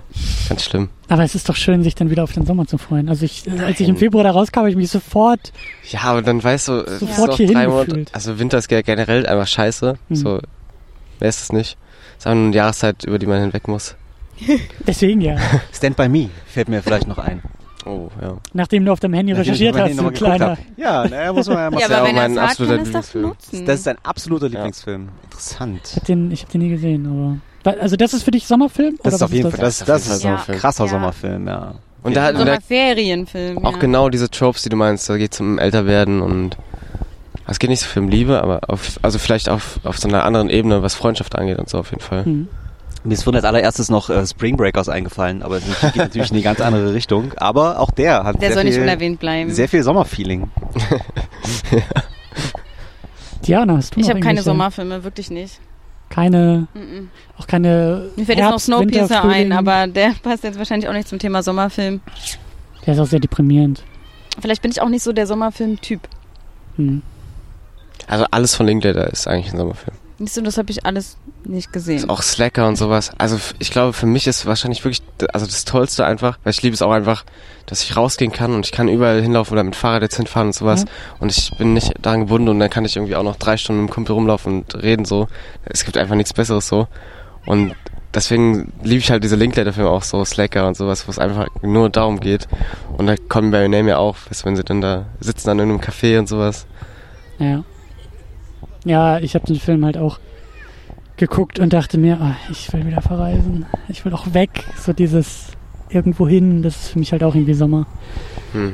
Ganz schlimm. Aber es ist doch schön, sich dann wieder auf den Sommer zu freuen. Also ich, äh, als ich im Februar da rauskam, habe ich mich sofort, Ja, aber dann weißt du, es Sofort hierhin drei Monate. Also Winter ist ge- generell einfach scheiße. Mhm. So, wer ist es nicht? Es ist einfach nur eine Jahreszeit, über die man hinweg muss. deswegen ja, Stand by Me fällt mir vielleicht noch ein. Oh, ja. nachdem du auf deinem Handy recherchiert hast, du kleiner. Ja, naja, muss man ja mal Ja, ja aber wenn mein sagt, absoluter das. Das ist ein absoluter Ja. Lieblingsfilm. Ich Interessant. hab den, ich hab den nie gesehen, aber. Also das ist für dich Sommerfilm? Das oder ist auf jeden das? Fall, das, Das das ist ein krasser Ja. Sommerfilm, ja. Und da, So da ein Ferienfilm. auch ja. genau diese Tropes, die du meinst. Da geht es um Älterwerden und es geht nicht so viel um Liebe, aber auf, also vielleicht auf, auf so einer anderen Ebene, was Freundschaft angeht und so auf jeden Fall. Hm. Mir ist vorhin als allererstes noch äh, Spring Breakers eingefallen, aber es geht natürlich in eine ganz andere Richtung. Aber auch der hat Der sehr, soll nicht viel, unerwähnt bleiben. sehr viel Sommerfeeling. Diana, hast du ich habe keine Sommerfilme, wirklich nicht. Keine, Mhm. auch keine Mir fällt jetzt noch Herbst, Snowpiercer ein, aber der passt jetzt wahrscheinlich auch nicht zum Thema Sommerfilm. Der ist auch sehr deprimierend. Vielleicht bin ich auch nicht so der Sommerfilm-Typ. Hm. Also alles von Linklater ist eigentlich ein Sommerfilm. Siehst du, das habe ich alles nicht gesehen. Ist auch Slacker und sowas. Also ich glaube, für mich ist wahrscheinlich wirklich also das Tollste einfach, weil ich liebe es auch einfach, dass ich rausgehen kann und ich kann überall hinlaufen oder mit Fahrrad jetzt hinfahren und sowas. Ja. Und ich bin nicht daran gebunden und dann kann ich irgendwie auch noch drei Stunden mit dem Kumpel rumlaufen und reden so. Es gibt einfach nichts Besseres so. Und deswegen liebe ich halt diese Linklater-Filme auch so, Slacker und sowas, wo es einfach nur darum geht. Und da kommen bei Your Name ja auch, weißt wenn sie dann da sitzen an irgendeinem Café und sowas. Ja. Ja, ich habe den Film halt auch geguckt und dachte mir, ah, ich will wieder verreisen. Ich will auch weg. So dieses irgendwo hin, das ist für mich halt auch irgendwie Sommer. Hm.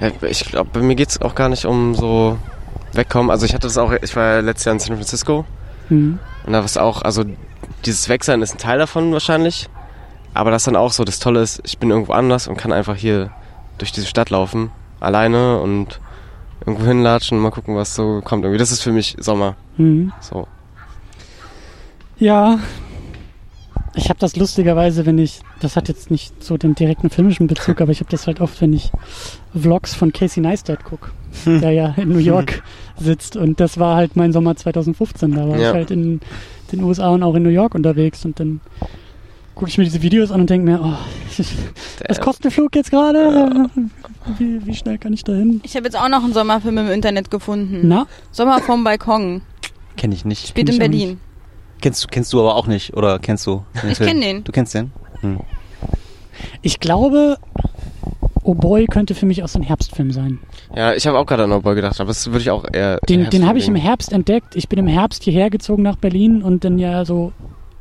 Ja, ich glaube, bei mir geht's auch gar nicht um so wegkommen. Also ich hatte das auch, ich war ja letztes Jahr in San Francisco Hm. und da war es auch, also dieses Wegsein ist ein Teil davon wahrscheinlich. Aber das dann auch so, das Tolle ist, ich bin irgendwo anders und kann einfach hier durch diese Stadt laufen, alleine und irgendwo hinlatschen und mal gucken, was so kommt. Irgendwie, das ist für mich Sommer. Hm. So. Ja. Ich habe das lustigerweise, wenn ich, das hat jetzt nicht so den direkten filmischen Bezug, aber ich habe das halt oft, wenn ich Vlogs von Casey Neistat gucke, der ja in New York sitzt und das war halt mein Sommer 2015, da war Ja. ich halt in den USA und auch in New York unterwegs und dann gucke ich mir diese Videos an und denke mir, oh, was kostet der Flug jetzt gerade? Wie, wie schnell kann ich da hin? Ich habe jetzt auch noch einen Sommerfilm im Internet gefunden. Na? Sommer vom Balkon. Kenne ich nicht. Spielt in Berlin. Kennst du, kennst du aber auch nicht, oder kennst du? Ich Film? kenn den. Du kennst den? Hm. Ich glaube, Oh Boy könnte für mich auch so ein Herbstfilm sein. Ja, ich habe auch gerade an Nobel gedacht, aber das würde ich auch eher. Den, den habe ich im Herbst Herbst entdeckt. Ich bin im Herbst hierher gezogen nach Berlin und dann ja so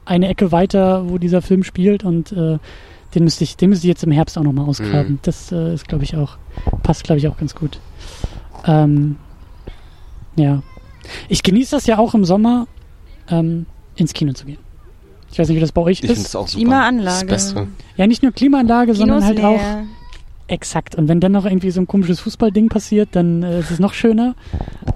eine Ecke weiter, wo dieser Film spielt und äh, den müsste ich, den müsste ich jetzt im Herbst auch nochmal ausgraben. Mhm. Das äh, ist, glaube ich, auch, passt, glaube ich, auch ganz gut. Ähm, ja. Ich genieße das ja auch im Sommer, ähm, ins Kino zu gehen. Ich weiß nicht, wie das bei euch Ich finde ist. das auch super. Klimaanlage. Das Beste. Ja, nicht nur Klimaanlage, sondern halt auch leer. Exakt. Und wenn dann noch irgendwie so ein komisches Fußballding passiert, dann äh, ist es noch schöner.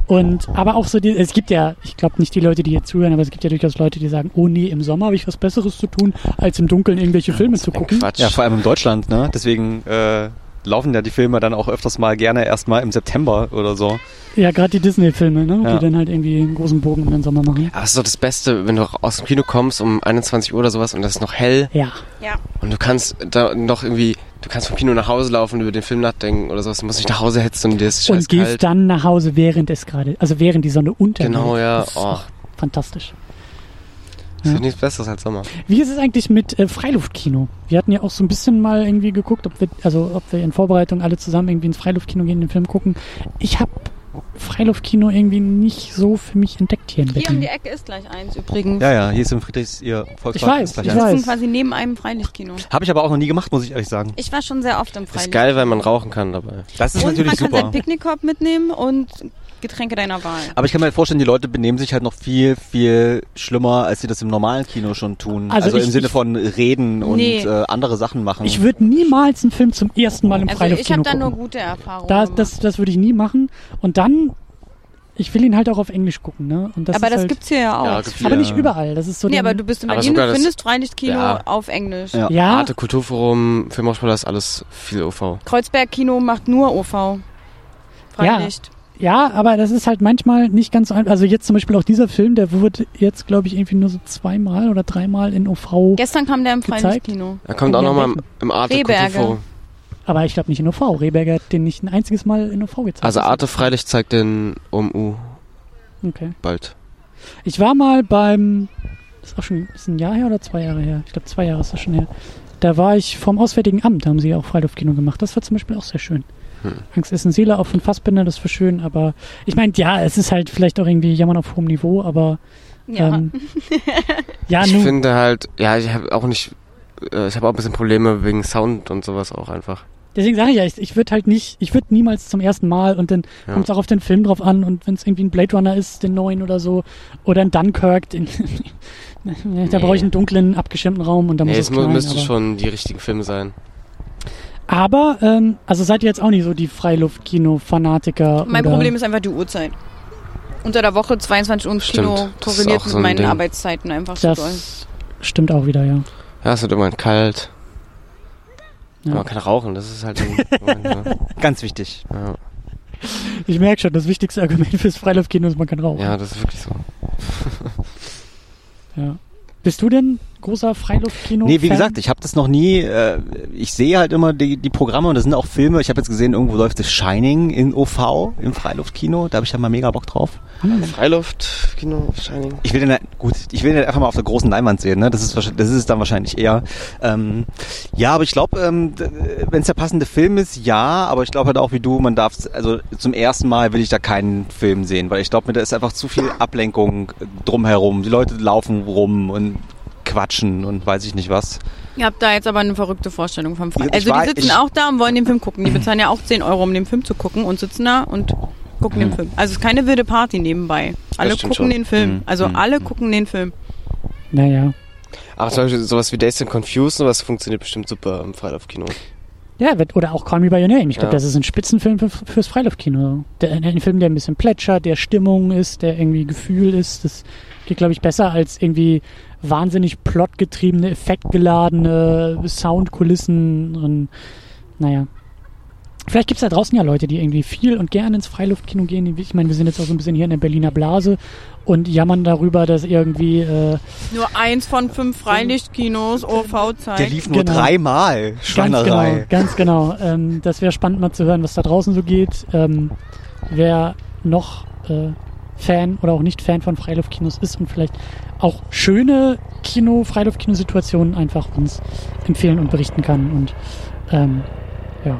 Und aber auch so, die, es gibt ja, ich glaube nicht die Leute, die hier zuhören, aber es gibt ja durchaus Leute, die sagen, oh nee, im Sommer habe ich was Besseres zu tun, als im Dunkeln irgendwelche Filme zu gucken. Quatsch. Ja, vor allem in Deutschland, ne? Deswegen äh, laufen ja die Filme dann auch öfters mal gerne erstmal im September oder so. Ja, gerade die Disney-Filme, ne? Ja. die dann halt irgendwie einen großen Bogen um den Sommer machen. Aber es ist doch das Beste, wenn du aus dem Kino kommst um 21 Uhr oder sowas und es ist noch hell Ja, Ja. und du kannst da noch irgendwie, du kannst vom Kino nach Hause laufen, über den Film nachdenken oder sowas. Du musst nicht nach Hause hetzen und dir ist und gehst kalt. dann nach Hause, während es gerade, also während die Sonne untergeht. Genau, ja. Das ist Oh, auch fantastisch. Das ist nichts Besseres als Sommer. Wie ist es eigentlich mit äh, Freiluftkino? Wir hatten ja auch so ein bisschen mal irgendwie geguckt, ob wir, also ob wir in Vorbereitung alle zusammen irgendwie ins Freiluftkino gehen, den Film gucken. Ich habe Freiluftkino irgendwie nicht so für mich entdeckt hier in Hier um Berlin. die Ecke ist gleich eins übrigens. Ja, ja, hier ist im Friedrichs ihr Volkspark. Ich weiß, ist gleich ich Wir eins. weiß. sitzen quasi neben einem Freilichtkino. Habe ich aber auch noch nie gemacht, muss ich ehrlich sagen. Ich war schon sehr oft im Ist Freilichtkino. geil, weil man rauchen kann dabei. Das ist und natürlich man kann super. seinen Picknickkorb mitnehmen und Getränke deiner Wahl. Aber ich kann mir halt vorstellen, die Leute benehmen sich halt noch viel, viel schlimmer, als sie das im normalen Kino schon tun. Also Also, ich- im Sinne ich- von reden und Nee. äh, andere Sachen machen. Ich würde niemals einen Film zum ersten Mal im Also ich Freiluftkino habe da nur gucken. gute Erfahrungen Da, das das würde ich nie machen. Und dann, ich will ihn halt auch auf Englisch gucken, ne? Und das aber ist das halt, gibt's hier ja auch. Ja, aber Ja. nicht überall. Das ist so nee, aber du bist in Berlin, du findest Freilichtkino Ja. auf Englisch. Ja. ja, Arte, Kulturforum, Filmhochschule, ist alles viel OV. Kreuzberg Kino macht nur OV. Freilicht. Ja, aber das ist halt manchmal nicht ganz so einfach. Also jetzt zum Beispiel auch dieser Film, der wurde jetzt, glaube ich, irgendwie nur so zweimal oder dreimal in OV. Gestern kam der im? Freilichtkino. Er kommt auch Ja, nochmal im, Arte. Kulturforum. Aber ich glaube nicht in OV. Rehberger hat den nicht ein einziges Mal in OV gezeigt. Also Arte Freilicht zeigt den OMU Okay. bald. Ich war mal beim, das ist auch schon, ist ein Jahr her oder zwei Jahre her? Ich glaube zwei Jahre ist das schon her. Da war ich vom Auswärtigen Amt, da haben sie auch Freiluftkino gemacht. Das war zum Beispiel auch sehr schön. Hm. Angst ist ein Seele auch von Fassbinder, das war schön, aber ich meine, ja, es ist halt vielleicht auch irgendwie Jammern auf hohem Niveau, aber Ja. ähm, ja, Ich nun, finde halt, ja, ich habe auch nicht, äh, ich habe auch ein bisschen Probleme wegen Sound und sowas auch einfach. deswegen sage ich ja, ich, ich würde halt nicht, ich würde niemals zum ersten Mal und dann Ja. kommt es auch auf den Film drauf an und wenn es irgendwie ein Blade Runner ist, den neuen oder so, oder ein Dunkirk, den, da brauche ich einen dunklen, abgeschirmten Raum und da Nee, muss es es müssten schon die richtigen Filme sein. Aber, ähm, also seid ihr jetzt auch nicht so die Freiluftkino-Fanatiker? Mein oder? Problem ist einfach die Uhrzeit. Unter der Woche 22 Uhr im Stimmt, Kino das ist korreliert mit so ein meinen Ding. Arbeitszeiten einfach so doll. Das stimmt auch wieder, ja. Ja, es wird irgendwann kalt. Ja. Man kann rauchen, das ist halt Moment, ne? Ganz wichtig. ja. Ich merke schon, das wichtigste Argument fürs Freiluftkino ist, man kann rauchen. ja, das ist wirklich so. Ja. Bist du denn großer Freiluftkino? Nee, wie gesagt, ich habe das noch nie. Äh, ich sehe halt immer die, die Programme und das sind auch Filme. Ich habe jetzt gesehen, irgendwo läuft das Shining in OV im Freiluftkino. Da habe ich ja mal mega Bock drauf. Freiluft, Kino, Shining. Ich will den halt- gut, ich will den einfach mal auf der großen Leinwand sehen. Ne? Das ist wahrscheinlich- das ist es dann wahrscheinlich eher. Ähm, ja, aber ich glaube, ähm, wenn es der passende Film ist, ja. Aber ich glaube halt auch wie du, man darf also zum ersten Mal will ich da keinen Film sehen, weil ich glaube, mir da ist einfach zu viel Ablenkung drumherum. Die Leute laufen rum und quatschen und weiß ich nicht was. Ihr habt da jetzt aber eine verrückte Vorstellung vom. Ich Also war- die sitzen auch da und wollen den Film gucken. Die bezahlen ja auch 10 Euro, um den Film zu gucken und sitzen da und gucken den Film. Also es ist keine wilde Party nebenbei. Alle gucken schon. den Film. Mhm. Also Mhm. alle gucken den Film. Naja. Aber zum Beispiel sowas wie Days and Confused, sowas funktioniert bestimmt super im Freiluftkino. Ja, wird- oder auch Call Me By Your Name. Ich glaube, Ja. das ist ein Spitzenfilm für, fürs Freiluftkino. Der, ein Film, der ein bisschen plätschert, der Stimmung ist, der irgendwie Gefühl ist. Das geht, glaube ich, besser als irgendwie wahnsinnig plotgetriebene, effektgeladene Soundkulissen und naja. Vielleicht gibt's da draußen ja Leute, die irgendwie viel und gern ins Freiluftkino gehen. Ich meine, wir sind jetzt auch so ein bisschen hier in der Berliner Blase und jammern darüber, dass irgendwie äh, Nur eins von fünf Freilichtkinos OV Der zeigt. lief nur Genau. dreimal. Ganz Schweinerei. genau, ganz genau. Ähm, das wäre spannend mal zu hören, was da draußen so geht. Ähm, wer noch äh, Fan oder auch nicht Fan von Freiluftkinos ist und vielleicht auch schöne Kino, Freiluftkino-Situationen einfach uns empfehlen und berichten kann. Und ähm, ja.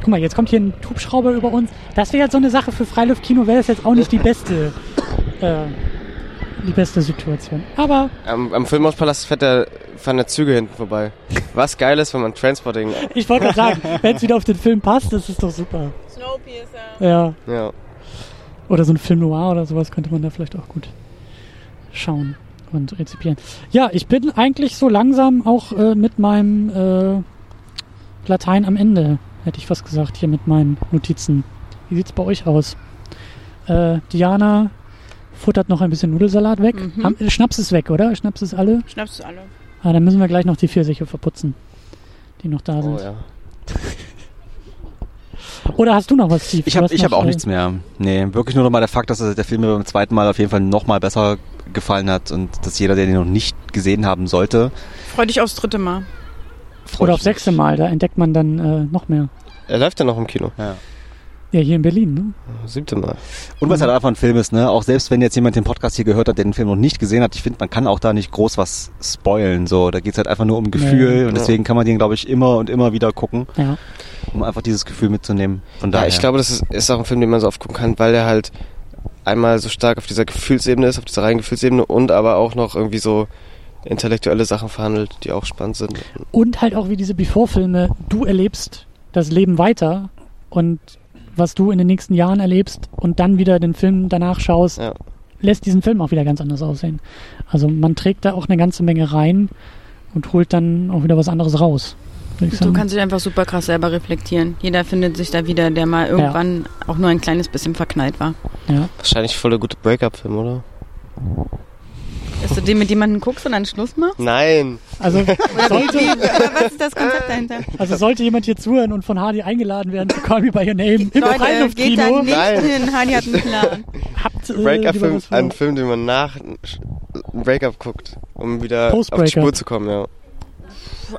Guck mal, jetzt kommt hier ein Hubschrauber über uns. Das wäre jetzt so eine Sache für Freiluftkino, wäre das jetzt auch nicht die beste, äh, die beste Situation. Aber Am, am Filmhauspalast fährt der, fahren der Züge hinten vorbei. Was geil ist, wenn man Transporting. ich wollte gerade sagen, wenn es wieder auf den Film passt, das ist doch super. Snowpiercer. Ja. Ja. Oder so ein Film noir oder sowas könnte man da vielleicht auch gut schauen und rezipieren. Ja, ich bin eigentlich so langsam auch äh, mit meinem äh, Latein am Ende, hätte ich fast gesagt, hier mit meinen Notizen. Wie sieht's bei euch aus? Äh, Diana futtert noch ein bisschen Nudelsalat weg. Mhm. Haben, Schnaps ist weg, oder? Schnaps ist alle. Schnappst du alle. Ah, dann müssen wir gleich noch die Pfirsiche verputzen, die noch da sind. Oh ja. Oder hast du noch was, Steve? Ich habe hab auch äh, nichts mehr. Nee, wirklich nur noch mal der Fakt, dass der Film mir beim zweiten Mal auf jeden Fall noch mal besser gefallen hat und dass jeder, der den noch nicht gesehen haben sollte, Freu dich aufs dritte Mal. freut Oder auf mich. sechste Mal, da entdeckt man dann äh, noch mehr. Er läuft ja noch im Kino. Ja. Ja, hier in Berlin, ne? Siebte Mal. Und was halt einfach ein Film ist, ne? Auch selbst wenn jetzt jemand den Podcast hier gehört hat, der den Film noch nicht gesehen hat, ich finde, man kann auch da nicht groß was spoilen. So, da geht's halt einfach nur um Gefühl Ja. und deswegen kann man den, glaube ich, immer und immer wieder gucken, Ja. um einfach dieses Gefühl mitzunehmen. Von Ja, daher. ich glaube, das ist, ist auch ein Film, den man so oft gucken kann, weil er halt einmal so stark auf dieser Gefühlsebene ist, auf dieser reinen Gefühlsebene und aber auch noch irgendwie so intellektuelle Sachen verhandelt, die auch spannend sind. Und halt auch wie diese Before-Filme, du erlebst das Leben weiter und was du in den nächsten Jahren erlebst und dann wieder den Film danach schaust, Ja. lässt diesen Film auch wieder ganz anders aussehen. Also man trägt da auch eine ganze Menge rein und holt dann auch wieder was anderes raus. Du kannst dich einfach super krass selber reflektieren. Jeder findet sich da wieder, der mal irgendwann auch nur ein kleines bisschen verknallt war. ja. Wahrscheinlich voll der gute Breakup-Film, oder? Dass du den mit jemandem guckst und dann Schluss machst? Nein. Also sollte, was ist das Konzept dahinter? also sollte jemand hier zuhören und von Hardy eingeladen werden zu Call Me By Your Name im Leute, geht da Freiluftkino, nicht Nein. hin. Hani hat einen Plan. habt äh, Breakup-Film, ein. Film, den man nach einem Breakup guckt, um wieder auf die. Spur zu kommen, ja.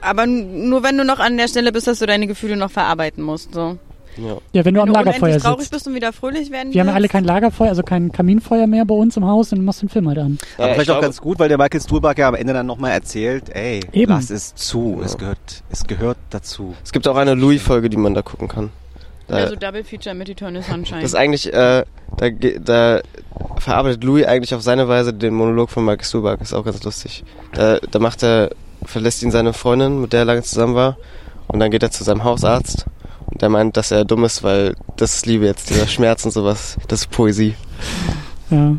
Aber nur wenn du noch an der Stelle bist, dass du deine Gefühle noch verarbeiten musst. So. Ja. Ja, wenn du am wenn du Lagerfeuer unendlich traurig sitzt. bist und wieder fröhlich werden Wir haben ja alle willst. kein Lagerfeuer, also kein Kaminfeuer mehr bei uns im Haus und machst den Film halt an. Aber Ja, vielleicht ich auch ganz gut, weil der Michael Stuhlbarg ja am Ende dann nochmal erzählt, ey, Eben. lass es zu, es Ja. gehört, es gehört dazu. Es gibt auch eine Louis-Folge, die man da gucken kann. Da, Also Double Feature mit Eternal Sunshine. das ist eigentlich, äh, da, ge- da verarbeitet Louis eigentlich auf seine Weise den Monolog von Michael Stuhlbarg. Ist auch ganz lustig. Da, da macht er, verlässt ihn seine Freundin, mit der er lange zusammen war, und dann geht er zu seinem Hausarzt. Und der meint, dass er dumm ist, weil das ist Liebe jetzt, dieser Schmerz und sowas, das ist Poesie. Ja.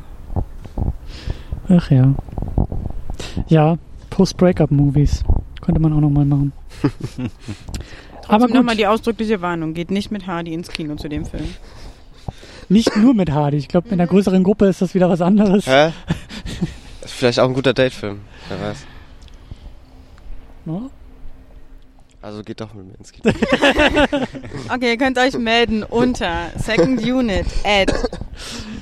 Ach ja. Ja, Post-Breakup-Movies. Könnte man auch nochmal machen. Aber gut, Nochmal die ausdrückliche Warnung. Geht nicht mit Hardy ins Kino zu dem Film. nicht nur mit Hardy. Ich glaube, in einer größeren Gruppe ist das wieder was anderes. Hä? Ist vielleicht auch ein guter Datefilm, wer weiß. Ja. Also geht doch mit mir ins Kino. Okay, ihr könnt euch melden unter Second Unit at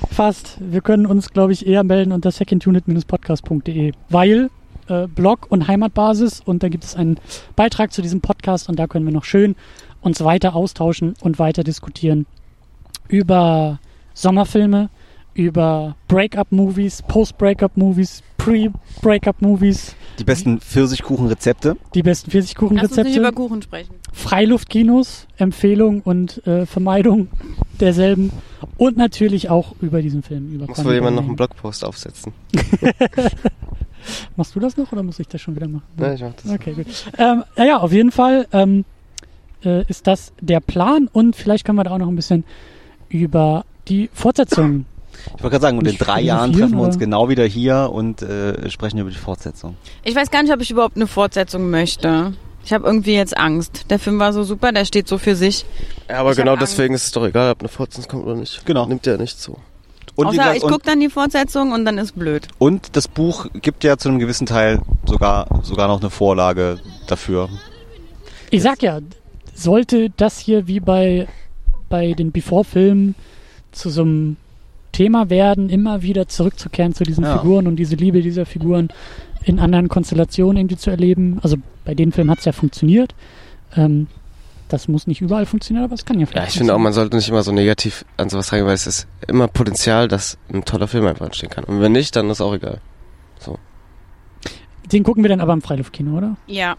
Fast. Wir können uns, glaube ich, eher melden unter secondunit-podcast.de, weil äh, Blog und Heimatbasis und da gibt es einen Beitrag zu diesem Podcast und da können wir noch schön uns weiter austauschen und weiter diskutieren über Sommerfilme, über Breakup-Movies, Post-Breakup-Movies, Pre-Breakup-Movies, Die besten Pfirsichkuchenrezepte. die besten Lass uns nicht über Pfirsichkuchenrezepte, Kuchen sprechen. Freiluftkinos, Empfehlung und äh, Vermeidung derselben und natürlich auch über diesen Film. Über Muss wohl jemand noch einen. Blogpost aufsetzen. Machst du das noch oder muss ich das schon wieder machen? Nein, ich mach das. Okay, gut. Ähm, ja, ja, auf jeden Fall ähm, äh, ist das der Plan und vielleicht können wir da auch noch ein bisschen über die Fortsetzung. Ich wollte gerade sagen, und in drei Jahren treffen wir uns oder? genau wieder hier und äh, sprechen über die Fortsetzung. Ich weiß gar nicht, ob ich überhaupt eine Fortsetzung möchte. Ich habe irgendwie jetzt Angst. Der Film war so super, der steht so für sich. Ja, aber Ich genau Angst. deswegen ist es doch egal, ob eine Fortsetzung kommt oder nicht. Genau. Nimmt ja nicht zu. Und, Außer gesagt, ich gucke dann die Fortsetzung und dann ist blöd. und das Buch gibt ja zu einem gewissen Teil sogar, sogar noch eine Vorlage dafür. Ich sag ja, sollte das hier wie bei, bei den Before-Filmen zu so einem Thema werden, immer wieder zurückzukehren zu diesen Ja. Figuren und diese Liebe dieser Figuren in anderen Konstellationen irgendwie zu erleben. Also bei den Filmen hat es ja funktioniert. Ähm, das muss nicht überall funktionieren, aber es kann ja Ja, vielleicht ich finde auch, man sollte nicht immer so negativ an sowas reingehen, weil es ist immer Potenzial, dass ein toller Film einfach entstehen kann. Und wenn nicht, dann ist auch egal. Den gucken wir dann aber im Freiluftkino, oder? Ja.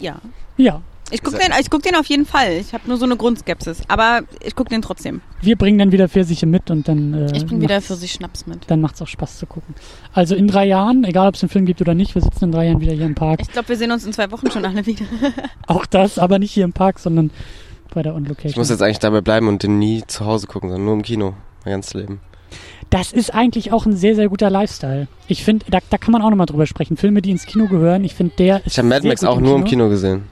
Ja. Ja. Ich gucke den, ich guck den auf jeden Fall. Ich habe nur so eine Grundskepsis. Aber ich gucke den trotzdem. Wir bringen dann wieder Pfirsiche mit und dann. Äh, Ich bringe wieder macht's- für sich Schnaps mit. Dann macht es auch Spaß zu gucken. Also in drei Jahren, egal ob es einen Film gibt oder nicht, wir sitzen in drei Jahren wieder hier im Park. Ich glaube, wir sehen uns in zwei Wochen schon alle wieder. Auch das, aber nicht hier im Park, sondern bei der On-Location. Ich muss jetzt eigentlich dabei bleiben und den nie zu Hause gucken, sondern nur im Kino. Mein ganzes Leben. Das ist eigentlich auch ein sehr, sehr guter Lifestyle. Ich finde, da, da kann man auch nochmal drüber sprechen. Filme, die ins Kino gehören, ich finde, der ist. Ich habe Mad Max auch im nur im Kino gesehen.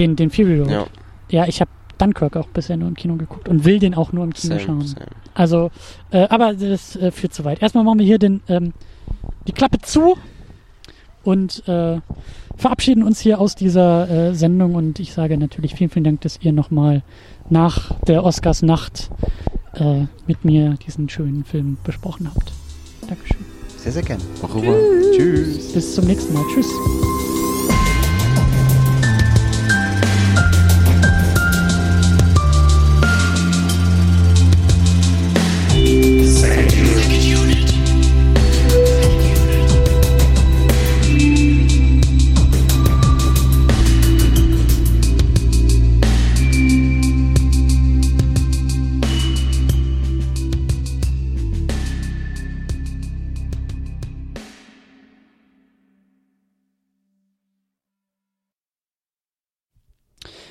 Den, den Fury Road. Ja, Ja, ich habe Dunkirk auch bisher nur im Kino geguckt und will den auch nur im Kino same, schauen. same. Also, äh, aber das äh, führt zu weit. Erstmal machen wir hier den, ähm, die Klappe zu und äh, verabschieden uns hier aus dieser äh, Sendung. Und ich sage natürlich vielen, vielen Dank, dass ihr nochmal nach der Oscarsnacht äh, mit mir diesen schönen Film besprochen habt. Dankeschön. Sehr, sehr gerne. Revoir. Tschüss. Bis zum nächsten Mal. Tschüss.